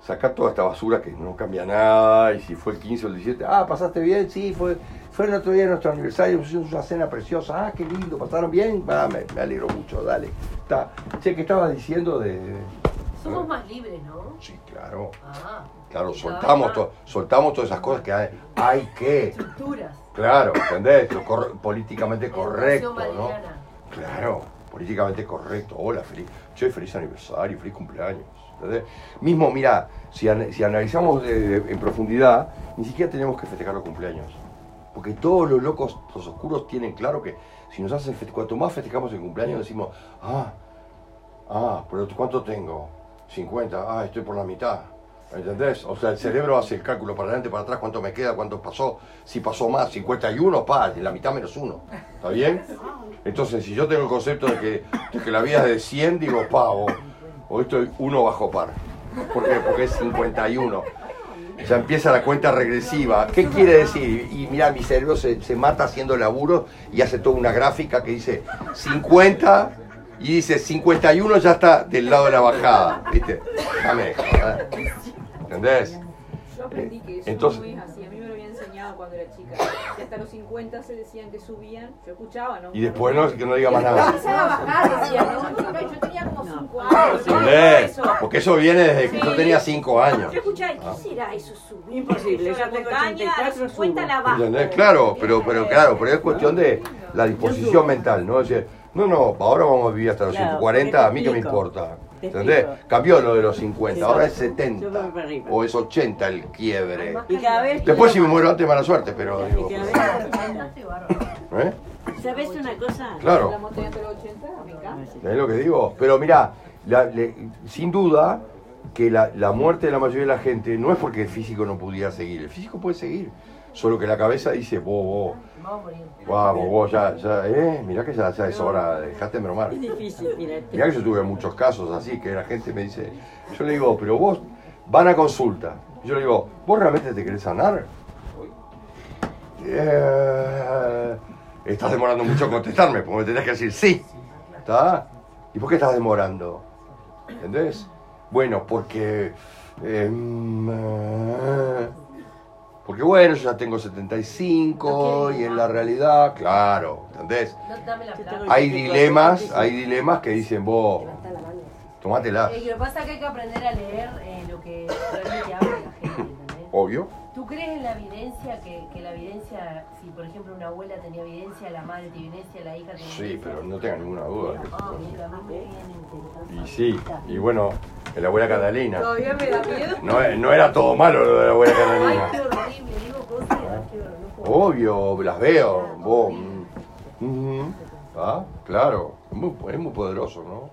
Saca toda esta basura que no cambia nada, y si fue el 15 o el 17, ah, pasaste bien, sí, fue, fue el otro día de nuestro aniversario, hicimos una cena preciosa, ah, qué lindo, pasaron bien, ah, me, me alegro mucho, dale. Está. Che, ¿qué estabas diciendo de...? Somos más libres, ¿no? Sí, claro, Ah, claro, soltamos, to- soltamos todas esas cosas que hay, hay que... estructuras. Claro, ¿entendés? Lo cor- políticamente correcto, ¿no? Claro, políticamente correcto. Hola, feliz, che, feliz aniversario, feliz cumpleaños. Mismo, mira, si, si analizamos en profundidad, ni siquiera tenemos que festejar los cumpleaños. Porque todos los locos, los oscuros, tienen claro que si nos hacen cuanto más festejamos el cumpleaños, decimos, ah, ah, pero ¿cuánto tengo? 50, ah, estoy por la mitad. ¿Entendés? O sea, el cerebro hace el cálculo para adelante, para atrás, cuánto me queda, cuánto pasó. Si pasó más, 51, pa, la mitad menos uno. ¿Está bien? Entonces, si yo tengo el concepto de que, de que la vida es de 100, digo, pa, o, o estoy uno bajo par. ¿Por qué? Porque es 51. Ya empieza la cuenta regresiva. ¿Qué quiere decir? Y mira, mi cerebro se, se mata haciendo laburo y hace toda una gráfica que dice 50 y dice 51 ya está del lado de la bajada. ¿Viste? Joder. ¿Entendés? Yo aprendí que eso Entonces- no es así. A mí me lo habían enseñado cuando era chica. Que hasta los 50 se decían que subían. Yo escuchaba, ¿no? Y después no, que no diga más Empezaba nada. a bajar, decían, ¿no? Yo- Yo tenía como 5 años. ¿Entendés? Porque eso viene desde que yo tenía 5 años. Yo escuchaba, ¿qué será eso subir? Imposible, Yo tengo montaña, a 84 los 50 subo. la. ¿Entendés? Claro, pero, pero claro, pero es cuestión de la disposición mental, ¿no? Es decir, no, no, ahora vamos a vivir hasta los Claro, 140, a mí que me importa. Te ¿Entendés? Cambió lo de los 50, Sí, ahora es 70 Yo voy para arriba. o es 80 el quiebre. Y cada vez Después si me muero antes, mala suerte, pero Y digo, cada vez- Cantaste bárbaro. ¿eh? ¿Sabes una cosa? Claro. La montaña de los 80, me encanta. ¿Sabés lo que digo? Pero mirá, la- le- sin duda que la, la muerte de la mayoría de la gente no es porque el físico no pudiera seguir, el físico puede seguir, solo que la cabeza dice, vos, vos, vamos, vos, ya, ya, eh, mirá que ya, ya es hora, dejate de bromar. Es difícil, mira. Mirá que yo tuve muchos casos así, que la gente me dice, yo le digo, pero vos van a consulta. Yo le digo, ¿vos realmente te querés sanar? Eh, estás demorando mucho en contestarme, porque me tenés que decir sí. ¿Está? ¿Y por qué estás demorando? ¿Entendés? Bueno, porque... em, eh, porque bueno, yo ya tengo 75 y en la realidad, claro, ¿entendés? No, dame la plata. Hay dilemas, hay dilemas que dicen vos, tomátela, Eh, lo que pasa es que hay que aprender a leer eh, lo que realmente habla la gente, ¿entendés? obvio. ¿Tú crees en la evidencia, que, que la evidencia, si por ejemplo una abuela tenía evidencia, la madre tiene evidencia, la hija tiene Sí, evidencia? pero no tenga ninguna duda. Ah, mira, Y sí, y bueno, la abuela Catalina. Todavía me da miedo. No, no era todo malo lo de la abuela Ay, Catalina. qué horrible, digo cosas ay. Obvio, las veo, vos. mm, Ah, claro, es muy, es muy poderoso, ¿no?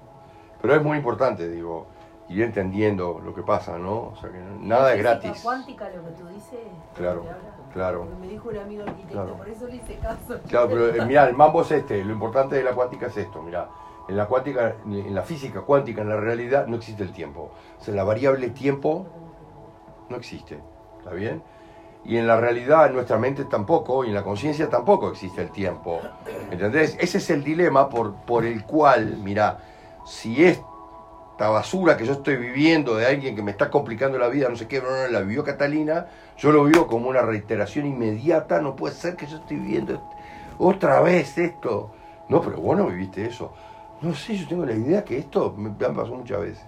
Pero es muy importante, digo, ir entendiendo lo que pasa, ¿no? O sea, que nada es gratis. cuántica lo que tú dices? Claro, claro. Me dijo un amigo arquitecto, Claro. por eso le hice caso. Claro, pero eh, mirá, el mambo es este, lo importante de la cuántica es esto, mirá. En la cuántica, en la física cuántica, en la realidad, no existe el tiempo. O sea, la variable tiempo no existe. ¿Está bien? Y en la realidad, en nuestra mente tampoco, y en la conciencia tampoco existe el tiempo. ¿Entendés? Ese es el dilema por, por el cual, mirá, si esta basura que yo estoy viviendo de alguien que me está complicando la vida, no sé qué, no, no, la vivió Catalina, yo lo vivo como una reiteración inmediata, no puede ser que yo estoy viviendo otra vez esto. No, pero vos no viviste eso. No sé, yo tengo la idea que esto me, me pasó muchas veces.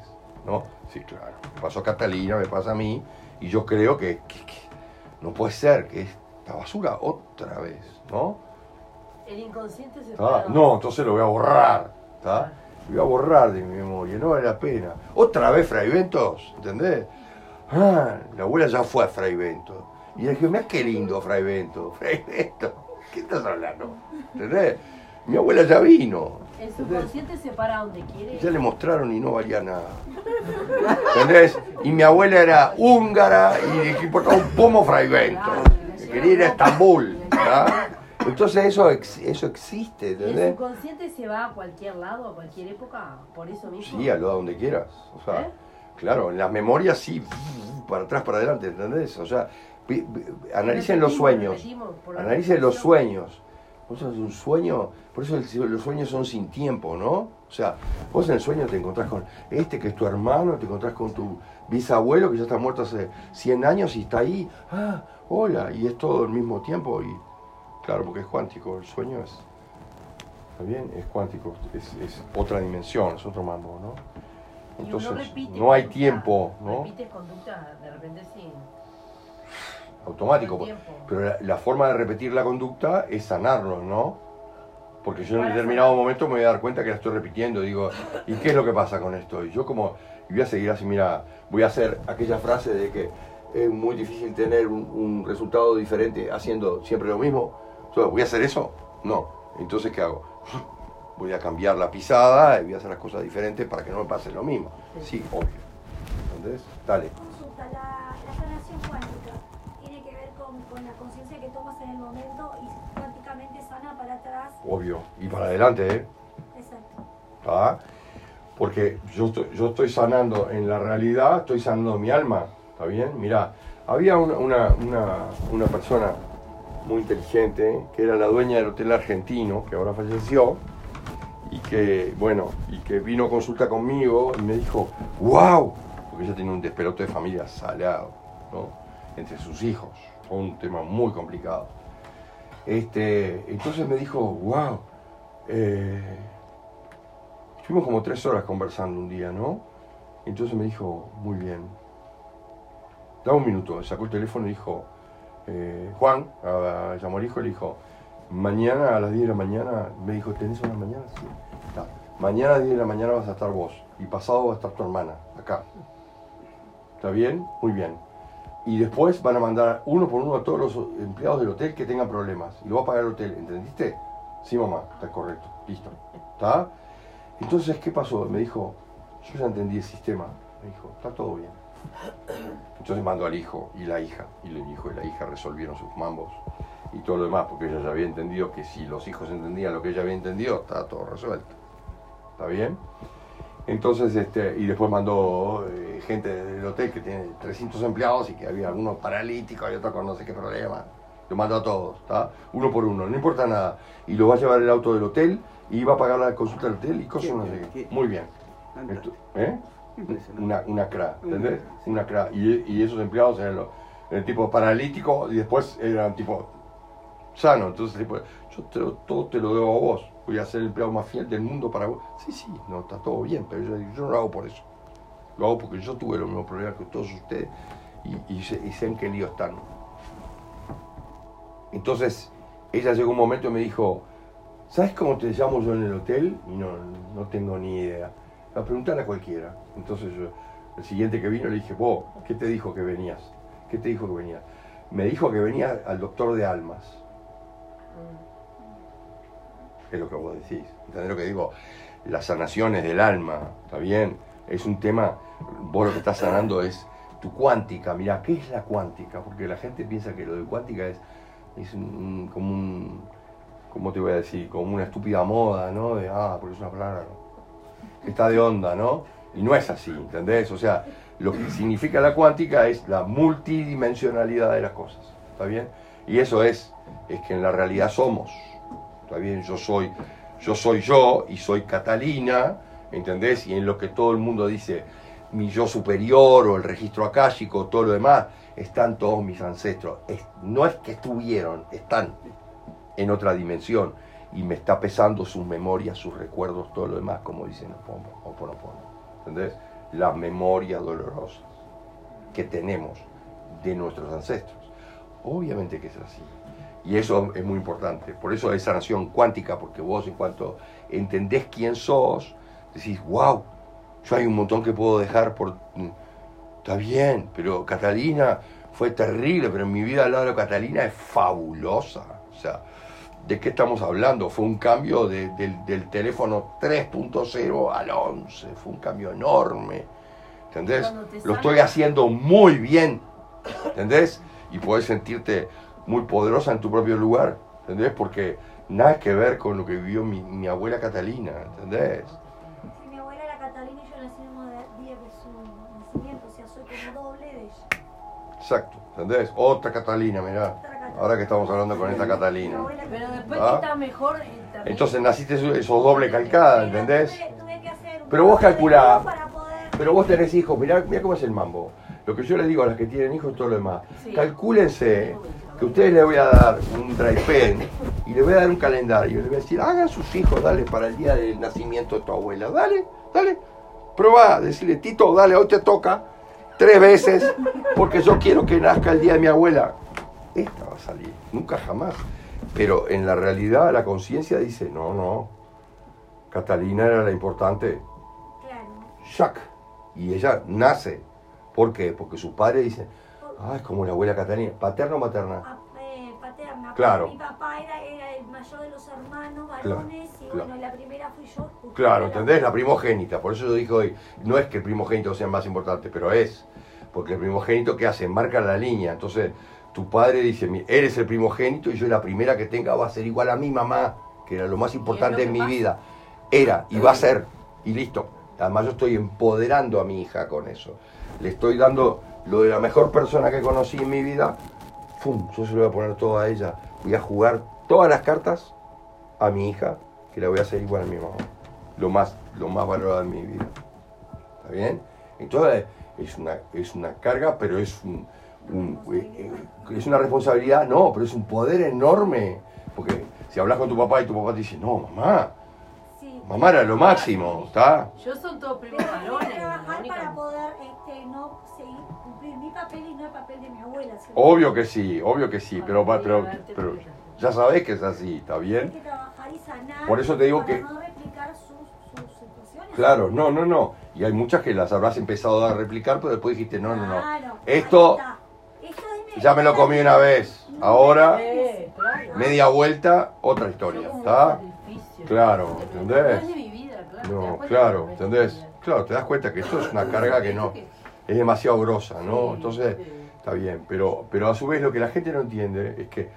No, sí, claro. Me pasó a Catalina, me pasa a mí, y yo creo que, que- que no puede ser que esta basura otra vez, ¿no? El inconsciente se Ah, no, entonces lo voy a borrar, ¿está? Lo voy a borrar de mi memoria, no vale la pena. Otra vez Fray Ventos, ¿entendés? Ah, la abuela ya fue a Fray Ventos. Y le dije, mira qué lindo Fray Ventos, Fray Ventos, ¿qué estás hablando? ¿Entendés? Mi abuela ya vino, El subconsciente se para donde quiere. ya le mostraron y no valía nada. ¿Entendés? Y mi abuela era húngara y le importaba un pomo Fray Ventos. Que quería ir a Estambul, ¿tá? Entonces eso, ex- eso existe, Y el ¿entendés? subconsciente se va a cualquier lado, a cualquier época, por eso mismo. Sí, a lo donde quieras. O sea, ¿Eh? claro, en las memorias sí, para atrás, para adelante, ¿entendés? O sea, analicen los sueños. Analicen los sueños. Vos sos un sueño, por eso el- los sueños son sin tiempo, ¿no? O sea, vos en el sueño te encontrás con este que es tu hermano, te encontrás con tu bisabuelo que ya está muerto hace 100 años y está ahí, ah, hola, y es todo al mismo tiempo y claro, porque es cuántico, el sueño es, ¿está bien? Es cuántico, es, es otra dimensión, es otro mambo, ¿no? Entonces, repite no hay conducta, tiempo, ¿no? Repites conducta de repente sin. automático. Tiempo. Pero la, la forma de repetir la conducta es sanarlo, ¿no? Porque yo en un determinado sanar. momento me voy a dar cuenta que la estoy repitiendo. Digo, ¿y qué es lo que pasa con esto? Y yo como, y voy a seguir así, mira, voy a hacer aquella frase de que es muy difícil tener un, un resultado diferente haciendo siempre lo mismo. Entonces, ¿voy a hacer eso? No. Entonces, ¿qué hago? Voy a cambiar la pisada y voy a hacer las cosas diferentes para que no me pase lo mismo. Sí, obvio. ¿Entendés? Dale. Consulta, la, la sanación cuántica tiene que ver con, con la conciencia que tomas en el momento y cuánticamente sana para atrás. Obvio. Y para adelante, ¿eh? Exacto. ¿Está? Porque yo estoy, yo estoy sanando en la realidad, estoy sanando mi alma. ¿Está bien? Mirá, había una, una, una, una persona muy inteligente que era la dueña del hotel argentino, que ahora falleció, y que, bueno, y que vino a consulta conmigo y me dijo, wow, porque ella tiene un despelote de familia salado, ¿no? Entre sus hijos. Un tema muy complicado. Este, entonces me dijo, wow, eh, Estuvimos como tres horas conversando un día, ¿no? Entonces me dijo, muy bien. Da un minuto, sacó el teléfono y dijo, eh, Juan, a- llamó al hijo y le dijo, mañana a las 10 de la mañana, me dijo, ¿tenés una mañana? Sí. Está. Mañana a las 10 de la mañana vas a estar vos y pasado va a estar tu hermana, acá. ¿Está bien? Muy bien. Y después van a mandar uno por uno a todos los empleados del hotel que tengan problemas. Y lo va a pagar el hotel, ¿entendiste? Sí, mamá, está correcto. Listo. ¿Está? Entonces, ¿qué pasó? Me dijo, yo ya entendí el sistema. Me dijo, está todo bien. Entonces mandó al hijo y la hija. Y el hijo y la hija resolvieron sus mambos y todo lo demás, porque ella ya había entendido que si los hijos entendían lo que ella había entendido, estaba todo resuelto. ¿Está bien? Entonces, este, y después mandó eh, gente del hotel que tiene 300 empleados y que había algunos paralíticos y otros con no sé qué problema. Lo mandó a todos, ¿está? Uno por uno, no importa nada. Y lo va a llevar el auto del hotel y va a pagar la consulta del hotel y cosas no sé qué. Muy bien. Esto- ¿Eh? Una, una CRA, ¿entendés? Una CRA. Y, y esos empleados eran los, el tipo paralítico y después eran tipo sano. Entonces, tipo, yo te lo- todo te lo debo a vos. Voy a ser el empleado más fiel del mundo para vos. Sí, sí, no, está todo bien, pero yo, yo no lo hago por eso. Lo hago porque yo tuve los mismos problemas que todos ustedes y, y sé, y sé en qué lío están. Entonces, ella llegó un momento y me dijo, ¿sabes cómo te llamo yo en el hotel? Y no, no tengo ni idea. A preguntar a cualquiera. Entonces yo, el siguiente que vino le dije, vos, ¿qué te dijo que venías? ¿Qué te dijo que venías? Me dijo que venía al doctor de almas. Es lo que vos decís. ¿Entendés lo que digo? las sanaciones del alma, ¿está bien? Es un tema, vos lo que estás sanando es tu cuántica. Mira, ¿qué es la cuántica? Porque la gente piensa que lo de cuántica es, es un- como un, ¿cómo te voy a decir? Como una estúpida moda, ¿no? De, ah, porque es una palabra está de onda, ¿no? Y no es así, ¿entendés? O sea, lo que significa la cuántica es la multidimensionalidad de las cosas, ¿está bien? Y eso es, es que en la realidad somos, ¿está bien? Yo soy, yo soy yo y soy Catalina, ¿entendés? Y en lo que todo el mundo dice, mi yo superior o el registro akáshico, todo lo demás, están todos mis ancestros. Es- no es que estuvieron, están en otra dimensión y me está pesando sus memorias, sus recuerdos, todo lo demás, como dicen Ho'oponopono. ¿Entendés? Las memorias dolorosas que tenemos de nuestros ancestros. Obviamente que es así. Y eso es muy importante. Por eso es sanación cuántica, porque vos en cuanto entendés quién sos, decís, wow, yo hay un montón que puedo dejar por... Está bien, pero Catalina fue terrible, pero en mi vida al lado de Catalina es fabulosa. O sea, ¿de qué estamos hablando? Fue un cambio de- del, del teléfono 3.0 al 11, fue un cambio enorme. ¿Entendés? Lo estoy haciendo muy bien. ¿Entendés? Y podés sentirte muy poderosa en tu propio lugar. ¿Entendés? Porque nada que ver con lo que vivió mi, mi abuela Catalina. ¿Entendés? Sí, mi abuela era Catalina y yo nací el mismo día de su nacimiento, o sea, soy como doble de ella. Exacto. ¿Entendés? Otra Catalina, mirá. Ahora que estamos hablando con esta Catalina. Pero después Ah. está mejor, eh, también- Entonces naciste, sos doble calcada, ¿entendés? Pero vos calculá. Pero vos tenés hijos, mirá, mirá cómo es el mambo. Lo que yo les digo a las que tienen hijos y todo lo demás. Sí. Calcúlense que ustedes les voy a dar un dry pen y les voy a dar un calendario. Les voy a decir, hagan sus hijos, dale, para el día del nacimiento de tu abuela. Dale, dale. Probá, decirle, Tito, dale, hoy te toca tres veces porque yo quiero que nazca el día de mi abuela. Esta va a salir, nunca jamás. Pero en la realidad la conciencia dice, no, no. Catalina era la importante. Claro. Jack. Y ella nace. ¿Por qué? Porque su padre dice, ah, es como la abuela Catalina. ¿Paterna o materna? Ah, eh, paterna. Claro. Mi papá era, era el mayor de los hermanos Claro, varones y claro. bueno, la primera fui yo. Claro, ¿entendés? La primogénita. Por eso yo dije hoy, no es que el primogénito sea más importante, pero es. Porque el primogénito, ¿qué hace? Marca la línea. Entonces, tu padre dice, "Mi- eres el primogénito y yo la primera que tenga va a ser igual a mi mamá, que era lo más importante en mi pasa. vida. Era y va a ser. Y listo. Además, yo estoy empoderando a mi hija con eso. Le estoy dando lo de la mejor persona que conocí en mi vida. ¡Fum! Yo se lo voy a poner todo a ella. Voy a jugar todas las cartas a mi hija, que la voy a hacer igual a mi mamá. Lo más, lo más valorado en mi vida. ¿Está bien? Entonces, es una, es una carga, pero es un, es una responsabilidad, no, pero es un poder enorme. Porque si hablas con tu papá y tu papá te dice, no, mamá, Sí. mamá era lo máximo, ¿está? Yo son todos primos varones. trabajar para poder este, no seguir, cumplir mi papel y no el papel de mi abuela. ¿sí? Obvio que sí, obvio que sí, pero, va- pero, pero ya sabés que es así, ¿está Hay bien? que trabajar y sanar Por eso te digo para que- no replicar sus, sus situaciones. Claro, no, no, no. Y hay muchas que las habrás empezado a replicar, pero después dijiste, no, no, no. Claro, Esto ahí está. Esto es mi- ya me lo comí una vez. Ahora, media vuelta, otra historia, ¿está? Claro, ¿entendés? No, claro, ¿entendés? Claro, te das cuenta que esto es una carga que no, es demasiado grosa, ¿no? Entonces, está bien, pero, pero a su vez lo que la gente no entiende es que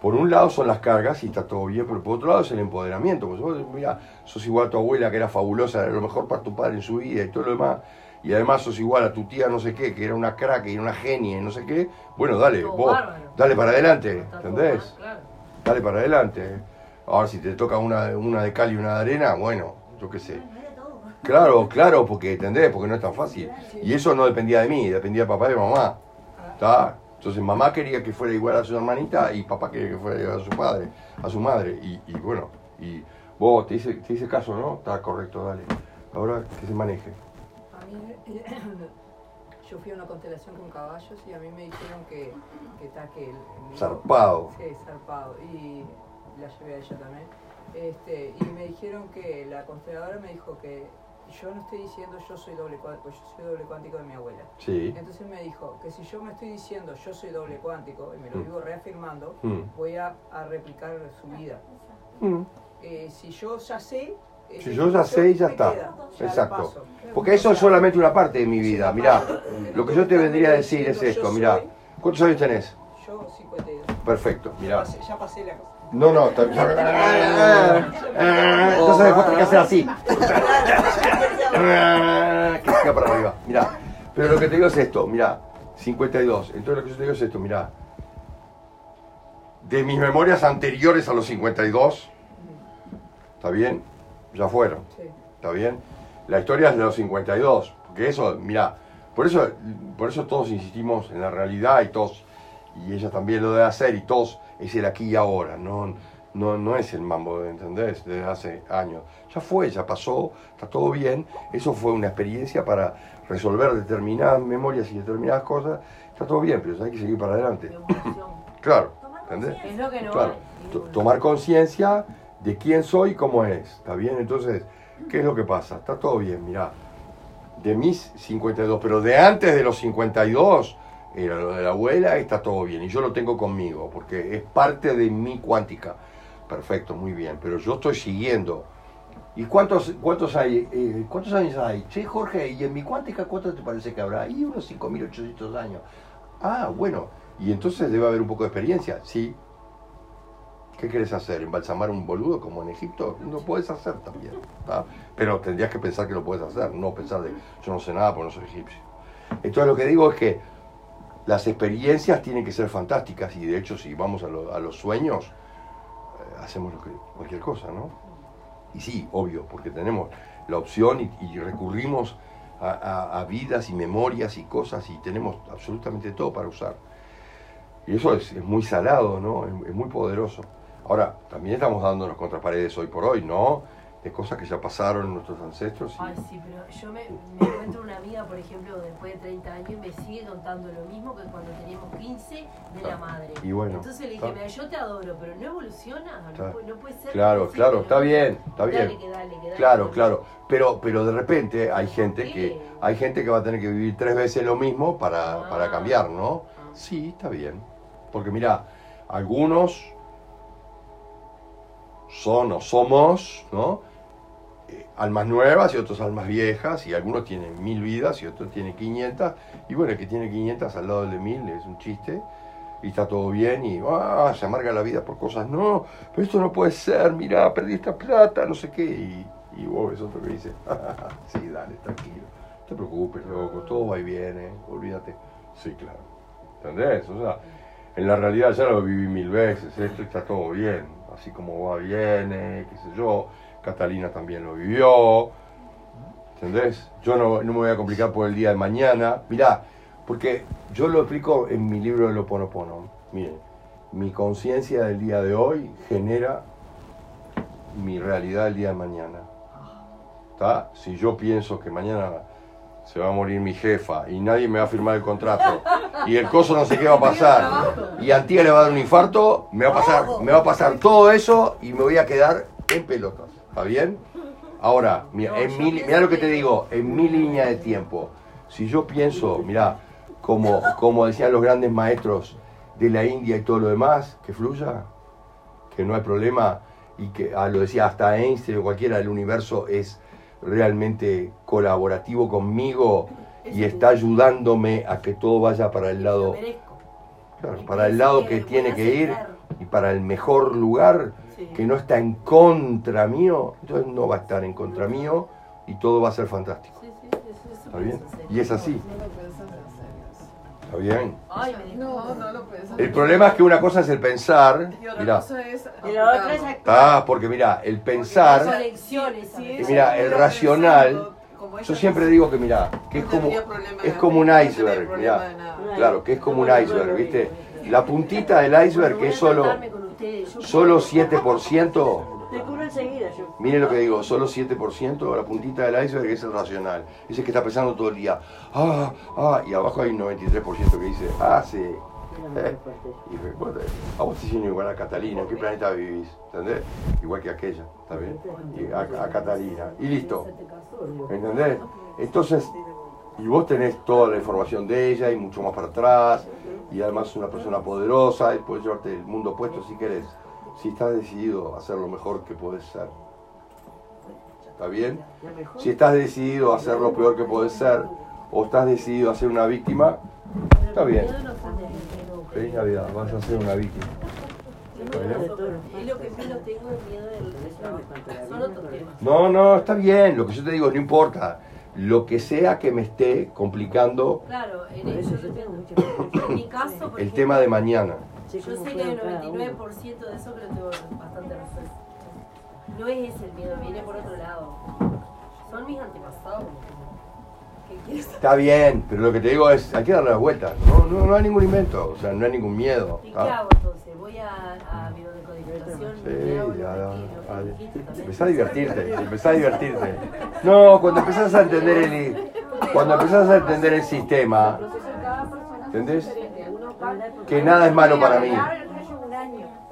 por un lado son las cargas y está todo bien, pero por otro lado es el empoderamiento. Porque vos, mira, sos igual a tu abuela que era fabulosa, era lo mejor para tu padre en su vida y todo lo demás. Y además sos igual a tu tía no sé qué, que era una crack y era una genia y no sé qué. Bueno, dale, Todo vos, bárbaro. dale para adelante, ¿entendés? mal, claro. Dale para adelante. Ahora si te toca una, una de cal y una de arena, bueno, yo qué sé. Claro, claro, porque entendés, porque no es tan fácil. Y eso no dependía de mí, dependía de papá y de mamá. ¿Está? Entonces mamá quería que fuera igual a su hermanita y papá quería que fuera igual a su padre, a su madre. Y, y bueno, y vos te hice, te hice caso, ¿no? Está correcto, dale. Ahora que se maneje. Mí, yo fui a una constelación con caballos y a mí me dijeron que, que está que el, Zarpado. Sí, zarpado. Y la llevé a ella también. Este, y me dijeron que la consteladora me dijo que yo no estoy diciendo yo soy doble cuántico, yo soy doble cuántico de mi abuela. Sí. Entonces me dijo que si yo me estoy diciendo yo soy doble cuántico y me lo Mm. vivo reafirmando, Mm. voy a, a replicar su vida. Mm. Eh, si yo ya sé, Si yo ya sé, ya está. Exacto. Porque eso es solamente una parte de mi vida. Mirá, lo que yo te vendría a decir es esto, mirá. ¿Cuántos años tenés? Yo 52. Perfecto, mirá. ya pasé la cosa. No, no, entonces después tenés que hacer así. Que siga para arriba. Mirá. Pero lo que te digo es esto, mirá. 52. Entonces lo que yo te digo es esto, mirá. De mis memorias anteriores a los 52, ¿está bien? Ya fueron. Sí. ¿Está bien? La historia es de los 52, porque eso, mira, por eso, por eso todos insistimos en la realidad y todos, y ella también lo debe hacer, y todos, es el aquí y ahora, no, no, no es el mambo, ¿entendés? Desde hace años. Ya fue, ya pasó, está todo bien, eso fue una experiencia para resolver determinadas memorias y determinadas cosas, está todo bien, pero hay que seguir para adelante. Claro, ¿entendés? Es lo que no Claro, tomar conciencia de quién soy y cómo es, ¿está bien? Entonces, ¿qué es lo que pasa? Está todo bien, mirá. De mis 52, pero de antes de los 52, era lo de la abuela, está todo bien. Y yo lo tengo conmigo, porque es parte de mi cuántica. Perfecto, muy bien, pero yo estoy siguiendo. ¿Y cuántos, cuántos hay? eh, ¿Cuántos años hay? Che, Jorge, ¿y en mi cuántica cuánto te parece que habrá? Y unos 5.800 años. Ah, bueno. Y entonces debe haber un poco de experiencia, sí. ¿Qué quieres hacer? ¿Embalsamar un boludo como en Egipto? Lo puedes hacer también. ¿tá? Pero tendrías que pensar que lo puedes hacer, no pensar de yo no sé nada porque no soy egipcio. Entonces lo que digo es que las experiencias tienen que ser fantásticas y de hecho si vamos a, lo- a los sueños, eh, hacemos cualquier cosa, ¿no? Y sí, obvio, porque tenemos la opción y, recurrimos a, vidas y memorias y cosas y tenemos absolutamente todo para usar. Y eso es, muy salado, ¿no? Es muy poderoso. Ahora, también estamos dándonos contra paredes hoy por hoy, ¿no? De cosas que ya pasaron nuestros ancestros. y- Ay, sí, pero yo me, me encuentro una amiga, por ejemplo, después de 30 años, y me sigue contando lo mismo que cuando teníamos 15 de la madre. Y bueno, Entonces le dije, está. mira, yo te adoro, pero no evoluciona, no, puede, no puede ser. Claro, claro, no está bien, está Dale, bien. que dale, que dale, Claro, que claro. Pero, pero de repente hay gente que hay gente que va a tener que vivir tres veces lo mismo para, para cambiar, ¿no? Sí, está bien. Porque mira, algunos son o somos, ¿no? Eh, almas nuevas y otros almas viejas, y algunos tienen mil vidas y otros tienen 500. Y bueno, el que tiene 500 al lado de mil es un chiste, y está todo bien, y ah, se amarga la vida por cosas, no, pero esto no puede ser, mirá, perdí esta plata, no sé qué, y, y vos ves otro que dice, sí, dale, tranquilo, no te preocupes, loco, todo va y viene, olvídate. Sí, claro, ¿entendés? O sea, en la realidad ya lo viví mil veces, esto está todo bien, así como va, viene, qué sé yo, Catalina también lo vivió, ¿entendés? Yo no, me voy a complicar por el día de mañana, mirá, porque yo lo explico en mi libro de Lo Ponopono, miren, mi conciencia del día de hoy genera mi realidad del día de mañana, ¿está? Si yo pienso que mañana se va a morir mi jefa y nadie me va a firmar el contrato y el coso no sé qué va a pasar y a tía le va a dar un infarto, me va a pasar, me va a pasar todo eso y me voy a quedar en pelotas. ¿Está bien? Ahora, mira, en mi, mira lo que te digo, en mi línea de tiempo, si yo pienso, mira, como, como decían los grandes maestros de la India y todo lo demás, que fluya, que no hay problema y que, ah, lo decía hasta Einstein o cualquiera, el universo es realmente colaborativo conmigo y está ayudándome a que todo vaya para el lado, claro, para el lado que tiene que ir y para el mejor lugar que no está en contra mío, entonces no va a estar en contra mío y todo va a ser fantástico. ¿Está bien? Y es así. ¿Está bien? Ay, No, no lo pensas. El problema es que una cosa es el pensar, Y otra mira, cosa es Y la otra es ah, porque mira, el pensar, y mira, el racional, yo siempre digo que mira, que es como, es como un iceberg, nada. claro, que es como un iceberg, ¿viste? La puntita del iceberg que es solo, solo 7%, Te curo enseguida yo. Miren lo que digo, solo 7%, la puntita del iceberg es el racional. Ese que está pensando todo el día, ah, ah, y abajo hay un 93% que dice, ah, sí. Eh, y bueno, a vos te dicen igual a Catalina, ¿en qué planeta vivís? ¿Entendés? Igual que aquella, ¿está bien? Y a, a Catalina. Y listo. ¿Entendés? Entonces, y vos tenés toda la información de ella y mucho más para atrás, y además es una persona poderosa, y puedes llevarte el mundo puesto si querés. Si estás decidido a hacer lo mejor que puedes ser. ¿Está bien? Si estás decidido a hacer lo peor que podés ser, o estás decidido a ser una víctima, está bien. Feliz Navidad, vas a ser una víctima. No, no, está bien. Lo que yo te digo, no importa. Lo que sea que me esté complicando Claro, en, mi caso, el tema de mañana. Yo sé que el 99% de eso, pero tengo bastante razón. No es ese el miedo, viene por otro lado. Son mis antepasados. Está bien, pero lo que te digo es, hay que darle la vuelta. No, no, no hay ningún invento, o sea, no hay ningún miedo. ¿Y qué ¿ah? hago entonces? ¿Voy a, a biodecodificación? Sí, ¿Me hago ya, que- que vale. Empezá a divertirte, empezá a divertirte. No, cuando empezás a entender el, cuando empezás a entender el sistema, ¿entendés? Que nada es malo para mí.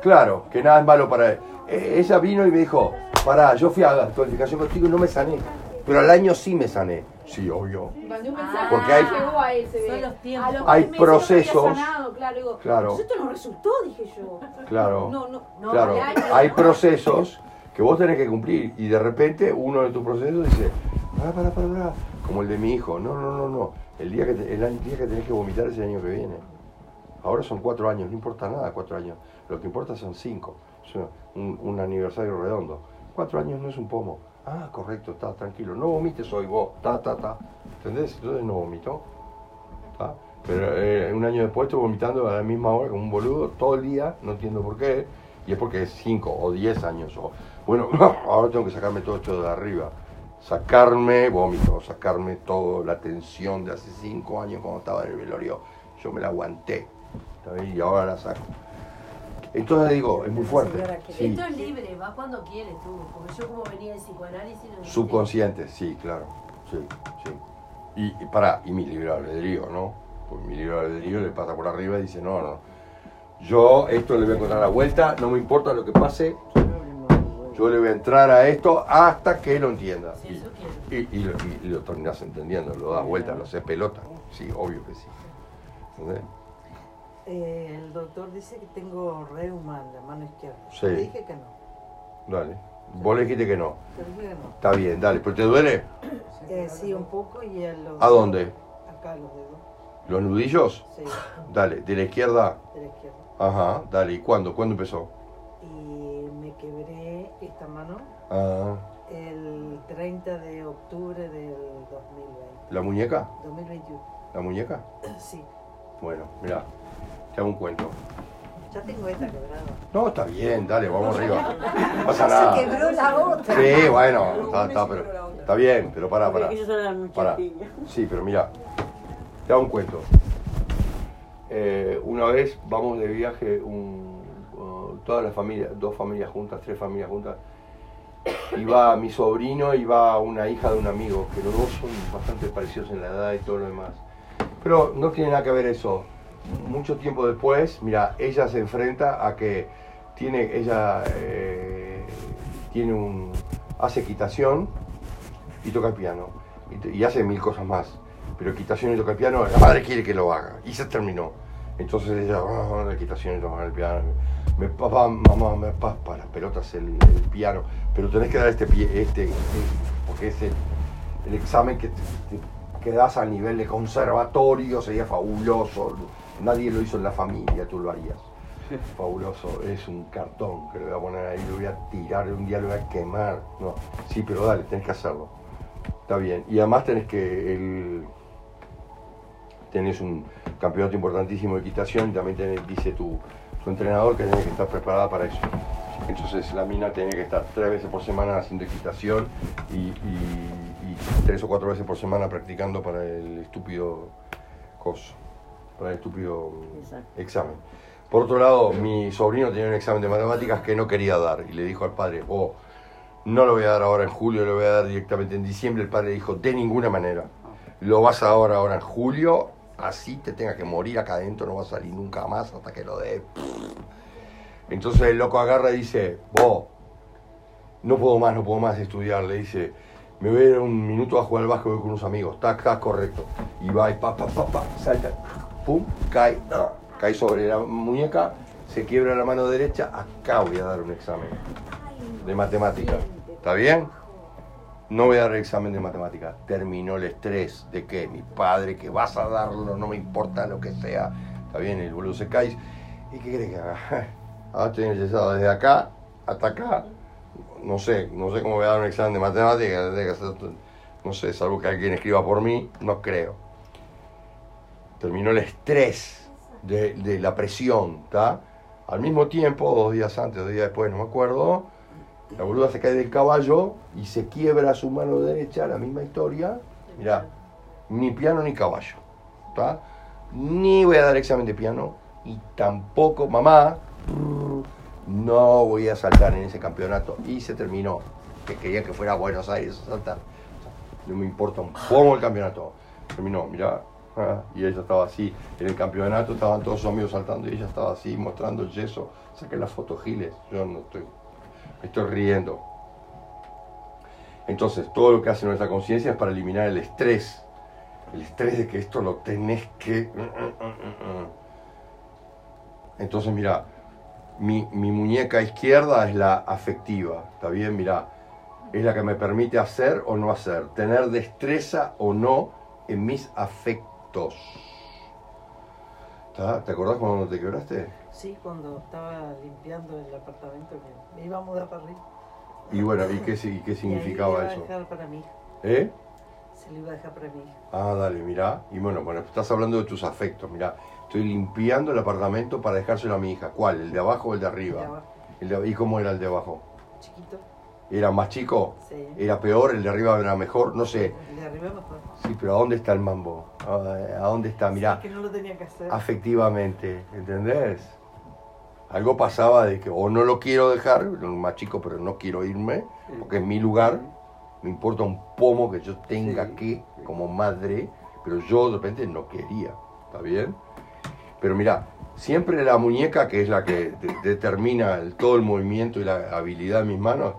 Claro, que nada es malo para él. Eh, ella vino y me dijo, pará, yo fui a la actualificación contigo y no me sané. Pero al año sí me sané. Sí, obvio. Porque hay- Hay procesos. claro, digo, Claro. "Pues esto no resultó, dije yo. Claro. No, no, no, Claro, hay procesos que vos tenés que cumplir y de repente uno de tus procesos dice, pará, pará, pará, pará", como el de mi hijo, no, no, no, no, el día que, te- el año- día que tenés que vomitar es el año que viene. Ahora son cuatro años, no importa nada cuatro años, lo que importa son cinco, un, aniversario redondo. Cuatro años no es un pomo. Ah, correcto, está tranquilo, no vomites hoy vos, ta, ta, ta. ¿Entendés? Entonces no vomitó. ¿tá? Pero eh, un año después estoy vomitando a la misma hora como un boludo todo el día, no entiendo por qué, y es porque es 5 o 10 años. O, bueno, ahora tengo que sacarme todo esto de arriba. Sacarme vómito, sacarme toda la tensión de hace 5 años cuando estaba en el velorio. Yo me la aguanté. Y ahora la saco. Entonces digo, es muy fuerte. Sí, Esto es libre, va cuando quieres tú. Porque yo como venía psicoanálisis no subconsciente, sí, claro. Sí, sí. Y, y pará, y mi libre albedrío, ¿no? Pues mi libre albedrío le pasa por arriba y dice, no, no. Yo esto le voy a encontrar la vuelta, no me importa lo que pase, yo le voy a entrar a esto hasta que lo entienda. Sí, Y, eso quiero. y- y lo, y lo terminás entendiendo, lo das vuelta, lo haces pelota. Sí, obvio que sí. ¿Entendés? Eh, el doctor dice que tengo reuma en la mano izquierda. Sí. Le dije que no. Dale. Vos le dijiste que no. Le dije que no. Está bien, dale. ¿Pero te duele? Eh, sí, un poco y a los... ¿A dónde? Acá los dedos. ¿Los nudillos? Sí, Dale. ¿De la izquierda? de la izquierda. Ajá, dale. ¿Y cuándo? ¿Cuándo empezó? Y me quebré esta mano Ah, el 30 de octubre del 2020. ¿La muñeca? 2021. ¿La muñeca? Sí. Bueno, mira, te hago un cuento. Ya tengo esta quebrada. No, está bien, dale, vamos arriba. No pasa Se nada. quebró la otra. Sí, bueno, está, está, pero, está bien, pero pará, pará. Pará. Sí, pero mira, te hago un cuento. Eh, una vez vamos de viaje, un, uh, todas las familias, dos familias juntas, tres familias juntas. Iba mi sobrino y va una hija de un amigo, que los dos son bastante parecidos en la edad y todo lo demás. Pero no tiene nada que ver eso. Mucho tiempo después, mira, ella se enfrenta a que tiene, ella eh, tiene un, hace equitación y toca el piano. Y, y hace mil cosas más. Pero equitación y toca el piano, la madre quiere que lo haga. Y se terminó. Entonces ella, la equitación y tocar el piano. Me, papá, mamá, me paspa las pelotas el, el piano. Pero tenés que dar este pie, este, este, porque es el, examen que te, te quedás a nivel de conservatorio, sería fabuloso. Nadie lo hizo en la familia, tú lo harías. Fabuloso, es un cartón que le voy a poner ahí, lo voy a tirar, un día lo voy a quemar. No, sí, pero dale, tenés que hacerlo. Está bien. Y además tenés que el, tenés un campeonato importantísimo de equitación y también tenés, dice tu, tu entrenador que tenés que estar preparada para eso. Entonces la mina tiene que estar tres veces por semana haciendo equitación y, y- y tres o cuatro veces por semana practicando para el estúpido coso, para el estúpido Exacto. examen. Por otro lado, mi sobrino tenía un examen de matemáticas que no quería dar y le dijo al padre, oh, no lo voy a dar ahora en julio, lo voy a dar directamente en diciembre. El padre dijo, de ninguna manera. Lo vas a dar ahora, en julio, así te tenga que morir acá adentro, no vas a salir nunca más hasta que lo dé. Entonces el loco agarra y dice, vos, no puedo más, no puedo más estudiar. Le dice, me voy a ir un minuto a jugar al básquet con unos amigos. Está, está correcto. Y va y pa, pa, pa, pa, salta, pum, cae, cae sobre la muñeca, se quiebra la mano derecha. Acá voy a dar un examen de matemática. ¿Está bien? no voy a dar el examen de matemática. Terminó el estrés de que mi padre, que vas a darlo, no me importa lo que sea. Está bien, el boludo se cae. ¿Y qué crees que haga? Ahora estoy enyesado desde acá hasta acá. No sé, no sé cómo voy a dar un examen de matemática. No sé, salvo que alguien escriba por mí, no creo. Terminó el estrés de, la presión, ¿está? Al mismo tiempo, dos días antes, dos días después, no me acuerdo, la boluda se cae del caballo y se quiebra su mano derecha, la misma historia. Mira, ni piano ni caballo. ¿Está? Ni voy a dar examen de piano y tampoco, mamá, no voy a saltar en ese campeonato. Y se terminó. Que quería que fuera a Buenos Aires a saltar. No me importa un poco el campeonato. Terminó, mira. Y ella estaba así. En el campeonato estaban todos sus amigos saltando y ella estaba así mostrando el yeso. Saqué las fotos giles. Yo no estoy estoy riendo. Entonces, todo lo que hace nuestra conciencia es para eliminar el estrés. El estrés de que esto lo tenés que... Mm, mm, mm, Entonces, mira, mi, mi, muñeca izquierda es la afectiva, ¿está bien? Mira, es la que me permite hacer o no hacer, tener destreza o no en mis afectos. ¿Te acordás cuando te quebraste? Sí, cuando estaba limpiando el apartamento que me iba a mudar para arriba. Y bueno, ¿y qué, qué significaba y eso? Se lo iba a dejar para mí. ¿Eh? Se lo iba a dejar para mí. Ah, dale, mirá. Y bueno, bueno, estás hablando de tus afectos, mirá. Estoy limpiando el apartamento para dejárselo a mi hija. ¿Cuál? ¿El de abajo o el de arriba? El de abajo. ¿Y cómo era el de abajo? Chiquito. ¿Era más chico? Sí. ¿Era peor? ¿El de arriba era mejor? No sé. El de arriba mejor. Sí, pero ¿a dónde está el mambo? ¿A dónde está? Mirá. Sí, que no lo tenía que hacer. Afectivamente, ¿entendés? Algo pasaba de que o no lo quiero dejar, más chico, pero no quiero irme, porque es mi lugar, me importa un pomo que yo tenga que, como madre, pero yo de repente no quería, ¿está bien? Pero mira, siempre la muñeca, que es la que determina el, todo el movimiento y la habilidad de mis manos,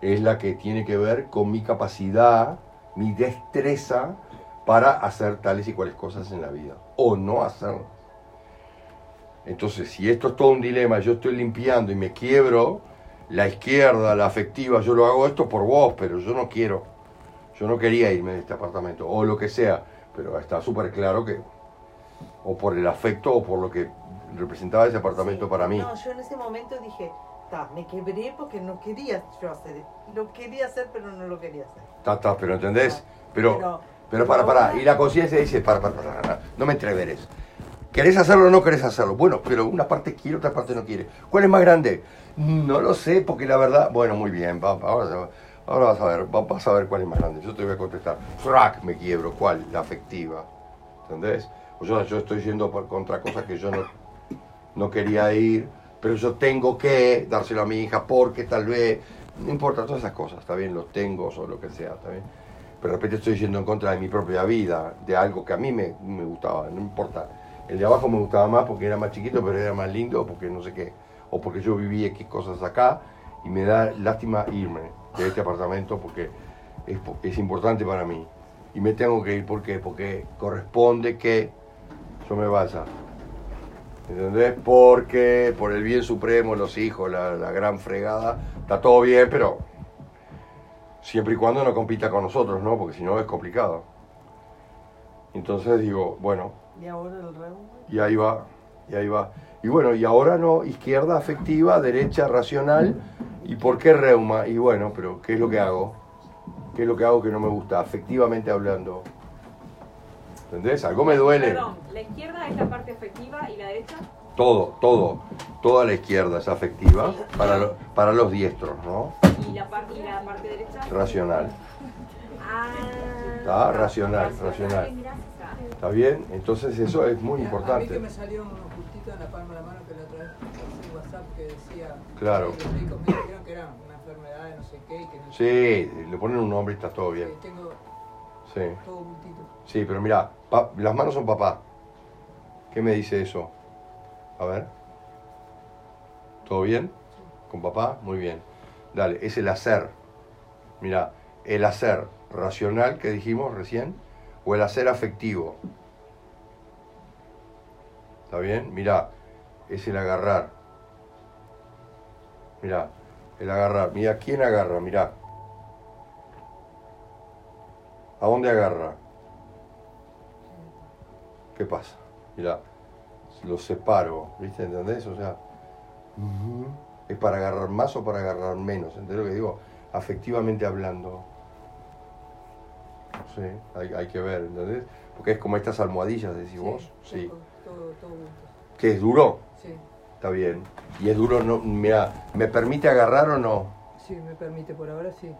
es la que tiene que ver con mi capacidad, mi destreza para hacer tales y cuales cosas en la vida, o no hacerlas. Entonces, si esto es todo un dilema, yo estoy limpiando y me quiebro, la izquierda, la afectiva, yo lo hago esto por vos, pero yo no quiero. Yo no quería irme de este apartamento, o lo que sea, pero está súper claro que, o por el afecto, o por lo que representaba ese apartamento para mí. No, yo en ese momento dije, me quebré porque no quería yo hacer, lo quería hacer, pero no lo quería hacer. Está, está, pero ¿entendés? Pero, pero, para, para, y la conciencia dice, para, para, para, no me entreveres. ¿Querés hacerlo o no querés hacerlo? Bueno, pero una parte quiere, otra parte no quiere. ¿Cuál es más grande? No lo sé, porque la verdad... Bueno, muy bien, ahora, ahora vas a ver, vas a ver cuál es más grande. Yo te voy a contestar. Frac, me quiebro. ¿Cuál? La afectiva. ¿Entendés? O yo, yo estoy yendo por contra cosas que yo no, no quería ir, pero yo tengo que dárselo a mi hija porque tal vez... No importa, todas esas cosas, está bien, los tengo o lo que sea, está bien. Pero de repente estoy yendo en contra de mi propia vida, de algo que a mí me, me gustaba, no importa el de abajo me gustaba más porque era más chiquito, pero era más lindo, porque no sé qué. O porque yo viví X cosas acá y me da lástima irme de este apartamento porque es, es importante para mí. Y me tengo que ir ¿por qué? porque corresponde que yo me vaya. ¿Entendés? Porque por el bien supremo, los hijos, la, la gran fregada, está todo bien, pero siempre y cuando no compita con nosotros, ¿no? Porque si no es complicado. Entonces digo, bueno, y ahora el reuma. Y ahí va, y ahí va. Y bueno, y ahora no, izquierda afectiva, derecha racional. ¿Y por qué reuma? Y bueno, pero ¿qué es lo que hago? ¿Qué es lo que hago que no me gusta? Afectivamente hablando. ¿Entendés? Algo me duele. Perdón, ¿la izquierda es la parte afectiva y la derecha? Todo, todo. Toda la izquierda es afectiva para, para los diestros, ¿no? ¿Y la, parte, y la parte derecha? Racional. Ah. Está racional, racional. ¿Está bien? Entonces eso es muy importante. A mí que me salió un justito en la palma de la mano que la otra vez en WhatsApp que decía claro. que los médicos me dijeron que era una enfermedad de no sé qué. Que no sí, le ponen un nombre y está todo bien. Sí, tengo sí. todo juntito. Sí, pero mira, las manos son papá. ¿Qué me dice eso? A ver. ¿Todo bien? ¿Con papá? Muy bien. Dale, es el hacer. Mira, el hacer racional que dijimos recién o el hacer afectivo. ¿Está bien? Mirá, es el agarrar. Mirá, el agarrar. Mira, ¿quién agarra? Mirá. ¿A dónde agarra? ¿Qué pasa? Mira, los separo, ¿viste? ¿Entendés? O sea, ¿es para agarrar más o para agarrar menos? ¿Entendés lo que digo? Afectivamente hablando. Sí, hay, hay que ver, ¿entendés? Porque es como estas almohadillas, decís vos. Sí. Todo, todo, todo junto. ¿Que es duro? Sí, Está bien. Y es duro, no, mira, ¿me permite agarrar o no? sí, me permite por ahora, sí.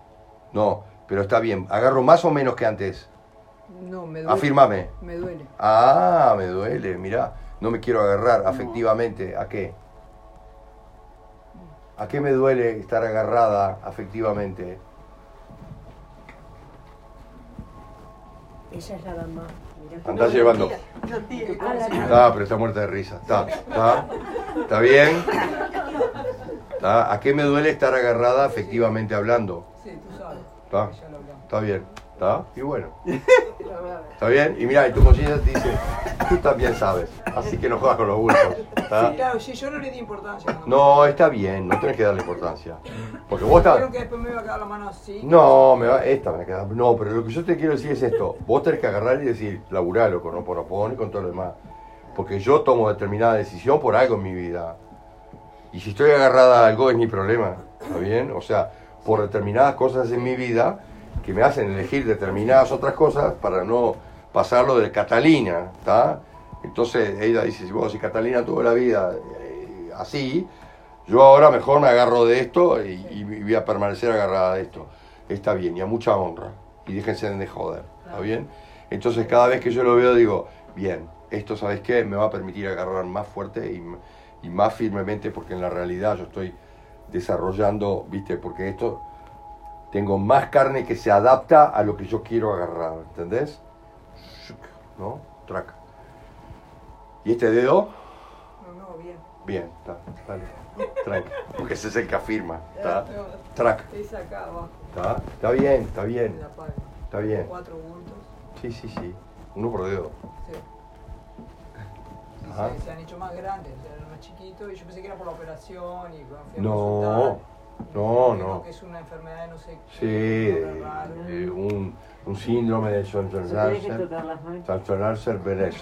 No, pero está bien. ¿Agarro más o menos que antes? No, me duele. Afírmame. Me duele. Ah, me duele, mirá. No me quiero agarrar afectivamente. ¿A qué? ¿A qué me duele estar agarrada afectivamente? Ella es la mamá. Mira. Andá llevando. Ah, Está, pero está muerta de risa. Está, está. ¿Está bien? ¿Está? ¿A qué me duele estar agarrada afectivamente hablando? Sí, tú sabes. ¿Está? ¿Está bien? ¿Está? Y bueno. ¿Está bien? Y mira, y tu conciencia te dice, tú también sabes. Así que no juegas con los bultos. ¿está? Sí, claro, sí, yo no le di importancia. cuando No, está bien, no tenés que darle importancia. Porque vos estás... dijeron que después me iba a quedar la mano así. No, me va, esta me va a quedar. No, pero lo que yo te quiero decir es esto. Vos tenés que agarrar y decir, laburalo con Oponopono y con todo lo demás. Porque yo tomo determinada decisión por algo en mi vida. Y si estoy agarrada a algo es mi problema. ¿Está bien? O sea, por determinadas cosas en mi vida que me hacen elegir determinadas otras cosas para no pasarlo de Catalina. ¿Está? Entonces ella dice, si vos, si Catalina tuvo la vida eh, así, yo ahora mejor me agarro de esto y, y voy a permanecer agarrada de esto. Está bien, y a mucha honra. Y déjense de joder, ¿está bien? Entonces cada vez que yo lo veo digo, bien, esto, ¿sabes qué? Me va a permitir agarrar más fuerte y, y más firmemente porque en la realidad yo estoy desarrollando, ¿viste? Porque esto, tengo más carne que se adapta a lo que yo quiero agarrar, ¿entendés? ¿No? Traca. ¿Y este dedo? No, no, bien. Bien, está, dale, tranqui, porque ese es el que afirma, ¿está? Track, Es acá abajo, ¿está? Está bien, está en bien, está bien. Cuatro bultos. Sí, sí, sí, uno por dedo. Sí. Se, se han hecho más grandes, eran más chiquitos y yo pensé que era por la operación y cuando fui a No, no, no. que es una enfermedad de no sé Sí, qué, nombre raro. eh, un, un síndrome de. Schwanzer Beres.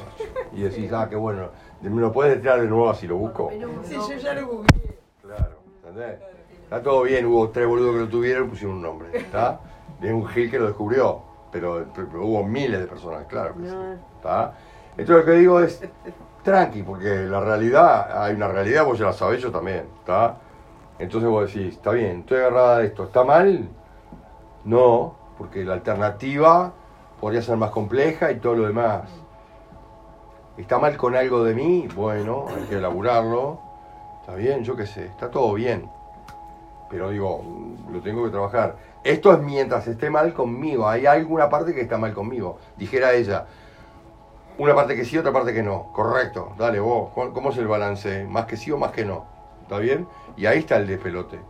Y decís, ah, qué bueno, me lo puedes tirar de nuevo así lo busco. Sí, yo ya lo googleé. Claro, ¿entendés? Está todo bien, hubo tres boludos que lo tuvieron y pusieron un nombre, ¿está? Y un Gil que lo descubrió, pero, pero hubo miles de personas, claro que sí. ¿está? Entonces lo que digo es, tranqui, porque la realidad, hay una realidad, vos ya la sabés, yo también, ¿está? Entonces vos decís, está bien, estoy agarrada de esto, ¿está mal? No, porque la alternativa podría ser más compleja y todo lo demás. ¿Está mal con algo de mí? Bueno, hay que elaborarlo. Está bien, yo qué sé, está todo bien. Pero digo, lo tengo que trabajar. Esto es mientras esté mal conmigo. Hay alguna parte que está mal conmigo. Dijera ella, una parte que sí, otra parte que no. Correcto, dale vos. ¿Cómo cómo es el balance? ¿Más que sí o más que no? ¿Está bien? Y ahí está el despelote.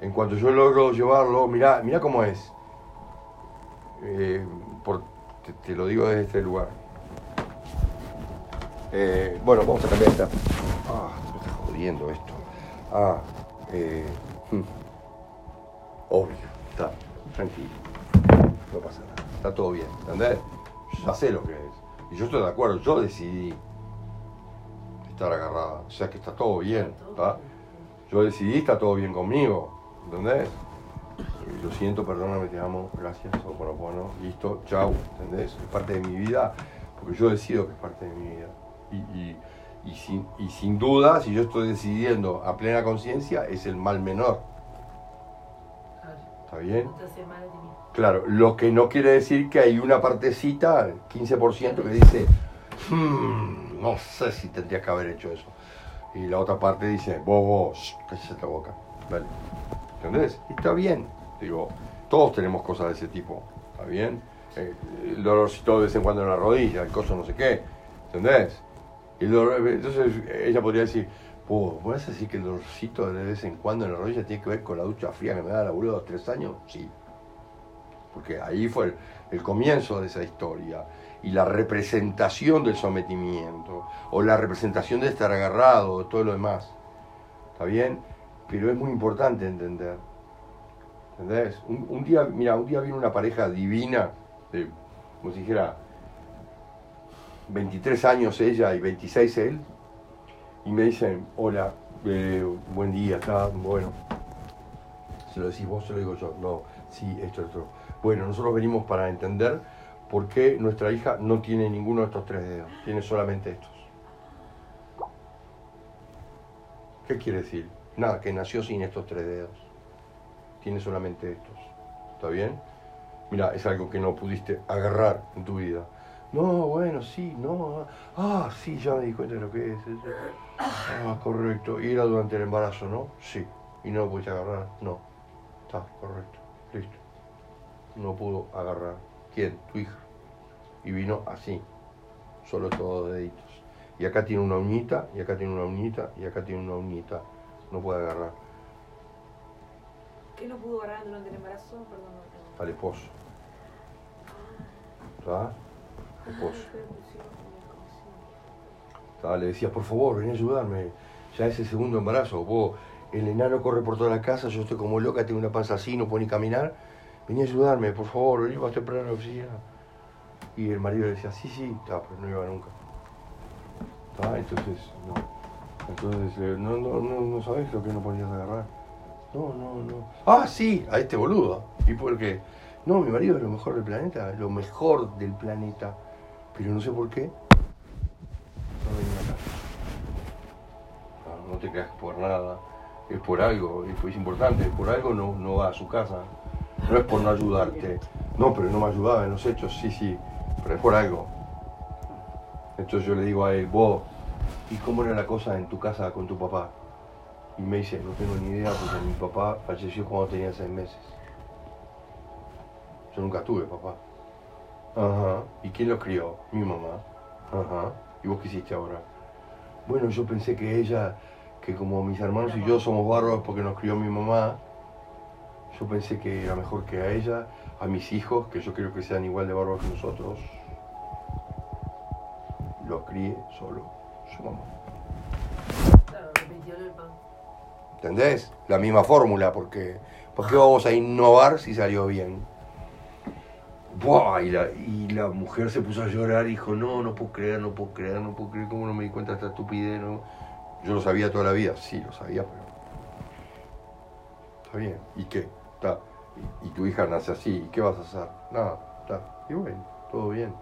En cuanto yo logro llevarlo, mirá, mirá cómo es. Eh, por- te, lo digo desde este lugar. Eh, bueno, vamos a cambiar esta. Ah, me está jodiendo esto. Ah, eh, hmm. obvio, está, tranquilo. No pasa nada, está todo bien, ¿entendés? Ya sé lo que es. Y yo estoy de acuerdo, yo decidí estar agarrada. O sea que está todo bien, ¿está? Yo decidí, está todo bien conmigo, ¿entendés? Lo siento, perdóname, te amo, gracias, o bueno, bueno, listo, chau, ¿entendés? Es parte de mi vida, porque yo decido que es parte de mi vida. Y, y, y sin, y sin duda, si yo estoy decidiendo a plena conciencia, es el mal menor. ¿Está bien? Claro, lo que no quiere decir que hay una partecita, 15%, que dice, "Hmm, no sé si tendría que haber hecho eso. Y la otra parte dice, vos, cállate la boca. Vale. ¿Entendés? Está bien. Digo, todos tenemos cosas de ese tipo. ¿Está bien? Eh, el dolorcito de vez en cuando en la rodilla, el coso no sé qué. ¿Entendés? Y el dolor- entonces ella podría decir, "Vos, ¿vos vas a decir que el dolorcito de vez en cuando en la rodilla tiene que ver con la ducha fría que me da la boluda a los tres años? Sí. Porque ahí fue el comienzo de esa historia. Y la representación del sometimiento, o la representación de estar agarrado, o todo lo demás. ¿Está bien? Pero es muy importante entender. ¿Entendés? Un, día, mira, un día vino una pareja divina, como si dijera, 23 años ella y 26 él, y me dicen, hola, eh, buen día, está bueno. Se lo decís vos, se lo digo yo, no, sí, esto, esto. Bueno, nosotros venimos para entender por qué nuestra hija no tiene ninguno de estos tres dedos, tiene solamente estos. ¿Qué quiere decir? Nada, que nació sin estos tres dedos. Tiene solamente estos. ¿Está bien? Mira, es algo que no pudiste agarrar en tu vida. No, bueno, sí, no. Ah, sí, ya me di cuenta de lo que es. Ah, correcto. Y era durante el embarazo, ¿no? Sí. ¿Y no lo pudiste agarrar? No. Está, correcto. Listo. No pudo agarrar. ¿Quién? Tu hija. Y vino así. Solo todos deditos. Y acá tiene una uñita, y acá tiene una uñita, y acá tiene una uñita. No puede agarrar. ¿Qué no pudo agarrar durante el embarazo? Perdón. Al esposo. ¿Está? Esposo. ¿Está? Le decías, por favor, ven a ayudarme. Ya es el segundo embarazo. Vos, el enano corre por toda la casa, yo estoy como loca, tengo una panza así, no puedo ni caminar. Vení a ayudarme, por favor, vení más temprano a la oficina. Y el marido decía, sí, sí, pero no iba nunca. Entonces, no. Entonces, eh, no, no, no, no sabes lo que no podías agarrar. No, no, no. Ah, sí, a este boludo. ¿Y por qué? No, mi marido es lo mejor del planeta, lo mejor del planeta. Pero no sé por qué. No venía acá. No, te creas por nada. Es por algo, es importante, por algo no, no va a su casa. No es por no ayudarte. No, pero no me ayudaba en los hechos, sí, sí, pero es por algo. Entonces yo le digo a él, vos, ¿y cómo era la cosa en tu casa con tu papá? Y me dice, no tengo ni idea porque mi papá falleció cuando tenía seis meses. Yo nunca tuve papá. Ajá. ¿Y quién los crió? Mi mamá. Ajá. ¿Y vos qué hiciste ahora? Bueno, yo pensé que ella, que como mis hermanos y yo somos bárbaros porque nos crió mi mamá, yo pensé que era mejor que a ella, a mis hijos, que yo quiero que sean igual de bárbaros que nosotros, los críe solo su mamá. ¿Entendés? La misma fórmula, porque ¿por qué vamos a innovar si salió bien? Buah, y, la, y la mujer se puso a llorar y dijo, no, no puedo creer, no puedo creer, no puedo creer, ¿cómo no me di cuenta de esta estupidez? No? Yo lo sabía toda la vida, sí, lo sabía, pero... Está bien, ¿y qué? Está. Y, y tu hija nace así, ¿y qué vas a hacer? Nada, está. Y bueno, todo bien.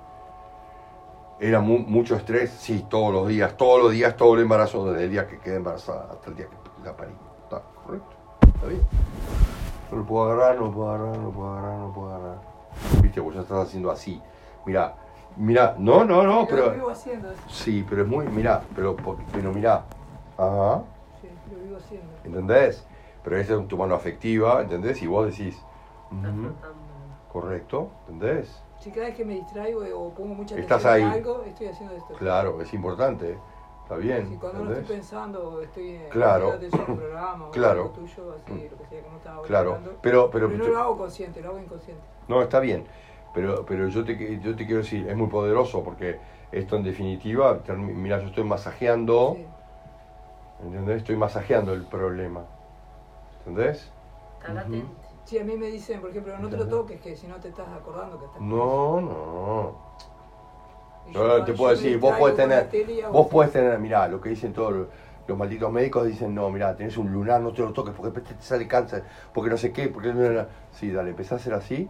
Era mu- mucho estrés, sí, todos los días, todos los días, todo el embarazo, desde el día que quedé embarazada hasta el día que la parí. Está correcto, está bien. No lo puedo agarrar, no lo puedo agarrar, no lo puedo agarrar, no lo puedo agarrar. Viste, vos ya estás haciendo así. Mira, mira, no, no, no, Lo pero. vivo haciendo. Sí, pero es muy, mira, pero, pero mira. Ajá, Sí, lo vivo haciendo. ¿entendés? Pero esa es tu mano afectiva, ¿entendés? Y vos decís, flotando. correcto, ¿entendés? Si cada vez que me distraigo o pongo mucha Estás atención en ahí. algo, estoy haciendo esto. Claro, es importante, está bien, Si cuando no estoy pensando estoy en Claro. atención un programa o Claro. algo tuyo, así, lo que sea, como estaba Claro, hablando. pero, pero, no lo hago consciente, lo hago inconsciente. No, está bien, pero, pero yo, te, yo te quiero decir, es muy poderoso porque esto en definitiva, mira, yo estoy masajeando, Sí. ¿entendés? Estoy masajeando el problema, ¿entendés? Está. Sí, a mí me dicen, por ejemplo, no te lo toques, que si no te estás acordando que estás No, no. Yo yo- te puedo decir, vos podés tener, vos podés tener, mirá, lo que dicen todos los, los malditos médicos dicen, no, mirá, tenés un lunar, no te lo toques porque después te sale cáncer, porque no sé qué, porque no, no, no". Sí, dale, empezá a hacer así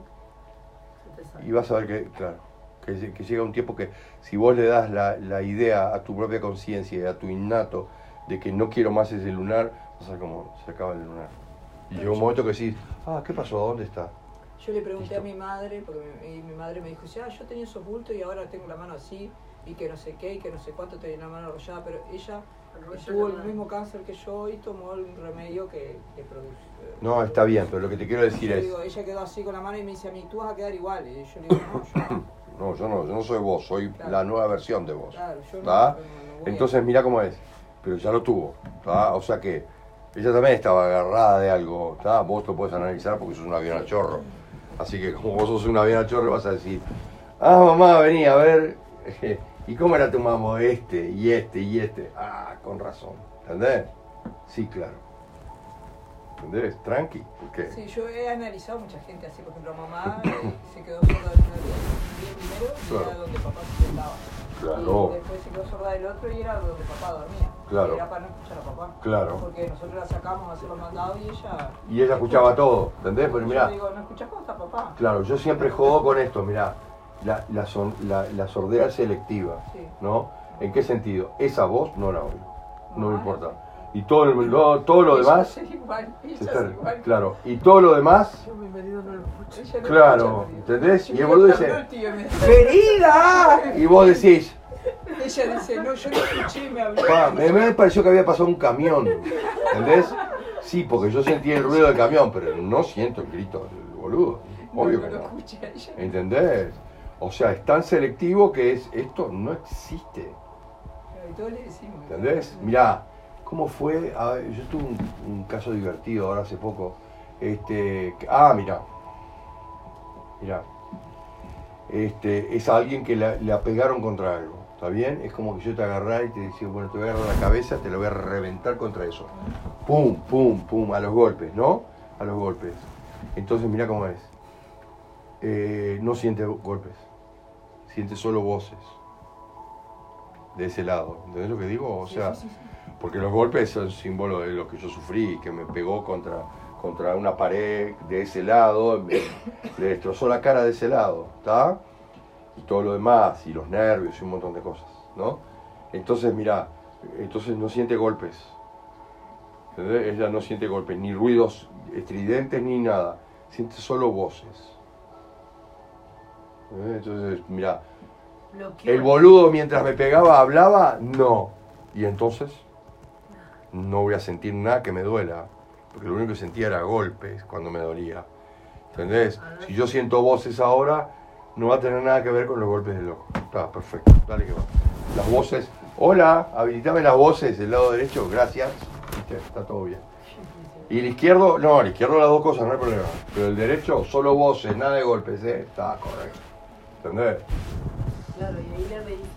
y vas a ver que, claro, que llega un tiempo que si vos le das la, la idea a tu propia conciencia y a tu innato de que no quiero más ese lunar, vas a ver cómo se acaba el lunar. Y llega un momento que decís, ah, ¿qué pasó? ¿Dónde está? Yo le pregunté Listo. a mi madre, porque mi, y mi madre me dijo, ya, yo tenía esos bultos y ahora tengo la mano así, y que no sé qué, y que no sé cuánto tenía la mano arrollada, pero ella tuvo el mismo cáncer que yo y tomó el remedio que le produce. No, está bien, pero lo que te quiero decir Yo es, digo, ella quedó así con la mano y me dice a mí, tú vas a quedar igual. Y yo le digo, no, yo no. no, yo no, yo no soy vos, soy Claro. la nueva versión de vos. Claro, yo no, ¿Tá? yo no- no voy a- Entonces mira cómo es, pero ya lo tuvo, ¿tá? o sea que ella también estaba agarrada de algo, ¿tá? vos lo puedes analizar porque sos un avión a chorro, así que como vos sos un avión a chorro vas a decir, ah mamá, vení a ver, ¿y cómo era tu mamá este y este y este? Ah, con razón, ¿entendés? Sí, claro. ¿Entendés? Tranqui. ¿Por qué? Sí, yo he analizado mucha gente así, por ejemplo, mamá eh, se quedó sorda de una día primero y Claro. era donde papá se sentaba. Claro. Y después se quedó sorda del otro y era donde papá dormía. Claro. Era para no escuchar a papá. Claro. Porque nosotros la sacamos a hacer los mandados y ella. Y ella escuchaba todo, ¿entendés? Pero Yo mirá, digo, ¿no escuchas está papá? claro, yo siempre jodo con esto, mirá, la, la, son- la, la sordera selectiva, Sí. ¿no? ¿En qué sentido? Esa voz no la oigo, no me Ah, importa. Y todo, el- lo- todo lo demás, igual, igual. claro, y todo lo demás, Yo, mi marido no lo escucha. Ella no Claro, escucha, marido. ¿entendés? Yo Y el boludo "Te dice, habló el tío", y me- ¡Querida! Y vos decís, Ella dice, no, yo no escuché y me habló. Pa, me, me pareció que había pasado un camión. ¿Entendés? Sí, porque yo sentí el ruido del camión, pero no siento el grito del boludo. Obvio no, que no lo no. escucha ella. ¿Entendés? O sea, es tan selectivo que es esto no existe. Y todos le decimos. ¿Entendés? Mirá, ¿cómo fue? Yo tuve un, un caso divertido ahora hace poco. Este, ah, mirá. Mirá. Este, es alguien que la, la pegaron contra algo. ¿Está bien? Es como que yo te agarrara y te decía, bueno, te voy a agarrar la cabeza, te lo voy a reventar contra eso. Pum, pum, pum, a los golpes, ¿no? A los golpes. Entonces, mira cómo es. Eh, no siente golpes, siente solo voces. De ese lado. ¿Entendés lo que digo? O sea, porque los golpes son símbolo de lo que yo sufrí, que me pegó contra, contra una pared de ese lado, me, le destrozó la cara de ese lado, ¿está? Y todo lo demás, y los nervios y un montón de cosas, ¿no? Entonces, mira, entonces no siente golpes. ¿entendés? Ella no siente golpes, ni ruidos estridentes ni nada, siente solo voces. ¿entendés? Entonces, mira, el boludo mientras me pegaba hablaba, no. Y entonces no voy a sentir nada que me duela. Porque lo único que sentía era golpes cuando me dolía. ¿Entendés? Si yo siento voces ahora, no va a tener nada que ver con los golpes del loco. Está perfecto. Dale que va. Las voces. Hola, habilitame las voces del lado derecho, gracias. Está todo bien. Y el izquierdo, no, el izquierdo las dos cosas, no hay problema. Pero el derecho, solo voces, nada de golpes, ¿eh? Está correcto. ¿Entendés? Claro, y ahí la medicina.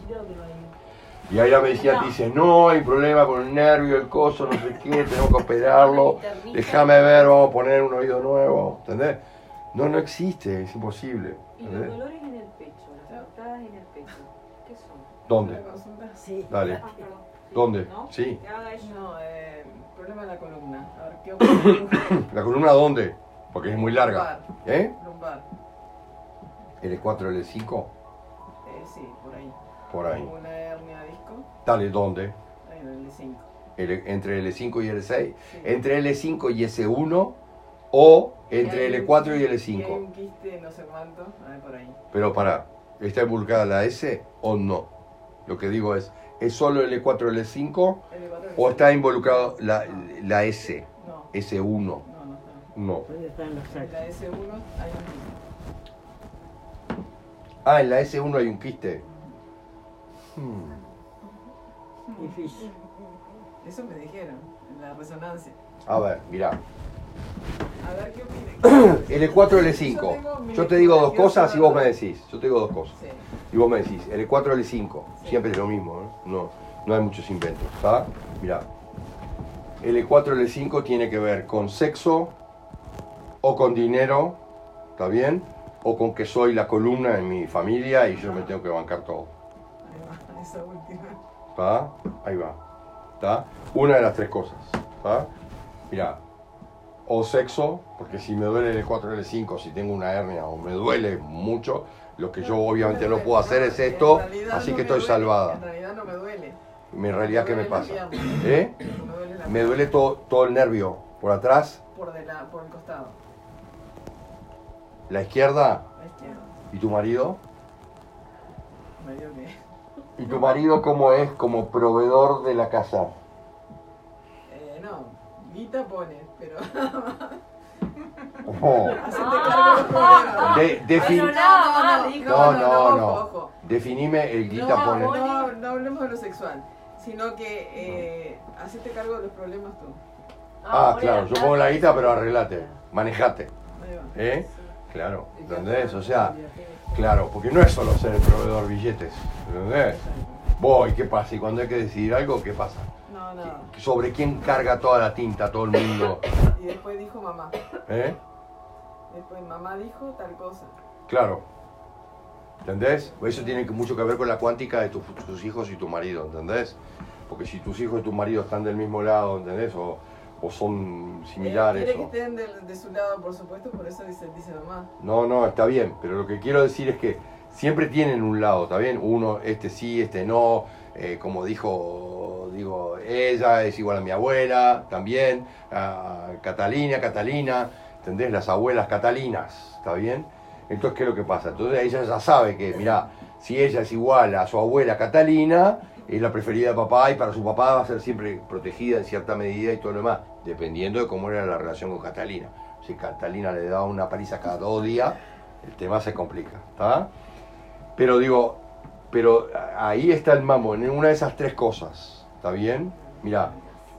Y ahí la medicina te dice, no, hay problema con el nervio, el coso, no sé qué, tenemos que operarlo, déjame ver, vamos a poner un oído nuevo, ¿entendés? No, no existe, es imposible. Y los dolores en el pecho, las cortadas en el pecho, ¿qué son? ¿Dónde? Sí. Dale. Ah, perdón. ¿Dónde? ¿No? Sí. No, eh, problema de la columna. A ver, ¿qué ocurre? ¿La columna dónde? Porque es muy larga. Lumbar. ¿Eh? Lumbar. ¿L4, L5? Eh, sí, por ahí. Por ahí. Una disco. Dale, ¿dónde? En el 5. L- ¿Entre L5 y L6? Sí. ¿Entre L5 y S1? ¿O entre hay un- L4 y hay L5? un quiste, no sé cuánto. A ver, por ahí. Pero para, ¿está involucrada la S o no? Lo que digo es, ¿es solo L4 L5 L4, o está involucrado la, la S, No, S1? no, no está. No. ¿Dónde están los En la S1 hay un quiste. Ah, en la S1 hay un quiste. Hmm. Difícil. Eso me dijeron, en la resonancia. A ver, mirá. A ver qué opinan. L4 L5. Yo te digo dos cosas y vos me decís. Yo te digo dos cosas. Sí. Y vos me decís, L4 L5. Siempre es lo mismo, ¿eh? No, no hay muchos inventos. ¿Está? Mirá. L4 L5 tiene que ver con sexo o con dinero. ¿Está bien? O con que soy la columna en mi familia y yo me tengo que bancar todo. Esa última. ¿Está? Ahí va. ¿Está? Una de las tres cosas. ¿Está? Mirá. O sexo, porque si me duele el 4 el 5, si tengo una hernia o me duele mucho, lo que yo obviamente no puedo hacer es esto, así no que estoy duele, salvada. En realidad no me duele. En realidad, ¿qué me pasa? ¿Eh? Me duele la Me duele todo, todo el nervio. Por atrás, por, de la, por el costado. la izquierda. La izquierda. ¿Y tu marido? Me dio que. ¿Y tu marido cómo es como proveedor de la casa? Eh, no, guita pone, pero. Oh. Hacete cargo de los problemas. De, defin-. No, no, ojo, no. ojo. Definime el guita No, pone. no, no hablemos de lo sexual, sino que eh, hacete cargo de los problemas tú. Ah, claro, yo pongo la guita, pero arreglate, manejate. Ahí va. ¿Eh? Claro, ¿entendés? O sea, claro, porque no es solo ser el proveedor billetes, ¿entendés? Voy, ¿qué pasa? Y cuando hay que decidir algo, ¿qué pasa? No, no. ¿Sobre quién carga toda la tinta todo el mundo? Y después dijo mamá. ¿Eh? Después mamá dijo tal cosa. Claro. ¿Entendés? Eso tiene mucho que ver con la cuántica de tus, tus hijos y tu marido, ¿entendés? Porque si tus hijos y tu marido están del mismo lado, ¿entendés? O, o son similares. Quiere que estén de, de su lado, por supuesto, por eso dice, dice mamá. No, no, está bien, pero lo que quiero decir es que siempre tienen un lado, ¿está bien? Uno, este sí, este no, eh, como dijo, digo, ella es igual a mi abuela, también, a Catalina, Catalina, ¿entendés? Las abuelas catalinas, ¿está bien? Entonces, ¿qué es lo que pasa? Entonces ella ya sabe que, mirá, si ella es igual a su abuela Catalina, es la preferida de papá y para su papá va a ser siempre protegida en cierta medida y todo lo demás, dependiendo de cómo era la relación con Catalina. Si Catalina le daba una paliza cada dos días, el tema se complica, ¿está? Pero digo, pero ahí está el mambo, en una de esas tres cosas, ¿está bien? Mira,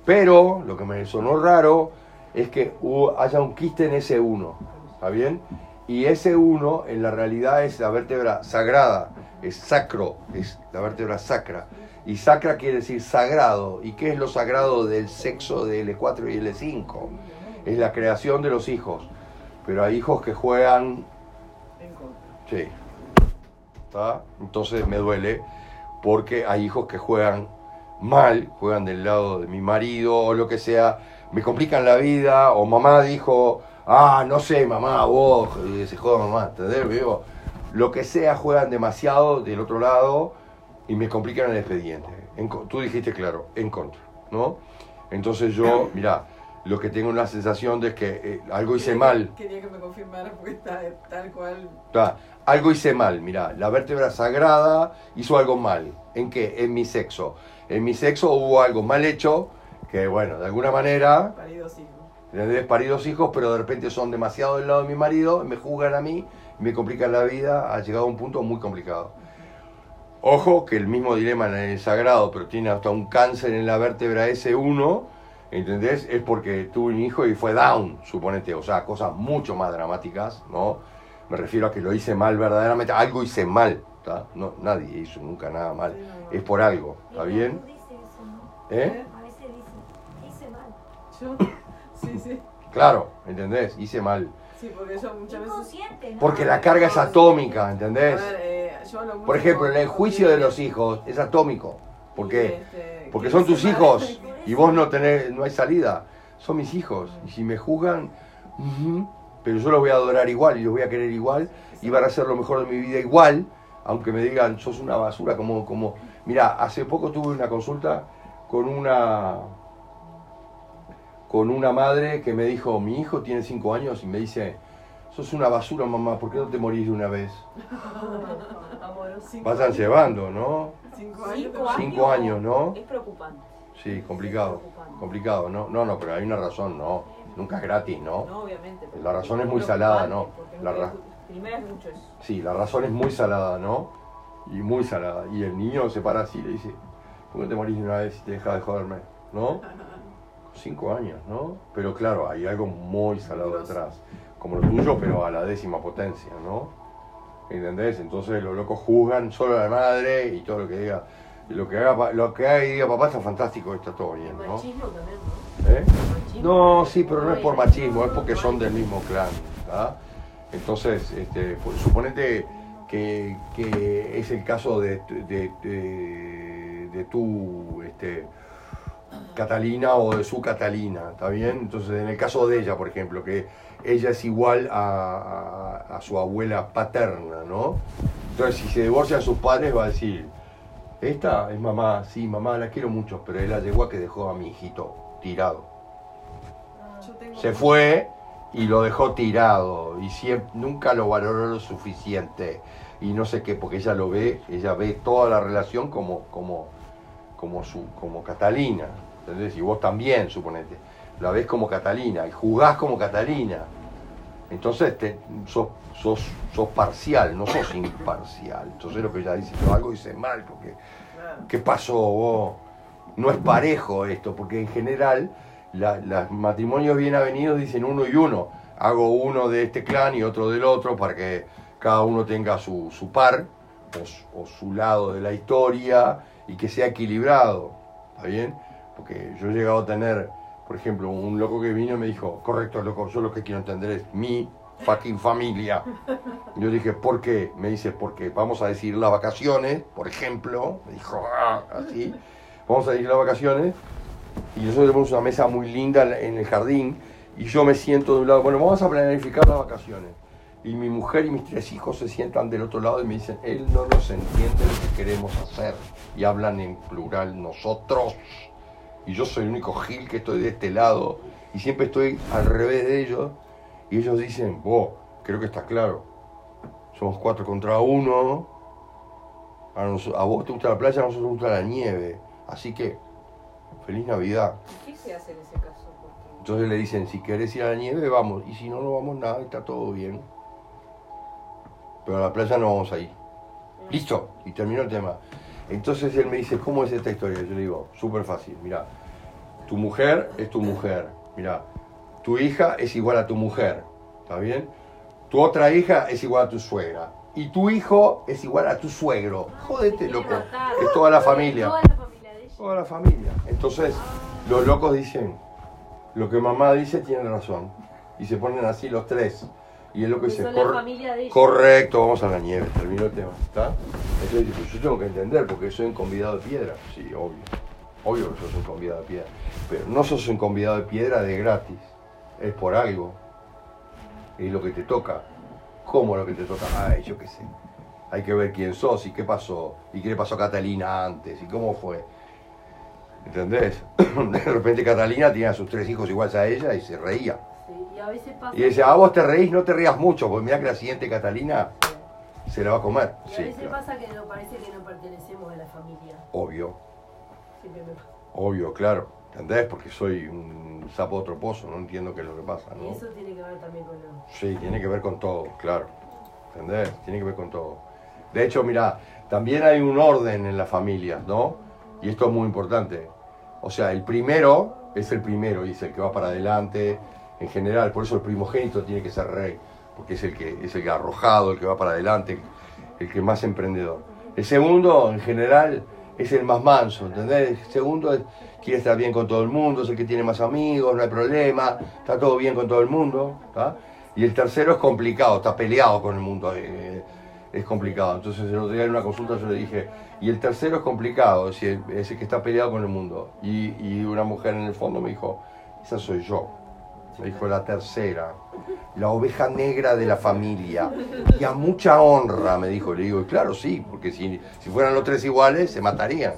pero lo que me sonó raro es que hubo- haya un quiste en ese 1, ¿está bien? Y ese 1 en la realidad es la vértebra sagrada, es sacro, es la vértebra sacra. Y sacra quiere decir sagrado. ¿Y qué es lo sagrado del sexo de L4 y L5? Es la creación de los hijos. Pero hay hijos que juegan En contra. Sí. ¿Está? Entonces me duele porque hay hijos que juegan mal, juegan del lado de mi marido o lo que sea, me complican la vida o mamá dijo, ah, no sé, mamá, vos, y se joda mamá, ¿entendés? Digo, lo que sea, juegan demasiado del otro lado y me complican el expediente. En tú dijiste claro, en contra, ¿no? Entonces yo, mira, lo que tengo la sensación de que eh, algo hice mal. Quería que me confirmara porque está tal cual. Ta, algo hice mal, mira, la vértebra sagrada hizo algo mal. ¿En qué? En mi sexo. En mi sexo hubo algo mal hecho que, bueno, de alguna manera, Parí dos hijos. les parí dos hijos, pero de repente son demasiado del lado de mi marido, me juzgan a mí, me complican la vida, ha llegado a un punto muy complicado. Ojo que el mismo dilema en el sagrado, pero tiene hasta un cáncer en la vértebra S1, ¿entendés? Es porque tuve un hijo y fue down, suponete, o sea, cosas mucho más dramáticas, ¿no? Me refiero a que lo hice mal verdaderamente, algo hice mal, ¿está? No, nadie hizo nunca nada mal, es por algo, ¿está bien? Dice eso, ¿no? ¿Eh? A veces dice, hice mal. Yo, sí, sí. Claro, ¿entendés? Hice mal. Sí, porque yo muchas veces. Inconsciente, ¿no? Porque la carga es atómica, ¿entendés? A ver, eh, Por ejemplo, en el juicio de los hijos es atómico. ¿Por qué? este, Porque que son tus hijos y vos no tenés, no hay salida. Son mis hijos. Y si me juzgan, pero yo los voy a adorar igual y los voy a querer igual y van a hacer lo mejor de mi vida igual, aunque me digan, sos una basura, como, como... Mira, hace poco tuve una consulta con una con una madre que me dijo, mi hijo tiene cinco años y me dice, sos una basura mamá, ¿por qué no te morís de una vez? Años. llevando, ¿no? Cinco años. Cinco años. ¿no? Es preocupante. Sí, complicado, Preocupante. complicado, ¿no? No, no, pero hay una razón, no. Nunca es gratis, ¿no? No, obviamente. La razón es muy salada, ¿no? La ra- es- Primero es mucho eso. Sí, la razón es muy salada, ¿no? Y muy salada. Y el niño se para así y le dice, ¿por qué no te morís de una vez y te dejas de joderme? ¿No? Cinco años, ¿no? Pero claro, hay algo muy salado detrás. Como lo tuyo, pero a la décima potencia, ¿no? ¿Entendés? Entonces los locos juzgan solo a la madre y todo lo que diga. Lo que haga, lo que haga y diga papá está fantástico, está todo bien, ¿no? machismo también, ¿no? ¿Eh? Machismo. No, sí, pero no es por machismo, es porque son del mismo clan. ¿tá? Entonces, este, pues, suponete que, que es el caso de, de, de, de tu este, Catalina o de su Catalina, ¿está bien? Entonces, en el caso de ella, por ejemplo, que ella es igual a, a- a su abuela paterna, ¿no? Entonces, si se divorcian sus padres, va a decir, esta es mamá, sí, mamá, la quiero mucho, pero es la yegua que dejó a mi hijito tirado. Tengo- Se fue y lo dejó tirado y siempre, nunca lo valoró lo suficiente y no sé qué, porque ella lo ve, ella ve toda la relación como, como, como, su, como Catalina, ¿entendés? Y vos también, suponete, la ves como Catalina y jugás como Catalina. Entonces te, sos, sos, sos parcial, no sos imparcial. Entonces lo que ella dice, yo algo hice mal, porque. ¿qué pasó vos? No es parejo esto, porque en general la- los matrimonios bien avenidos dicen uno y uno. Hago uno de este clan y otro del otro para que cada uno tenga su, su par o, su- o su lado de la historia y que sea equilibrado. ¿Está bien? Porque yo he llegado a tener por ejemplo, un loco que vino y me dijo, correcto, loco, yo lo que quiero entender es mi fucking familia. Yo dije, ¿por qué? Me dice, porque vamos a decir las vacaciones, por ejemplo, me dijo, "Ah", así, vamos a decir las vacaciones, y nosotros tenemos una mesa muy linda en el jardín, y yo me siento de un lado, bueno, vamos a planificar las vacaciones. Y mi mujer y mis tres hijos se sientan del otro lado y me dicen, él no nos entiende lo que queremos hacer. Y hablan en plural, nosotros. Y yo soy el único Gil que estoy de este lado. Y siempre estoy al revés de ellos. Y ellos dicen, vos, creo que está claro. Somos cuatro contra uno. A, nos- a vos te gusta la playa, a nosotros nos gusta la nieve. Así que, feliz Navidad. ¿Qué se hace en ese caso? Entonces le dicen, si querés ir a la nieve, vamos. Y si no, no vamos nada, está todo bien. Pero a la playa no vamos a ir. Listo, y terminó el tema. Entonces él me dice, ¿cómo es esta historia? Yo le digo, súper fácil, mira, tu mujer es tu mujer, mira, tu hija es igual a tu mujer, ¿está bien? Tu otra hija es igual a tu suegra. Y tu hijo es igual a tu suegro. Jódete, loco. Es toda la familia. Toda la familia de ella. Toda la familia. Entonces, los locos dicen, lo que mamá dice tiene razón. Y se ponen así los tres. Y el loco Que dice, son la "Cor- familia de ella". correcto, vamos a la nieve. Terminó el tema. ¿Está? Entonces dice, pues yo tengo que entender porque soy un convidado de piedra. Sí, obvio. Obvio que sos un convidado de piedra. Pero no sos un convidado de piedra de gratis. Es por algo. Es lo que te toca. ¿Cómo lo que te toca? Ay, yo qué sé. Hay que ver quién sos y qué pasó. Y qué le pasó a Catalina antes y cómo fue. ¿Entendés? De repente Catalina tenía a sus tres hijos iguales a ella y se reía. Y a veces pasa. Y decía, ah, vos te reís, no te rías mucho, porque mirá que la siguiente Catalina se la va a comer. Y a Sí, veces claro. pasa que no parece que no pertenecemos a la familia. Obvio, Siempre me pasa. obvio, claro. ¿Entendés? Porque soy un sapo de otro pozo, no entiendo qué es lo que pasa, Y eso tiene que ver también con lo. Sí, tiene que ver con todo, claro. ¿Entendés? Tiene que ver con todo. De hecho, mira, también hay un orden en las familias, ¿no? Y esto es muy importante. O sea, el primero es el primero y es el que va para adelante en general. Por eso el primogénito tiene que ser rey, porque es el que es el que arrojado, el que va para adelante, el que más emprendedor. El segundo, en general, es el más manso, ¿entendés? El segundo es- quiere estar bien con todo el mundo, es el que tiene más amigos, no hay problema, está todo bien con todo el mundo, ¿tá? Y el tercero es complicado, está peleado con el mundo, eh, es complicado. Entonces el otro día en una consulta yo le dije, y el tercero es complicado, es el, es el que está peleado con el mundo. Y, y una mujer en el fondo me dijo, esa soy yo. Me dijo la tercera, la oveja negra de la familia. Y a mucha honra, me dijo. Le digo, y claro, sí, porque si, si fueran los tres iguales, se matarían.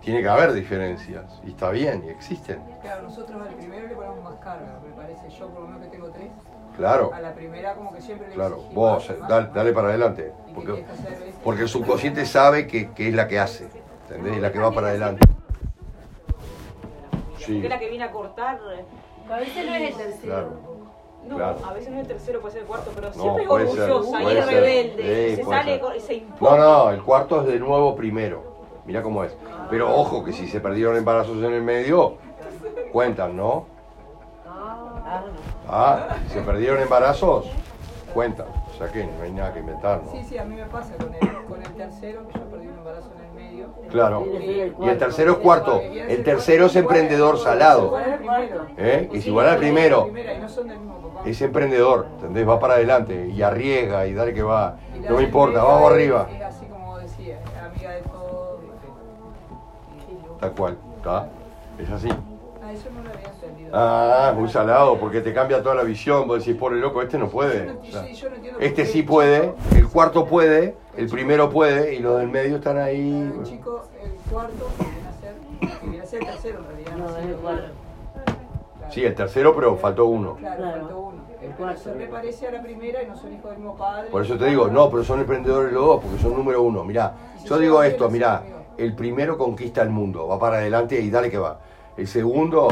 Tiene que haber diferencias. Y está bien, y existen. Claro, nosotros al primero le ponemos más carga, me parece. Yo, por lo menos que tengo tres, Claro, a la primera, como que siempre le claro. Vos, más y más dale, y dale para adelante. ¿Y Porque, que porque el subconsciente sabe que, que es la que hace. ¿Entendés? Es la que va para adelante. Sí, Porque es la que viene a cortar. A veces no es el tercero. claro. No, Claro. a veces no es el tercero, puede ser el cuarto, pero No, siempre es puede ser, orgullosa y es rebelde. Sí, se sale, ser. se No, impone. no, el cuarto es de nuevo primero. Mira cómo es. Pero ojo que si se perdieron embarazos en el medio, cuentan, ¿no? Ah, si se perdieron embarazos, cuentan. O sea que no hay nada que inventar, ¿no? Sí, sí, a mí me pasa con el, con el tercero, que yo Claro. Y- el tercero es cuarto. El tercero es emprendedor salado. ¿Eh? Es igual al primero. Es emprendedor, ¿entendés? Va para adelante y arriesga y dale que va. No me importa, vamos es- arriba. Es así como decía, es amiga de todos. ¿viste? Tal cual, ¿está? Es así. Ah. Ah, muy salado, porque te cambia toda la visión. Vos decís, pobre loco, este no puede. Este sí puede, el cuarto puede, el primero puede y los del medio están ahí. El chico, el cuarto, que viene a ser, ser el tercero en realidad. No, sí, es el cuarto. Claro. Sí, el tercero, pero faltó uno. Claro, Claro. faltó uno. El cuarto. le parece a la primera y no son hijos del mismo padre. Por eso te digo, no, pero son emprendedores los dos, porque son número uno. Mirá, yo digo esto, mirá, el primero conquista el mundo, va para adelante y dale que va. El segundo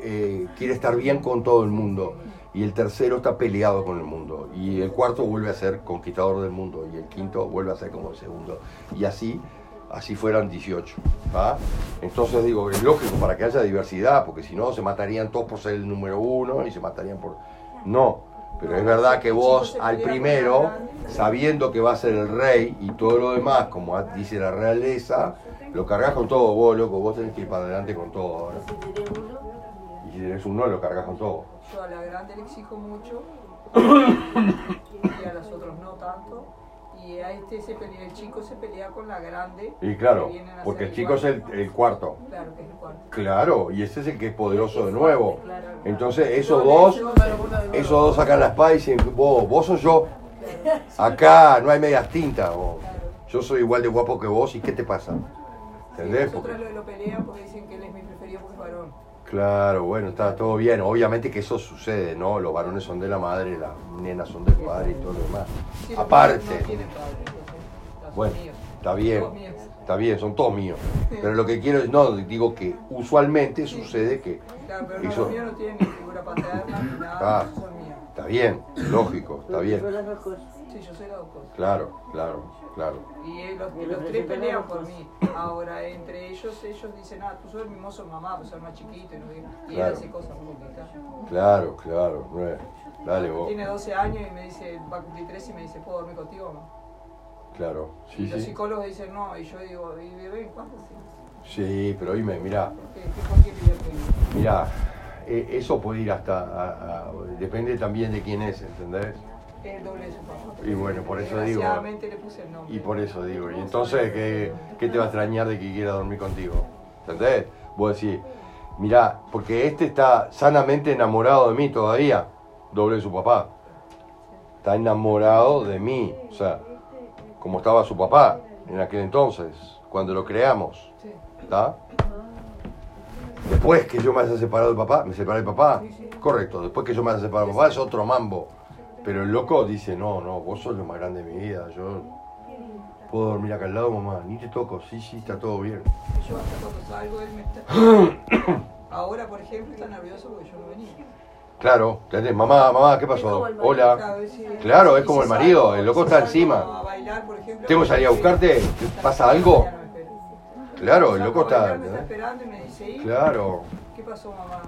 eh, quiere estar bien con todo el mundo. Y el tercero está peleado con el mundo. Y el cuarto vuelve a ser conquistador del mundo. Y el quinto vuelve a ser como el segundo. Y así, así fueran 18. ¿va? Entonces digo, es lógico para que haya diversidad, porque si no se matarían todos por ser el número uno y se matarían por... No, pero es verdad que vos al primero, sabiendo que va a ser el rey y todo lo demás, como dice la realeza, lo cargas con todo vos, loco, vos tenés que ir para adelante con todo ahora. Si tenés uno, lo cargas con todo. Yo a la grande le exijo mucho y a los otros no tanto. Y a este se pelea, el chico se pelea con la grande. Y claro, porque el chico es el, el cuarto. Claro, que es el cuarto. Claro, y ese es el que es poderoso de nuevo. Claro. Entonces esos dos, esos dos sacan la espada y dicen, vos, vos sos yo. Acá no hay medias tintas. vos. Yo soy igual de guapo que vos y ¿qué te pasa? ¿Entendés? Nosotros lo, lo pelean porque dicen que él es mi preferido porque es varón. Claro, bueno, está todo bien. Obviamente que eso sucede, ¿no? Los varones son de la madre, las nenas son del padre y todo lo demás. Sí, Aparte, No padre, bueno, míos. está bien, está bien, son todos míos. Pero lo que quiero es, no, digo que usualmente sucede que Claro, pero eso, los míos no tienen ni figura paterna ni nada, Ah. son míos. está bien, lógico, está bien. Sí, yo soy cosas. Claro, claro, claro. Y los, Y los los tres pelean por mí. Ahora, entre ellos, ellos dicen, ah, tú sos el mimoso mamá, pues sos más chiquito. Y, no y él hace cosas muy bonitas. Claro, claro. Dale vos. Tiene 12 años y me dice, va a cumplir 13 y me dice, ¿puedo dormir contigo o no? Claro, y sí, los sí. psicólogos dicen no, y yo digo, ¿y bebé cuánto sí? Sí, pero oíme, mira, ¿Qué, qué, ¿Por qué pidió que mira, eh, eso puede ir hasta, a- a- depende también de quién es, ¿entendés? El doble de su papá? Y bueno, por eso digo, Desgraciadamente le puse el nombre. y por eso digo, y entonces, ¿qué, qué te va a extrañar de que quiera dormir contigo? ¿Entendés? Vos decís, mira, porque este está sanamente enamorado de mí todavía, doble de su papá. Está enamorado de mí, o sea, como estaba su papá en aquel entonces, cuando lo creamos. ¿Está? Después que yo me haya separado del papá, me separé del papá. Correcto, después que yo me haya separado del papá es otro mambo. Pero el loco dice, no, no, vos sos lo más grande de mi vida, yo puedo dormir acá al lado, mamá, ni te toco, sí, sí, está todo bien. Yo hasta cuando salgo, él me está... Ahora, por ejemplo, está nervioso porque yo no venía. Claro, ¿entendés? Mamá, mamá, ¿qué pasó? Hola. Claro, es como el marido, el loco está encima. ¿Tengo que salir a buscarte? ¿Pasa algo? Claro, el loco está... bailar, me está esperando y me dice, "¿Y? Claro. ¿Qué pasó, mamá?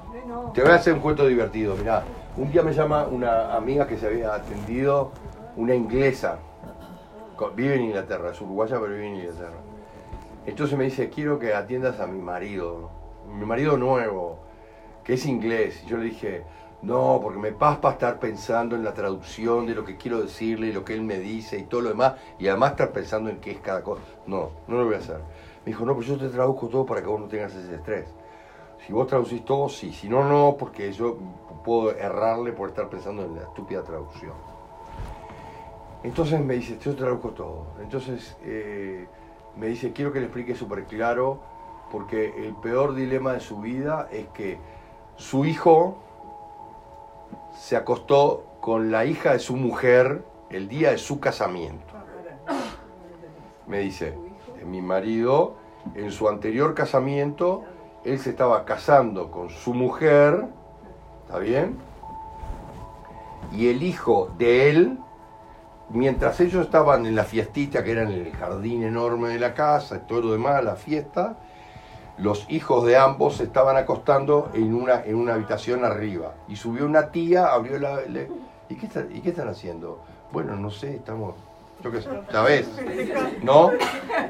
Te voy a hacer un cuento divertido, mirá. Un día me llama una amiga que se había atendido, una inglesa. Vive en Inglaterra, es uruguaya, pero vive en Inglaterra. Entonces me dice, quiero que atiendas a mi marido, mi marido nuevo, que es inglés. Y yo le dije, no, porque me paspa estar pensando en la traducción de lo que quiero decirle y lo que él me dice y todo lo demás, y además estar pensando en qué es cada cosa. No, no lo voy a hacer. Me dijo, no, pues yo te traduzco todo para que vos no tengas ese estrés. Si vos traducís todo, sí. Si no, no, porque yo puedo errarle por estar pensando en la estúpida traducción. Entonces me dice, yo traduzco todo. Entonces eh, me dice, quiero que le explique súper claro, porque el peor dilema de su vida es que su hijo se acostó con la hija de su mujer el día de su casamiento. Me dice, mi marido, en su anterior casamiento, él se estaba casando con su mujer, ¿está bien? Y el hijo de él, mientras ellos estaban en la fiestita, que era en el jardín enorme de la casa y todo lo demás, la fiesta, los hijos de ambos se estaban acostando en una, en una habitación arriba. Y subió una tía, abrió la... le- ¿y, qué está- ¿Y qué están haciendo? Bueno, no sé, estamos... Yo qué sé, ¿sabes? ¿No?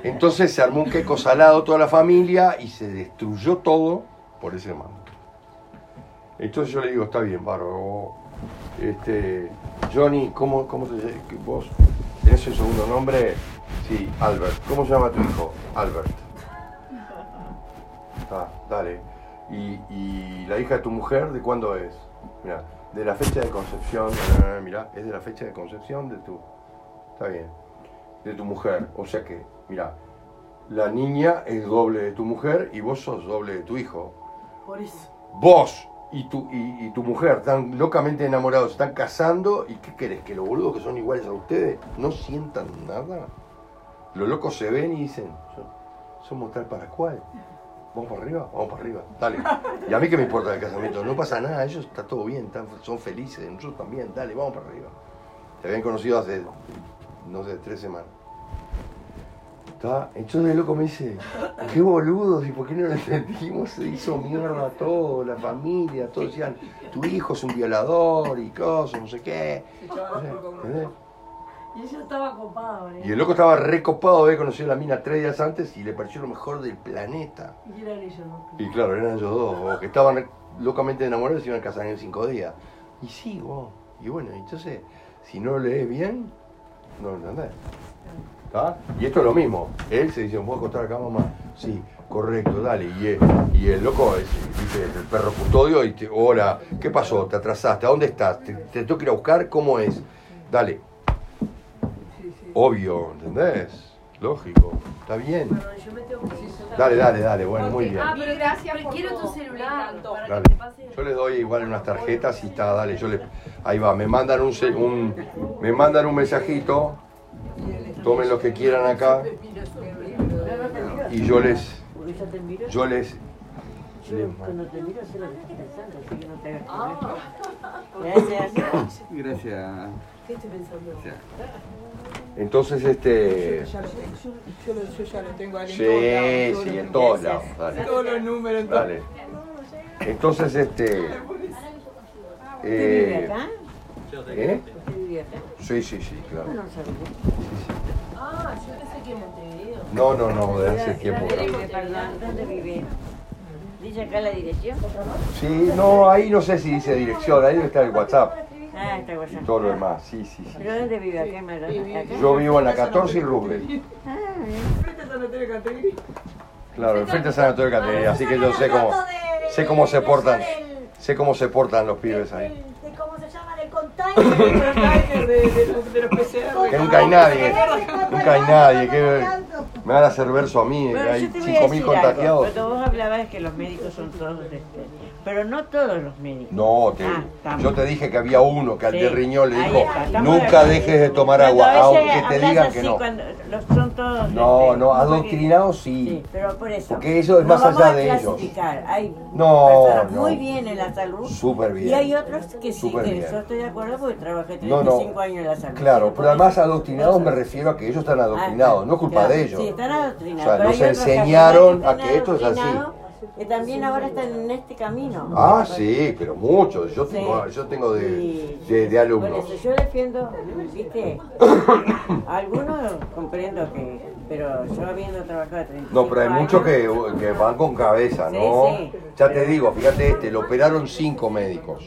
Entonces se armó un queco salado toda la familia y se destruyó todo por ese mando. Entonces yo le digo, está bien, bárbaro. Este, Johnny, ¿cómo, cómo te llamas? ¿Vos tenés el segundo nombre? Sí, Albert. ¿Cómo se llama tu hijo? Albert. Ah, dale. ¿Y, y la hija de tu mujer de cuándo es? Mira, de la fecha de concepción. ah, mira, es de la fecha de concepción de tu. Está bien. De tu mujer. O sea que, mira, la niña es doble de tu mujer y vos sos doble de tu hijo. Por eso. Vos y tu, y, y tu mujer están locamente enamorados, están casando y ¿qué querés? ¿Que los boludos que son iguales a ustedes no sientan nada? Los locos se ven y dicen, "So- somos tal para cual. Vamos para arriba, vamos para arriba, dale. Y a mí que me importa el casamiento, no pasa nada, ellos está todo bien, están- son felices, nosotros también, dale, vamos para arriba. Te habían conocido hace, no sé, tres semanas. ¿Está? Entonces el loco me dice, qué boludos, ¿y por qué no lo entendimos? Se hizo mierda todo, la familia, todos decían, tu hijo es un violador y cosas, no sé qué. ¿Entendés? Y ella estaba copada, ¿eh? Y el loco estaba recopado, había conocido a la mina tres días antes y le pareció lo mejor del planeta. Y eran ellos, ¿no? Y claro, eran ellos dos, o que estaban locamente enamorados se iban a casar en cinco días. Y sí, vos. Y bueno, entonces, si no lees bien, no lo entendés. Y esto es lo mismo. Él se dice, ¿puedo acostar acá, mamá? Sí, correcto, dale. Y, el- y el loco es dice, el perro custodio y te, hola, ¿qué pasó? ¿Te atrasaste? ¿A dónde estás? ¿Te, te tengo que ir a buscar? ¿Cómo es? Dale. Obvio, ¿entendés? Lógico, está bien. Dale, dale, dale, bueno, muy bien. Ah, pero Gracias quiero tu celular Dale. Yo les doy igual unas tarjetas y está, dale, yo le ahí va, me mandan un, un me mandan un mensajito, tomen lo que quieran acá y yo les yo les cuando te miro sé lo que estás pensando, así que no te hagas problema. Gracias. Gracias. ¿Qué estoy pensando? entonces este Ya lo tengo, yo, yo yo ya lo tengo ahí sí, en todos lados, sí, en todos lados, los- dale. Todos los números, en. Entonces este ¿Usted vive eh, acá? ¿Eh? Sí, sí, sí, claro. No lo sabía. Ah, yo pensé que en Montevideo. No, no, no, de hace tiempo. ¿dónde vive? ¿Dice acá la dirección? Sí, no, ahí no sé si dice dirección, ahí debe estar el WhatsApp Ah, está WhatsApp. y todo lo demás. Sí, sí, sí. ¿Pero dónde vive acá en. Yo vivo en la 14 y Rubén. Ah. Frente a Sanatorio Caterina. Claro, enfrente a San Antonio de Caterina, así que yo sé cómo, sé cómo se portan, sé cómo se portan los pibes ahí. de ¿Cómo se llama? Del container. de, de, de, de los PCR. Que nunca hay nadie, nunca hay nadie, que me van a hacer verso a mí, que Bueno, hay voy a 5.000 decir contagiados. algo. Cuando vos hablabas que los médicos son todos, este, pero no todos los médicos. No, te- Ah, yo te dije que había uno que al Sí, de riñón le dijo, está, nunca de dejes de tomar agua, aunque te digan que no. Los, son todos. No, este, no, adoctrinados sí. Sí, pero por eso. Porque eso es no más allá de ellos. Hay No, personas no. muy bien en la salud. Súper bien. Y hay otros que sí, Súper que bien. yo estoy de acuerdo porque trabajé No, 35 no. años en la salud. Claro, pero además adoctrinados me refiero a que ellos están adoctrinados, no es culpa Claro, de ellos. Sí, están adoctrinados. O sea, nos enseñaron a que esto es así. Que también ahora están en este camino. Ah, sí, pero muchos. Yo tengo, Sí. yo tengo de, de, de Por alumnos. eso yo defiendo, viste, algunos comprendo que, pero yo habiendo trabajado 35 No, pero hay años, muchos que, que van con cabeza, Sí, ¿no? sí. Ya te digo, fíjate este, lo operaron cinco médicos.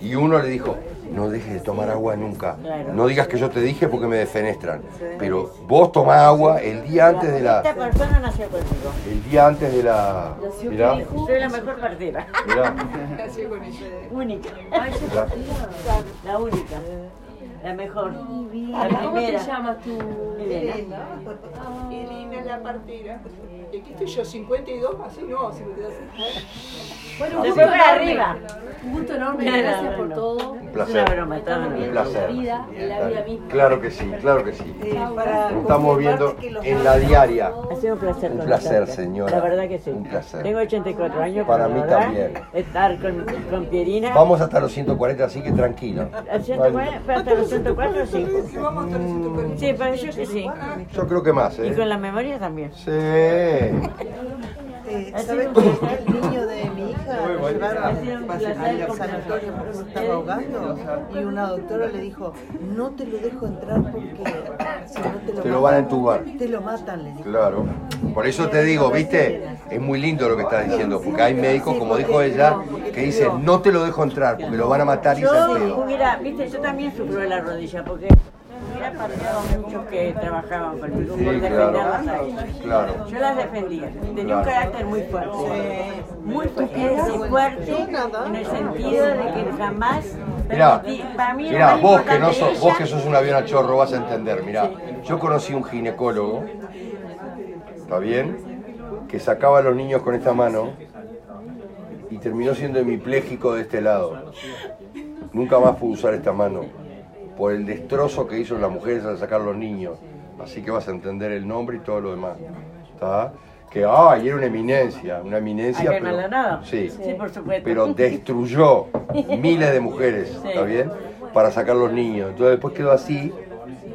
Y uno le dijo, no dejes de tomar agua nunca. Claro. No digas que yo te dije porque me defenestran. Pero vos tomás agua el día antes de Esta la... persona nació conmigo. El día antes de la... Mirá, Soy la mejor partera. mirá. Nació con ella. Única. La única. La mejor. La ¿Cómo te llamas tú? Elena. Elena la partera. Y aquí estoy yo, 52, así no, 52. Bueno, un gusto para enorme. arriba. Un gusto enorme, No, no, gracias no, por no. todo. Un Es placer. una broma, estamos Un viendo placer. La vida, la vida misma. Claro que sí, claro que sí. Eh, para estamos viendo en la diaria. Ha sido un placer Un placer, señora. La verdad que sí. Un placer. Tengo 84 años. Para mí verdad, también. Estar con, con Pierina. Vamos hasta los 140, así que tranquilo. Al 104, pero hasta los 104 sí. Si vamos hasta los 140. Sí, parece que sí. Yo creo que más, Y con ¿eh? la memoria también. Sí. Eh, Ha ¿Sabes sido llevaron Ha sido un placer al sanatorio porque se estaba ahogando? Y una doctora le dijo, no te lo dejo entrar porque si no te lo, Te lo van a entubar. Te lo matan, le dijo. Claro. Por eso te digo, ¿viste? Es muy lindo lo que estás diciendo, porque hay médicos, como dijo ella, que dicen, no te lo dejo entrar, porque lo van a matar y se Yo hubiera, viste, yo también sufro de la rodilla porque hubiera partido a muchos que trabajaban conmigo Sí, por claro. defenderlas. Claro. Yo las defendía. Tenía Claro. un carácter muy fuerte. Muy fuerte. En el sentido de que jamás Mirá, mirá, vos que no sos, vos que sos un avión a chorro vas a entender, mirá. Yo conocí un ginecólogo, ¿está bien? Que sacaba a los niños con esta mano y terminó siendo hemipléjico de este lado. Nunca más pudo usar esta mano por el destrozo que hizo las mujeres al sacar los niños. Así que vas a entender el nombre y todo lo demás. ¿Está? Que, ay, era una eminencia, una eminencia, ¿Acá en pero, sí, Sí, por supuesto. pero destruyó miles de mujeres, ¿está bien? Para sacar los niños. Entonces después quedó así,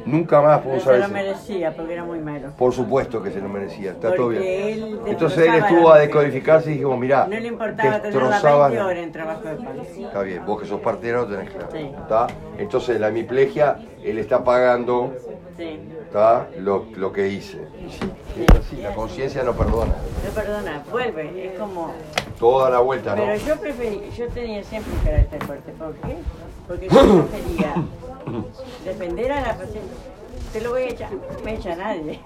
nunca más pudo Pero usar se lo ese. merecía porque era muy malo. Por supuesto que se lo merecía, está Porque todo bien. él Entonces él destrozaba estuvo la a mujer. decodificarse y dijimos, mirá, No le importaba tener destrozaba 20 la- horas en trabajo de parto. Está bien, vos que sos partera lo tenés claro. Sí. Entonces la hemiplegia él está pagando Sí. ¿tá? Lo, lo que hice. Sí, es así, la conciencia no perdona. No perdona, vuelve, es como... Toda la vuelta, ¿no? Pero yo preferí, yo tenía siempre un carácter fuerte, ¿por qué? Porque yo prefería defender a la paciente. Te lo voy a echar, no me echa nadie.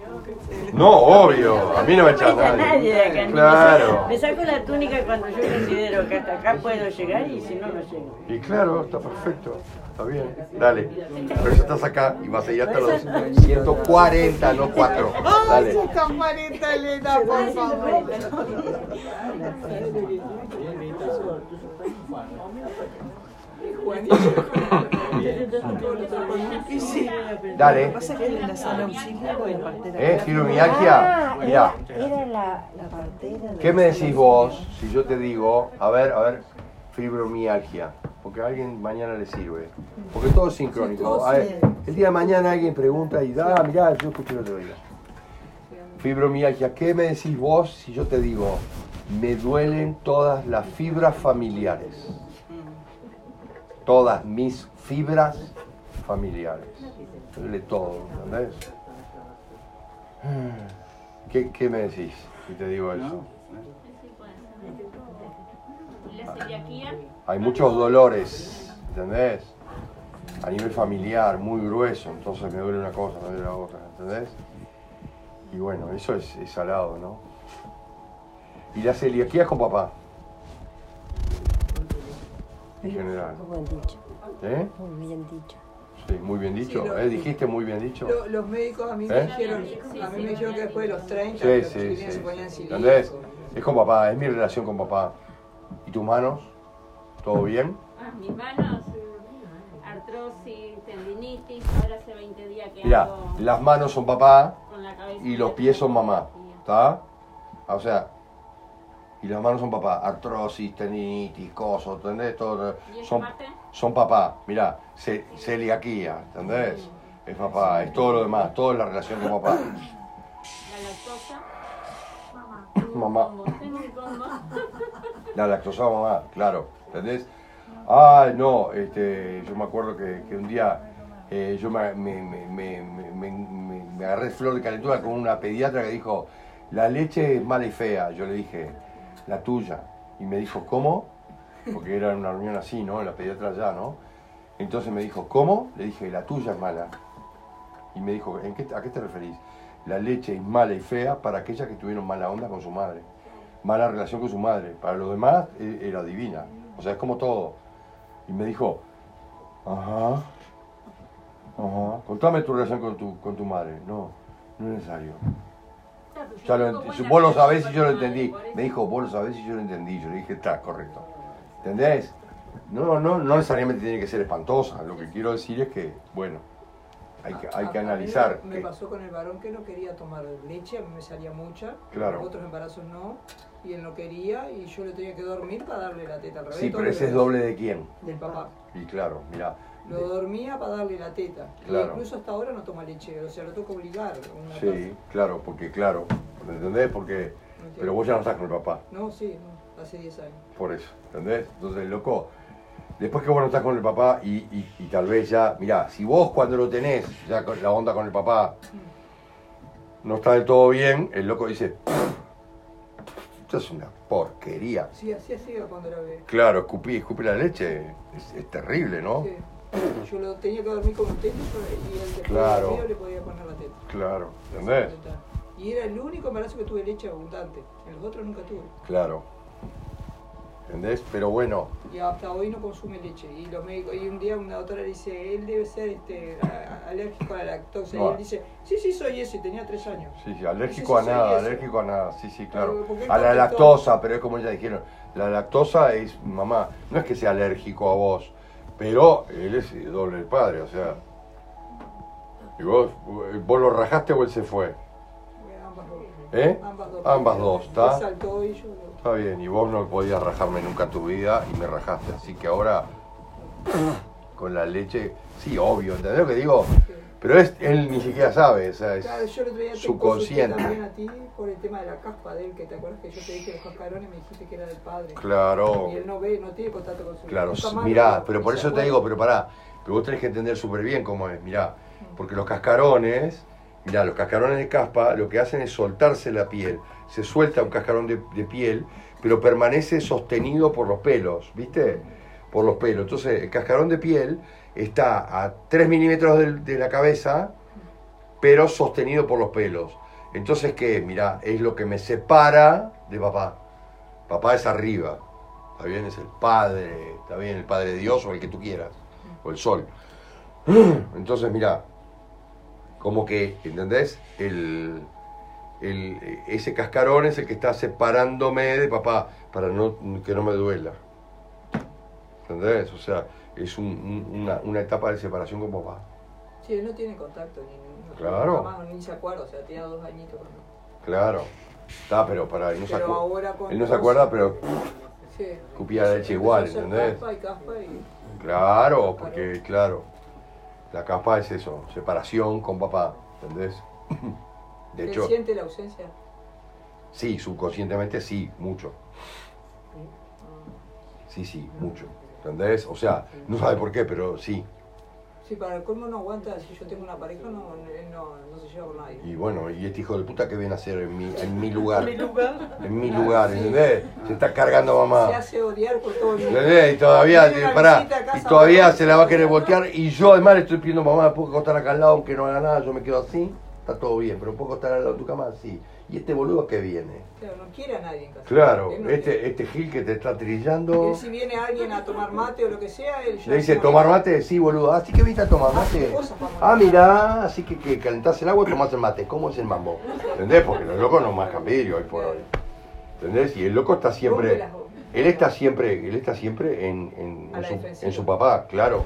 No, obvio, a mí no me echa No me echa nadie nadie. de acá. Claro. Me saco, la túnica cuando yo considero que hasta acá puedo llegar y si no, no llego. Y claro, está perfecto. Está bien, dale. Pero ya estás acá y vas a ir hasta los 140, no 4. Dale. Ay, camarita Elena, por favor. Partera. ¿Eh? Mirá. La, la partera. de- ¿Qué me decís vos si yo te digo, a ver, a ver, fibromialgia? Porque a alguien mañana le sirve. Porque todo es sincrónico. A ver, el día de mañana alguien pregunta y da, mirá, yo escuché el otro día. Fibromialgia, ¿qué me decís vos si yo te digo, me duelen todas las fibras familiares? Todas mis fibras familiares. Duele todo, ¿entendés? ¿Qué, qué me decís si te digo eso? ¿Y la celiaquía? Hay muchos dolores, ¿entendés? A nivel familiar, muy grueso, entonces me duele una cosa, me duele la otra, ¿entendés? Y bueno, eso es, es salado, ¿no? Y la celiaquía es con papá. En general. Muy buen dicho. ¿Eh? Muy bien dicho. Sí, muy bien dicho. Sí, lo- ¿eh? Dijiste muy bien dicho. Lo- los médicos a mí ¿Eh? me dijeron, a mí me dijeron que después de los 30 Sí, los sí, chiquilines sí. se ponían. ¿Entendés? Es con papá, es mi relación con papá. ¿Y tus manos? ¿Todo bien? Ah, mis manos, artrosis, tendinitis, ahora hace 20 días que Mira, hago las manos son papá con la cabeza. y los pies son mamá. ¿Está? O sea, y las manos son papá. Artrosis, tendinitis, cosas, ¿entendés? Todo, ¿Y el son, son papá. Mira, ce- celiaquía, ¿entendés? Es papá, es todo lo demás, toda la relación con papá. La lactosa. Mamá. Combo. La lactosa mamá, claro, ¿entendés? Ah, no, este, yo me acuerdo que, que un día eh, yo me, me, me, me, me- me- me agarré flor de calentura con una pediatra que dijo, la leche es mala y fea. Yo le dije, la tuya. Y me dijo, ¿cómo? Porque era una reunión así, ¿no? La pediatra allá, ¿no? Entonces me dijo, ¿cómo? Le dije, la tuya es mala. Y me dijo, ¿en qué, ¿a qué te referís? La leche es mala y fea para aquellas que tuvieron mala onda con su madre. Mala relación con su madre. Para los demás e- era divina. O sea, es como todo. Y me dijo, ajá, ajá, contame tu relación con tu, con tu madre. No, no es necesario. Ya lo vos lo sabés y yo lo entendí. Me dijo, vos lo sabés y yo lo entendí. Yo le dije, está, correcto. ¿Entendés? No, no, no necesariamente tiene que ser espantosa. Lo que quiero decir es que, bueno, hay que, hay que A- a analizar. Me que- pasó con el varón que no quería tomar leche, a mí me salía mucha. Claro. Otros embarazos no. Y él no quería y yo le tenía que dormir para darle la teta al revés. Sí, pero ese es doble de quién. Del papá. Y claro, mira, Lo dormía para darle la teta. Claro. Y incluso hasta ahora no toma leche, o sea, lo tengo que obligar. Una sí, claro, porque claro, ¿me entendés? Porque, pero vos ya no estás con el papá. No, sí, no, hace 10 años. por eso, ¿entendés? Entonces, loco, después que vos no estás con el papá y, y- y tal vez ya, mirá, si vos cuando lo tenés, ya con la onda con el papá, no está del todo bien, el loco dice, esto es una porquería. Sí, así hacía cuando era bebé. Claro, escupí, escupí la leche, es, es terrible, ¿no? Sí. Yo lo tenía que dormir con un teto y él después Claro. del mío le podía poner la teta. Claro, ¿entendés? Y era el único embarazo que tuve leche abundante. En los otros nunca tuve. Claro. ¿Entendés? Pero bueno, Y hasta hoy no consume leche. Y los médicos, y un día una doctora le dice, él debe ser este, a- alérgico a la lactosa. No. Y él dice, sí, sí, soy ese, tenía tres años. Sí, sí, alérgico a Sí, sí, sí, nada, alérgico a nada, sí, sí, claro. A la lactosa, pero es como ya dijeron, la lactosa es, mamá, no es que sea alérgico a vos, pero él es doble el padre, o sea. ¿Y vos, vos lo rajaste o él se fue? Ambas dos. ¿Eh? Ambas dos. ¿está? Está bien, y vos no podías rajarme nunca en tu vida y me rajaste, así que ahora con la leche, sí, obvio, ¿entendés lo que digo? Pero es, él ni siquiera sabe, o sea, es Claro, yo te subconsciente. también a ti por el tema de la caspa de él, que te acuerdas que yo te dije los cascarones y me dijiste que era del padre. Claro. Y él no ve, no tiene contacto con su Claro, más mirá, pero por eso te digo, pero pará, Pero vos tenés que entender súper bien cómo es, mirá. Porque los cascarones, mirá, los cascarones de caspa lo que hacen es soltarse la piel. Se suelta un cascarón de, de piel, pero permanece sostenido por los pelos, ¿viste? Por los pelos. Entonces, el cascarón de piel está a 3 milímetros de, la cabeza, pero sostenido por los pelos. Entonces, ¿qué? Mirá, es lo que me separa de papá. Papá es arriba. Está bien, es el Padre, está bien, el Padre de Dios o el que tú quieras, o el Sol. Entonces, mira, como que, ¿entendés? El, el- ese cascarón es el que está separándome de papá para no, que no me duela. ¿Entendés? O sea, es un- un- una, una etapa de separación con papá. Sí, él no tiene contacto ni, ni- Claro. ni se acuerda, o sea, tenía dos añitos cuando. Claro. Está, pero para él no se, Pero acu- ahora con él no se acuerda, pero Sí. Escupía leche igual, ¿entendés? Caspa y caspa y. Claro, porque claro, la capa es eso, separación con papá, ¿entendés? De ¿Él hecho, siente la ausencia? sí, subconscientemente sí, mucho. Sí, sí, mucho. ¿Entendés? O sea, no sabe por qué, pero sí. Sí, para el colmo no aguanta, si yo tengo una pareja, no, él no, no se lleva con nadie. Y bueno, y este hijo de puta que viene a hacer en mi, en mi lugar. En mi lugar. En mi lugar, ¿entendés? Se está cargando a Se mamá. hace odiar por todo el mundo. ¿Entendés? Y todavía, pará, y todavía mamá. se la va a querer voltear. Y yo además le estoy pidiendo mamá, ¿puedo acostar acá al lado aunque no haga nada? Yo me quedo así, está todo bien, pero ¿puedo acostar al lado de tu cama? Sí. ¿Y este boludo que viene? Claro, no quiere a nadie en casa. Claro, no este, este Gil que te está trillando. Él si viene alguien a tomar mate o lo que sea, él ya Le dice, ¿tomar mate? Sí, boludo. Así que viste a tomar mate. cosas para Ah, mirá, así que, que calentás el agua y tomás el mate. ¿Cómo es el mambo? ¿Entendés? Porque los locos no mascan vidrio hoy por hoy. ¿Entendés? Y el loco está siempre. Él está siempre, él está siempre en, en- su, defensiva. en su papá, claro.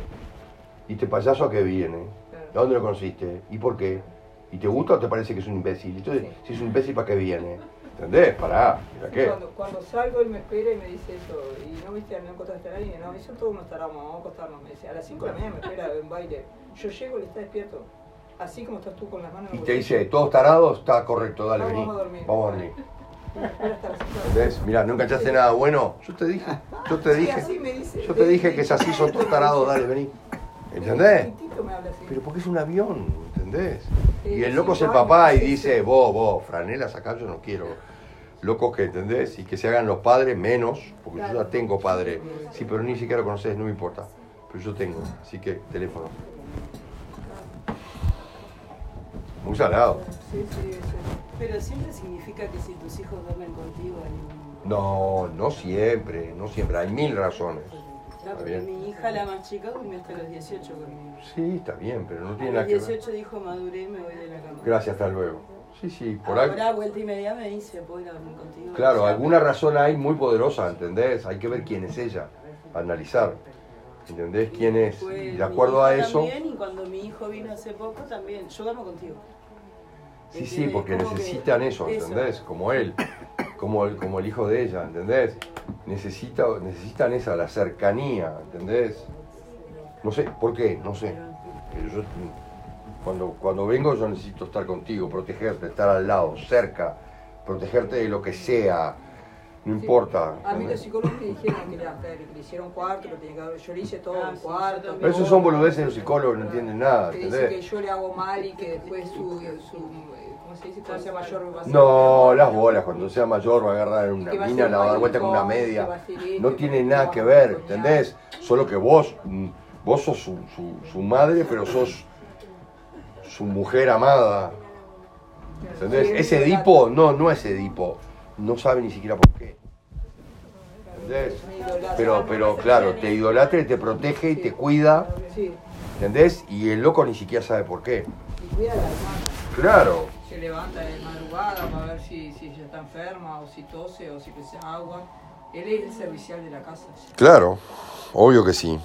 ¿Y este payaso a qué viene? ¿De dónde lo conociste? ¿Y por qué? ¿Y te gusta o te parece que es un imbécil? Entonces, si es un imbécil, ¿para qué viene? ¿Entendés? Pará, ¿para qué? Cuando, cuando salgo, él me espera y me dice eso. Y no viste, no encontraste a nadie. No, eso todos nos estaramos, vamos a acostarnos. Me dice, a las 5 de la mañana me espera en baile. Yo llego y él está despierto. Así como estás tú con las manos en Y el te dice, ¿todos tarados? Está correcto, dale, Vamos vení. a dormir. Vamos a dormir. Me espera hasta las cinco de la ¿Entendés? Mirá, ¿no enganchaste nada bueno? Yo te dije, yo te Sí, dije. así me dice. Yo te dije que es así, son todos tarados, dale, vení. ¿Entendés? Pero porque es un avión, ¿entendés? Y el loco es el papá y dice, vos, vos, franelas acá yo no quiero. Locos que, ¿entendés? Y que se hagan los padres menos, porque yo ya tengo padre. Sí, pero ni siquiera lo conoces, no me importa. Pero yo tengo, así que teléfono. Muy salado. Sí, sí, sí. Pero siempre significa que si tus hijos duermen contigo hay un... No, no siempre, no siempre. Hay mil razones. Porque mi hija, la más chica, durmió hasta los 18 conmigo. Sí, está bien, pero no A tiene los nada que ver. 18 dijo, maduré, me voy de la cama. Gracias, hasta luego. Sí, sí, por ahí. Ahora, vuelta y media, me dice, ¿puedo ir a dormir contigo? Claro, alguna razón hay muy poderosa, ¿entendés? Hay que ver quién es ella, analizar, ¿entendés? ¿Quién es? Y mi de acuerdo a eso, También, y cuando mi hijo vino hace poco, también, yo duermo contigo. sí, sí, porque necesitan eso, eso. ¿entendés? Como él, como el, como el hijo de ella, ¿entendés? Necesita, necesitan esa, la cercanía, ¿entendés? No sé, ¿por qué? No sé. Pero yo, cuando, cuando vengo yo necesito estar contigo, protegerte, estar al lado, cerca, protegerte de lo que sea, no importa. A mí los ¿entendés? psicólogos me dijeron que, le hicieron un cuarto, que tenía que haber- yo le hice todo Ah, un sí, cuarto. Pero esos son boludeces de los psicólogos, no entienden nada, Que dice que ¿entendés? yo le hago mal y que después su, su ¿cómo se dice? Cuando sea mayor va a ser No, las bolas, cuando sea mayor va a agarrar una que mina, la va a dar vuelta con una media. esto, No tiene nada que ver, ¿entendés? Solo que vos, mm, vos sos su, su- su madre, pero sos su mujer amada. ¿Entendés? Ese Edipo, no, no es Edipo. No sabe ni siquiera por qué. ¿Entendés? Pero, pero claro, te idolatra y te protege y te cuida. ¿Entendés? Y el loco ni siquiera sabe por qué. Claro. Levanta de madrugada para ver si, si ella está enferma o si tose o si precisa agua. Él es el servicial de la casa. Claro, obvio que sí.